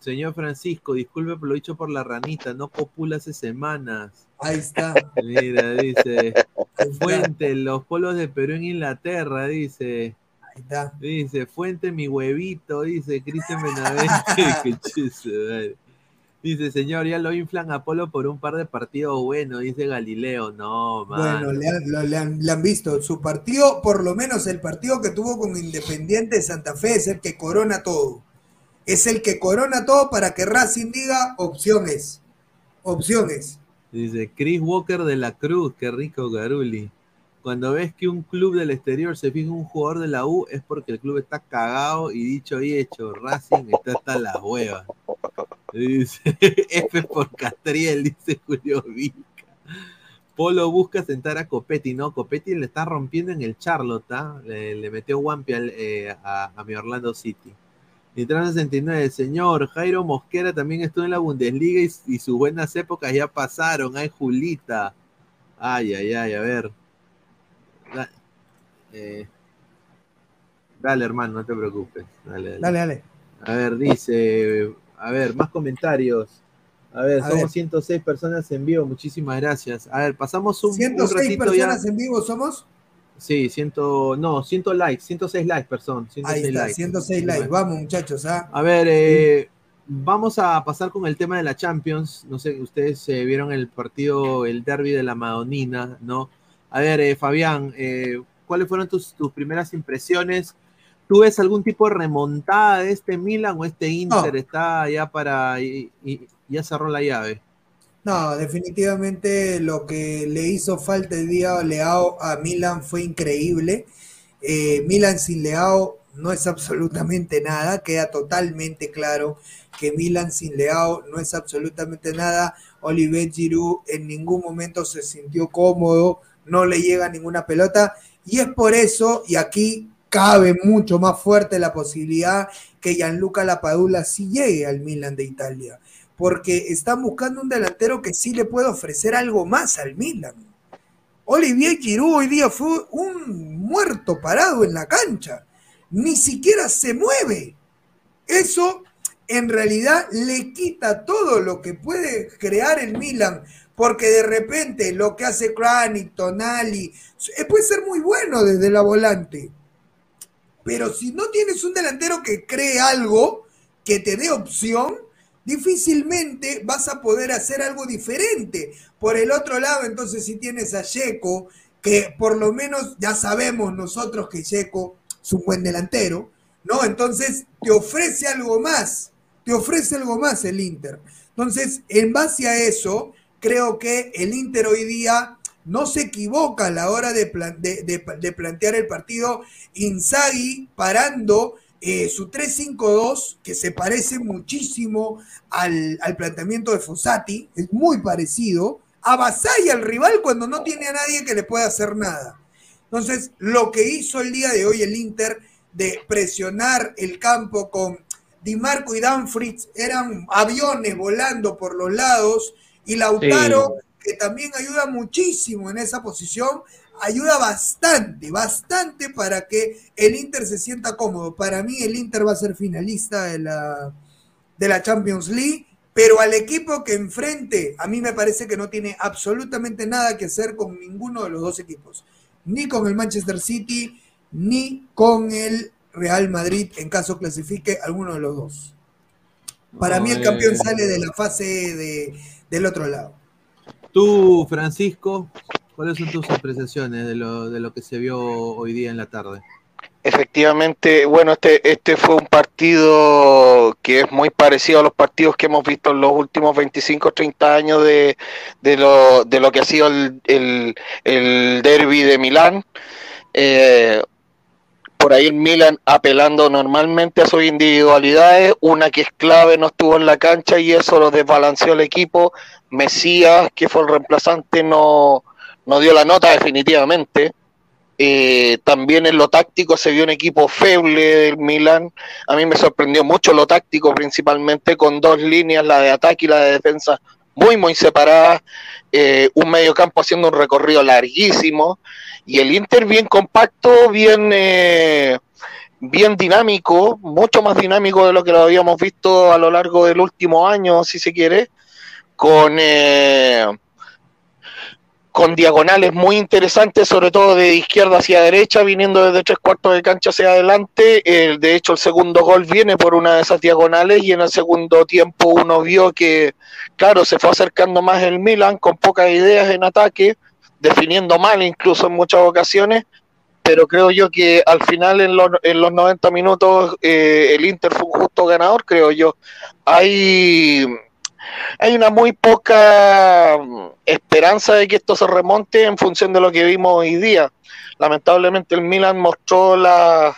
señor Francisco, disculpe por lo dicho por la ranita, no copula hace semanas. Ahí está. Mira, dice. Fuente, los polos de Perú en Inglaterra, dice. Ahí está. Dice, Fuente mi huevito, dice Cristian Benavente. (laughs) (laughs) Qué. Dice, señor, ya lo inflan a Polo por un par de partidos buenos, dice Galileo. No, man. Bueno, le han, lo- le han- le han visto. Su partido, por lo menos el partido que tuvo con Independiente de Santa Fe, es el que corona todo. Es el que corona todo para que Racing diga opciones. Opciones. Dice Chris Walker de la Cruz, qué rico Garuli. Cuando ves que un club del exterior se fija un jugador de la U, es porque el club está cagado y dicho y hecho, Racing está hasta las huevas. Dice (laughs) F por Catriel, dice Julio Vica. Polo busca sentar a Copetti, ¿no? Copetti le está rompiendo en el Charlotte, ¿ah? le, metió al, eh, a, a mi Orlando City. Nitran 69, señor, Jairo Mosquera también estuvo en la Bundesliga y, y sus buenas épocas ya pasaron. Ay, Julita. Ay, ay, ay, a ver. Da- eh, dale, hermano, no te preocupes. Dale, dale. Dale, dale. A ver, dice, a ver, más comentarios. A ver, A somos ver. 106 personas en vivo, muchísimas gracias. A ver, pasamos un, un 106 ratito personas ya. en vivo somos. Sí, 100, no, 100 likes, 106 likes, perdón. 106 Ahí está, likes. 106 likes. Vamos, muchachos. ¿ah? A ver, eh, vamos a pasar con el tema de la Champions. No sé, ustedes eh, vieron el partido, el derby de la Madonina, ¿no? A ver, eh, Fabián, eh, ¿cuáles fueron tus, tus primeras impresiones? ¿Tú ves algún tipo de remontada de este Milan o este Inter está ya para y, y- ya cerró la llave? No, definitivamente lo que le hizo falta el día Leao a Milan fue increíble. Eh, Milan sin Leao no es absolutamente nada, queda totalmente claro que Milan sin Leao no es absolutamente nada. Oliver Giroud en ningún momento se sintió cómodo, no le llega ninguna pelota y es por eso, y aquí cabe mucho más fuerte la posibilidad que Gianluca Lapadula sí llegue al Milan de Italia porque están buscando un delantero que sí le puede ofrecer algo más al Milan. Olivier Giroud hoy día fue un muerto parado en la cancha, ni siquiera se mueve. Eso en realidad le quita todo lo que puede crear el Milan, porque de repente lo que hace Kranic, Tonali, eh, puede ser muy bueno desde la volante. Pero si no tienes un delantero que cree algo, que te dé opción, difícilmente vas a poder hacer algo diferente. Por el otro lado, entonces, si tienes a Checo, que por lo menos ya sabemos nosotros que Checo es un buen delantero, ¿no? Entonces te ofrece algo más, te ofrece algo más el Inter. Entonces, en base a eso, creo que el Inter hoy día no se equivoca a la hora de- de plantear el partido. Inzaghi parando eh, su 3-5-2, que se parece muchísimo al, al planteamiento de Fossati, es muy parecido, avasalla al rival cuando no tiene a nadie que le pueda hacer nada. Entonces, lo que hizo el día de hoy el Inter de presionar el campo con Di Marco y Danfritz eran aviones volando por los lados y Lautaro, que también ayuda muchísimo en esa posición, ayuda bastante, bastante para que el Inter se sienta cómodo. Para mí el Inter va a ser finalista de la, de la Champions League, pero al equipo que enfrente, a mí me parece que no tiene absolutamente nada que hacer con ninguno de los dos equipos, ni con el Manchester City, ni con el Real Madrid, en caso clasifique alguno de los dos. Para No, mí el campeón eh, sale de la fase de, del otro lado. Tú, Francisco, ¿cuáles son tus apreciaciones de lo, de lo que se vio hoy día en la tarde? Efectivamente, bueno, este, este fue un partido que es muy parecido a los partidos que hemos visto en los últimos 25, 30 años de, de, lo, de lo que ha sido el, el, el derby de Milán. Eh, por ahí el Milan apelando normalmente a sus individualidades, una que es clave no estuvo en la cancha y eso lo desbalanceó el equipo. Mesías, que fue el reemplazante, no, no dio la nota definitivamente. Eh, también en lo táctico se vio un equipo feble del Milan. A mí me sorprendió mucho lo táctico, principalmente con dos líneas, la de ataque y la de defensa, muy, muy separadas. Eh, un mediocampo haciendo un recorrido larguísimo. Y el Inter bien compacto, bien, eh, bien dinámico, mucho más dinámico de lo que lo habíamos visto a lo largo del último año, si se quiere, con. Eh, con diagonales muy interesantes, sobre todo de izquierda hacia derecha, viniendo desde tres cuartos de cancha hacia adelante. El, de hecho, el segundo gol viene por una de esas diagonales y en el segundo tiempo uno vio que, claro, se fue acercando más el Milan con pocas ideas en ataque, definiendo mal incluso en muchas ocasiones, pero creo yo que al final en los, en los 90 minutos eh, el Inter fue un justo ganador, creo yo. Hay hay una muy poca mm, esperanza de que esto se remonte en función de lo que vimos hoy día. Lamentablemente el Milan mostró la,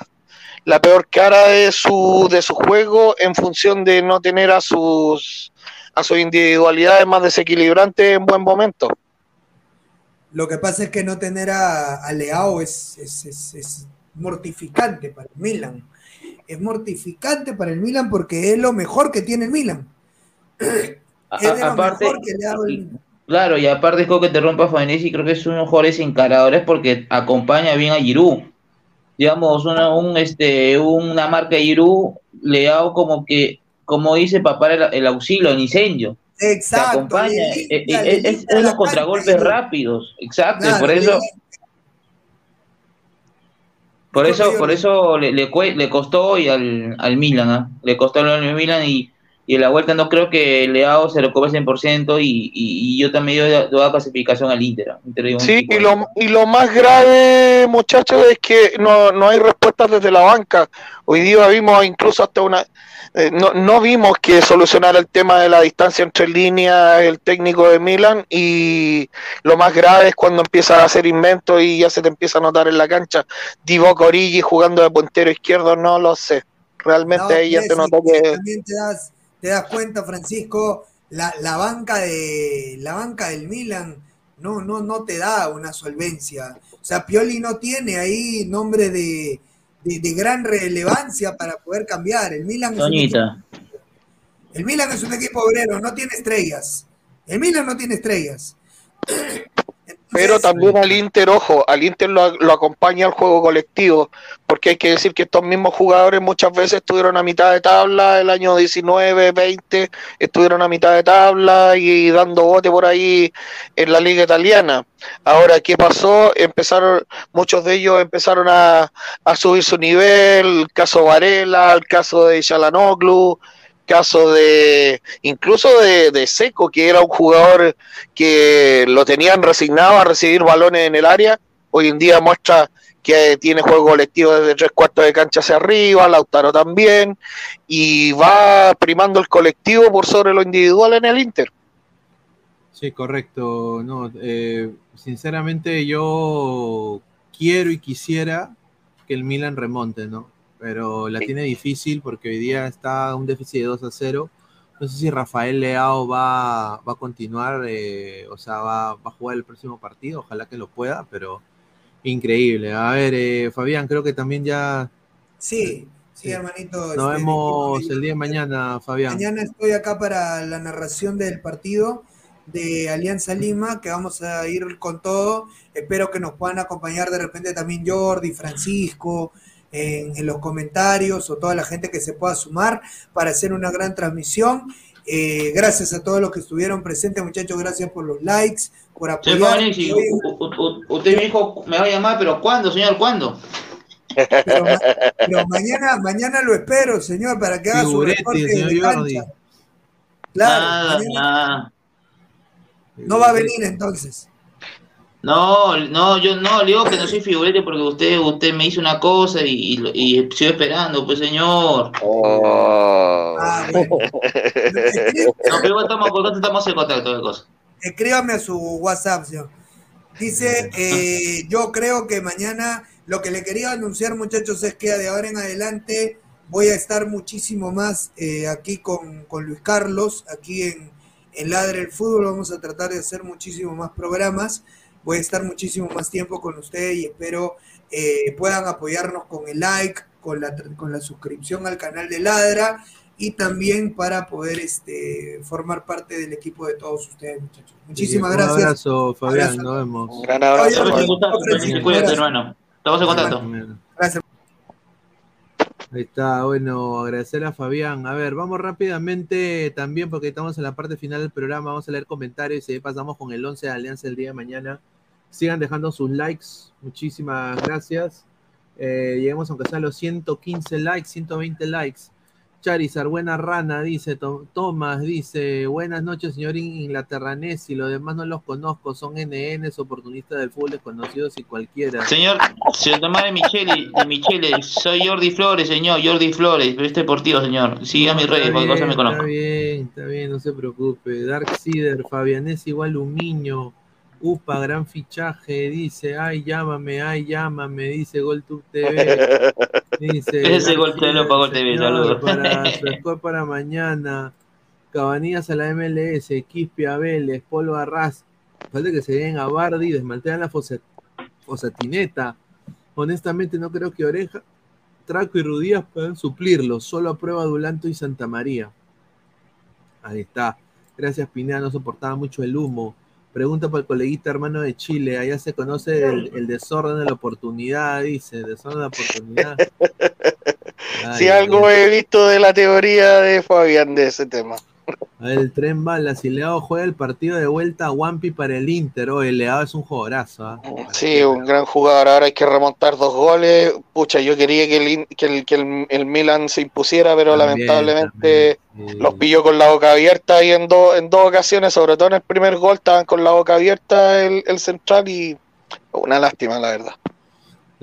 la peor cara de su, de su juego en función de no tener a sus, a sus individualidades más desequilibrantes en buen momento. Lo que pasa es que no tener a, a Leao es, es, es- es mortificante para el Milan. Es mortificante para el Milan porque es lo mejor que tiene el Milan. Es de aparte, mejor que le ha dado el Milan. claro, y aparte creo que te rompa Fainesi, creo que es uno de los mejores encaradores porque acompaña bien a Giroud. Digamos, una, un, este, una marca Giroud le hago como que, como dice papá, el, el auxilio, el incendio. Te Exacto. acompaña, eh, eh, es, es la los contragolpes rápidos, exacto, Claro, por eso, por eso, por eso le, le, cue- le costó hoy al, al Milan, ¿ah? le costó al Milan y, y en la vuelta no creo que Leao se recupere 100% y, y, y yo también doy, doy la clasificación al Inter. Sí, y lo, y lo más grave, muchachos, es que no, no hay respuestas desde la banca. Hoy día vimos incluso hasta una... eh, no, no vimos que solucionara el tema de la distancia entre líneas el técnico de Milan y lo más grave es cuando empieza a hacer inventos y ya se te empieza a notar en la cancha. Divock Origi jugando de puntero izquierdo, no lo sé. Realmente No, ahí ya se notó que que... también te das, te das cuenta, Francisco, la, la banca de la banca del Milan no, no, no te da una solvencia. O sea, Pioli no tiene ahí nombre de, de, de gran relevancia para poder cambiar. El Milan, es un equipo, el Milan es un equipo obrero, no tiene estrellas. El Milan no tiene estrellas. Pero también al Inter, ojo, al Inter lo, lo acompaña el juego colectivo, porque hay que decir que estos mismos jugadores muchas veces estuvieron a mitad de tabla, el año 19, 20, estuvieron a mitad de tabla y dando bote por ahí en la liga italiana. Ahora, ¿qué pasó? Empezaron, muchos de ellos empezaron a, a subir su nivel, el caso Varela, el caso de Chalanoglu, caso de incluso de, de Seco, que era un jugador que lo tenían resignado a recibir balones en el área, hoy en día muestra que tiene juego colectivo desde tres cuartos de cancha hacia arriba, Lautaro también, y va primando el colectivo por sobre lo individual en el Inter. Sí, correcto. No, eh, sinceramente yo quiero y quisiera que el Milan remonte, ¿no? Pero la tiene difícil porque hoy día está un déficit de 2 a 0. No sé si Rafael Leao va, va a continuar, eh, o sea, va, va a jugar el próximo partido, ojalá que lo pueda, pero increíble. A ver, eh, Fabián, creo que también ya Sí, sí, hermanito. nos este, vemos equipo el día de mañana, Fabián. Mañana estoy acá para la narración del partido de Alianza Lima, que vamos a ir con todo. Espero que nos puedan acompañar de repente también Jordi, Francisco, en, en los comentarios o toda la gente que se pueda sumar para hacer una gran transmisión. Eh, gracias a todos los que estuvieron presentes, muchachos. Gracias por los likes, por apoyar. Fabanesi, u- u- u- usted me dijo, me va a llamar, pero ¿cuándo, señor? ¿Cuándo? Pero, ma- pero mañana, mañana lo espero, señor, para que haga su reporte de cancha. Claro, Nada, mañana nada. no va a venir entonces. No, no, yo no, le digo que no soy figurete porque usted, usted me hizo una cosa y, y, y sigo esperando, pues señor. Bueno. No, pero estamos, por tanto estamos en contacto de cosas. Escríbame a su WhatsApp, señor. Dice, eh, yo creo que mañana lo que le quería anunciar, muchachos, es que de ahora en adelante voy a estar muchísimo más eh, aquí con, con Luis Carlos, aquí en, en Ladre el Fútbol. Vamos a tratar de hacer muchísimo más programas. Voy a estar muchísimo más tiempo con ustedes y espero eh, puedan apoyarnos con el like, con la, con la suscripción al canal de Ladra y también para poder este, formar parte del equipo de todos ustedes, muchachos. Muchísimas Un gracias. abrazo, Fabián, Abrazo. nos vemos. Un gran abrazo. Cuídate, hermano. Estamos en contacto. Ahí está, bueno, agradecer a Fabián. A ver, vamos rápidamente también porque estamos en la parte final del programa. Vamos a leer comentarios y ahí pasamos con el 11 de Alianza el día de mañana. Sigan dejando sus likes. Muchísimas gracias. Eh, lleguemos aunque sea a los 115 likes, 120 likes. Charizard, buena rana, dice To- Tomás, dice, buenas noches, señor Inglaterranés, y los demás no los conozco, son NNs, oportunistas del fútbol desconocidos y cualquiera. Señor, señor Tomás de Micheli, de Michele, soy Jordi Flores, señor, Jordi Flores, periodista deportivo, señor. Siga mis redes, cualquier cosa me Está conozco. bien, está bien, no se preocupe. Dark Cider, Fabianés igual Lumiño. Upa, gran fichaje, dice, ay, llámame, ay, llámame, dice GolTube TV. (laughs) Dice, Ese gol te lo pagó TV, saludos. Para, (laughs) su para mañana. Cabanillas a la MLS, Quispe a Vélez, Polo Arras, Falta que se lleguen a Bardi, desmantelan la fosa- fosatineta. Honestamente no creo que Oreja, Traco y Rudías puedan suplirlo. Solo aprueba Dulanto y Santa María. Ahí está. Gracias, Pineda. No soportaba mucho el humo. Pregunta para el coleguita hermano de Chile. Allá se conoce el, el desorden de la oportunidad, dice. Desorden de la oportunidad. (laughs) Ay, Si algo he visto de la teoría de Fabián de ese tema. El tren bala. Si Leao juega el partido de vuelta a Wampi para el Inter. El Leao es un jugadorazo. ¿ah? Sí, un gran jugador. Ahora hay que remontar dos goles. Pucha, yo quería que el, que el, que el, el Milan se impusiera, pero También, lamentablemente los pilló con la boca abierta y en, dos en dos ocasiones, sobre todo en el primer gol, estaban con la boca abierta el, el central y una lástima, la verdad.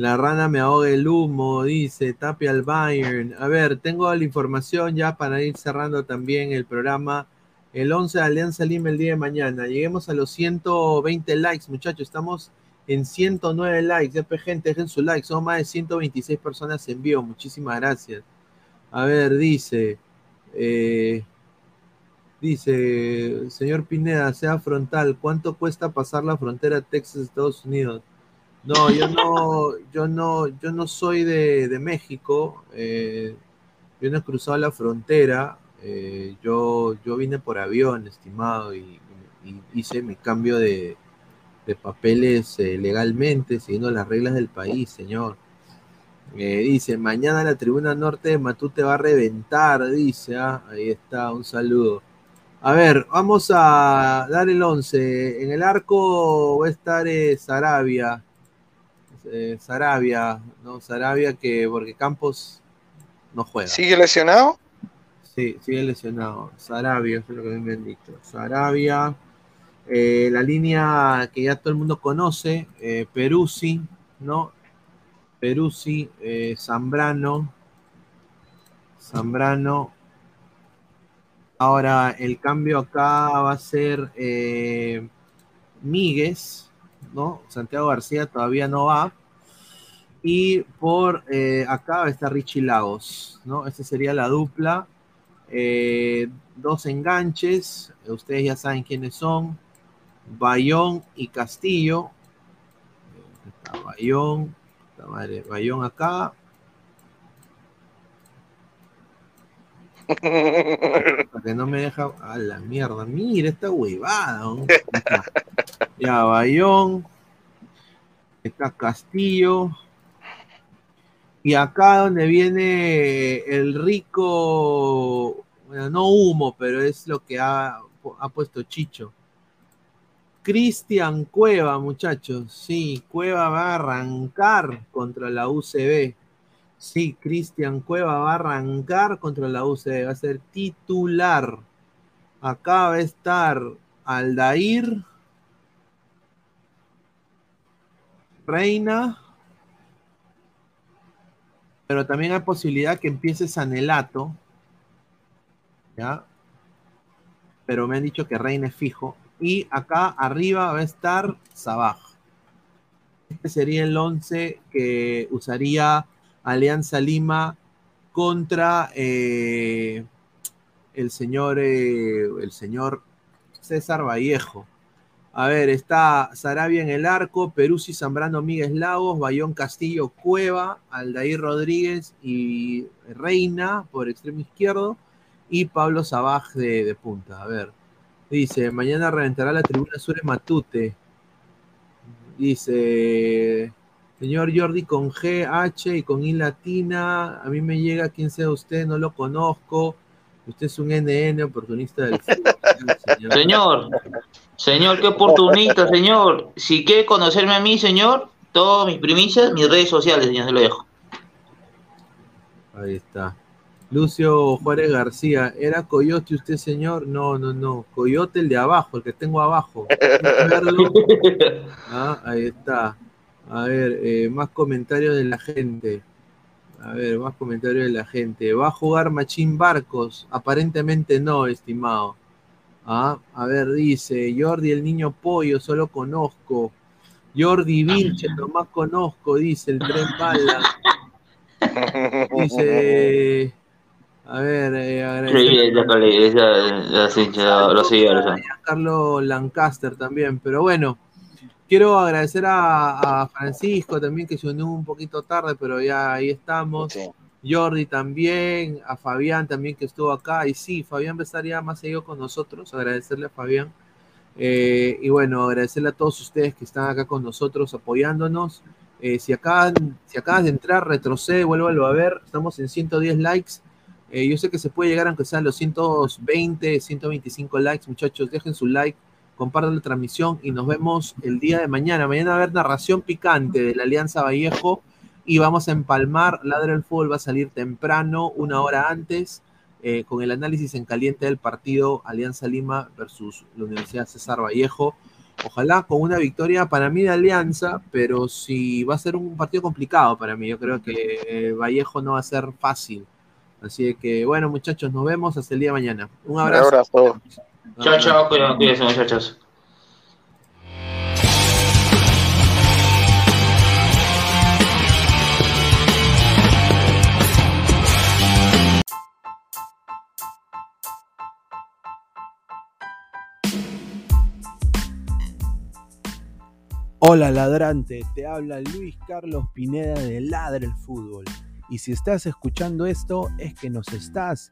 La rana me ahoga el humo, dice Tapia al Bayern. A ver, tengo la información ya para ir cerrando también el programa. El 11 de Alianza Lima el día de mañana. Lleguemos a los 120 likes, muchachos. Estamos en 109 likes. Ya, gente, dejen su like. Son más de 126 personas en vivo. Muchísimas gracias. A ver, dice. eh, dice, señor Pineda, sea frontal. ¿Cuánto cuesta pasar la frontera Texas-Estados Unidos? No, yo no, yo no, yo no soy de, de México. eh, yo no he cruzado la frontera. eh, yo, yo vine por avión, estimado, y, hice mi cambio de, de papeles eh, legalmente, siguiendo las reglas del país, señor. Eh, dice, mañana la tribuna norte de Matute va a reventar, dice, ah, ahí está, un saludo. A ver, vamos a dar el 11. En el arco va a estar eh, Sarabia. Eh, Sarabia, ¿no? Sarabia que, porque Campos no juega. ¿Sigue lesionado? Sí, sigue lesionado. Sarabia, eso es lo que me han dicho. Sarabia, eh, la línea que ya todo el mundo conoce, eh, Peruzzi, ¿no? Peruzzi, eh, Zambrano, Zambrano. Ahora, el cambio acá va a ser eh, Míguez, ¿no? Santiago García todavía no va. Y por eh, acá estar Richie Lagos, ¿no? Esta sería la dupla. Eh, dos enganches, ustedes ya saben quiénes son. Bayón y Castillo. Está Bayón, Bayón acá. (laughs) que no me deja. A la mierda, mira esta huevada. Ya, Bayón. Está Castillo. Y acá donde viene el rico, bueno, no humo, pero es lo que ha, ha puesto Chicho. Cristian Cueva, muchachos. Sí, Cueva va a arrancar contra la UCB. Sí, Cristian Cueva va a arrancar contra la UCB. Va a ser titular. Acá va a estar Aldair. Reina. Pero también hay posibilidad que empiece Sanelato. ¿Ya? Pero me han dicho que Reina es fijo. Y acá arriba va a estar Sabaj. Este sería el 11 que usaría Alianza Lima contra eh, el señor eh, el señor César Vallejo. A ver, está Sarabia en el arco, Peruzzi, Zambrano, Miguel Lagos, Bayón Castillo, Cueva, Aldair Rodríguez y Reina por extremo izquierdo y Pablo Sabaj de, punta. A ver, dice, mañana reventará la tribuna sur en Matute. Dice, señor Jordi con G, H y con I latina, a mí me llega quién sea usted, no lo conozco. Usted es un NN oportunista del (laughs) fútbol. Señor, señor, qué oportunista, señor. Si quiere conocerme a mí, señor, todas mis primicias, mis redes sociales, señor, se lo dejo. Ahí está. Lucio Juárez García, ¿era Coyote usted, señor? No, no, no. Coyote el de abajo, el que tengo abajo. (laughs) Ah, ahí está. A ver, eh, más comentarios de la gente. A ver, más comentarios de la gente. ¿Va a jugar Machín Barcos? Aparentemente no, estimado. Ah, a ver, dice Jordi el niño pollo, solo conozco. Jordi Vilche, nomás conozco, dice el tren bala. Dice A ver, eh, ya, sí, ya lo seguidores. Carlos Lancaster también, pero bueno, quiero agradecer a, a Francisco también que se unió un poquito tarde, pero ya ahí estamos. Jordi también, a Fabián también que estuvo acá, y sí, Fabián va a estar ya más seguido con nosotros, agradecerle a Fabián. Eh, y bueno, agradecerle a todos ustedes que están acá con nosotros apoyándonos. Eh, si, acaban, si acabas de entrar, retrocede, vuélvalo a ver. Estamos en 110 likes. Eh, yo sé que se puede llegar aunque sean los 120, 125 likes, muchachos. Dejen su like, compartan la transmisión y nos vemos el día de mañana. Mañana va a haber narración picante de la Alianza Vallejo y vamos a empalmar. Ladra el Fútbol va a salir temprano, una hora antes, eh, con el análisis en caliente del partido Alianza Lima versus la Universidad César Vallejo. Ojalá con una victoria para mí de Alianza, pero si va a ser un partido complicado para mí. Yo creo que eh, Vallejo no va a ser fácil. Así que bueno, muchachos, nos vemos hasta el día de mañana. Un abrazo. abrazo. Chao, chao, cuídense, muchachos. Hola ladrante, te habla Luis Carlos Pineda de Ladra el Fútbol. Y si estás escuchando esto es que nos estás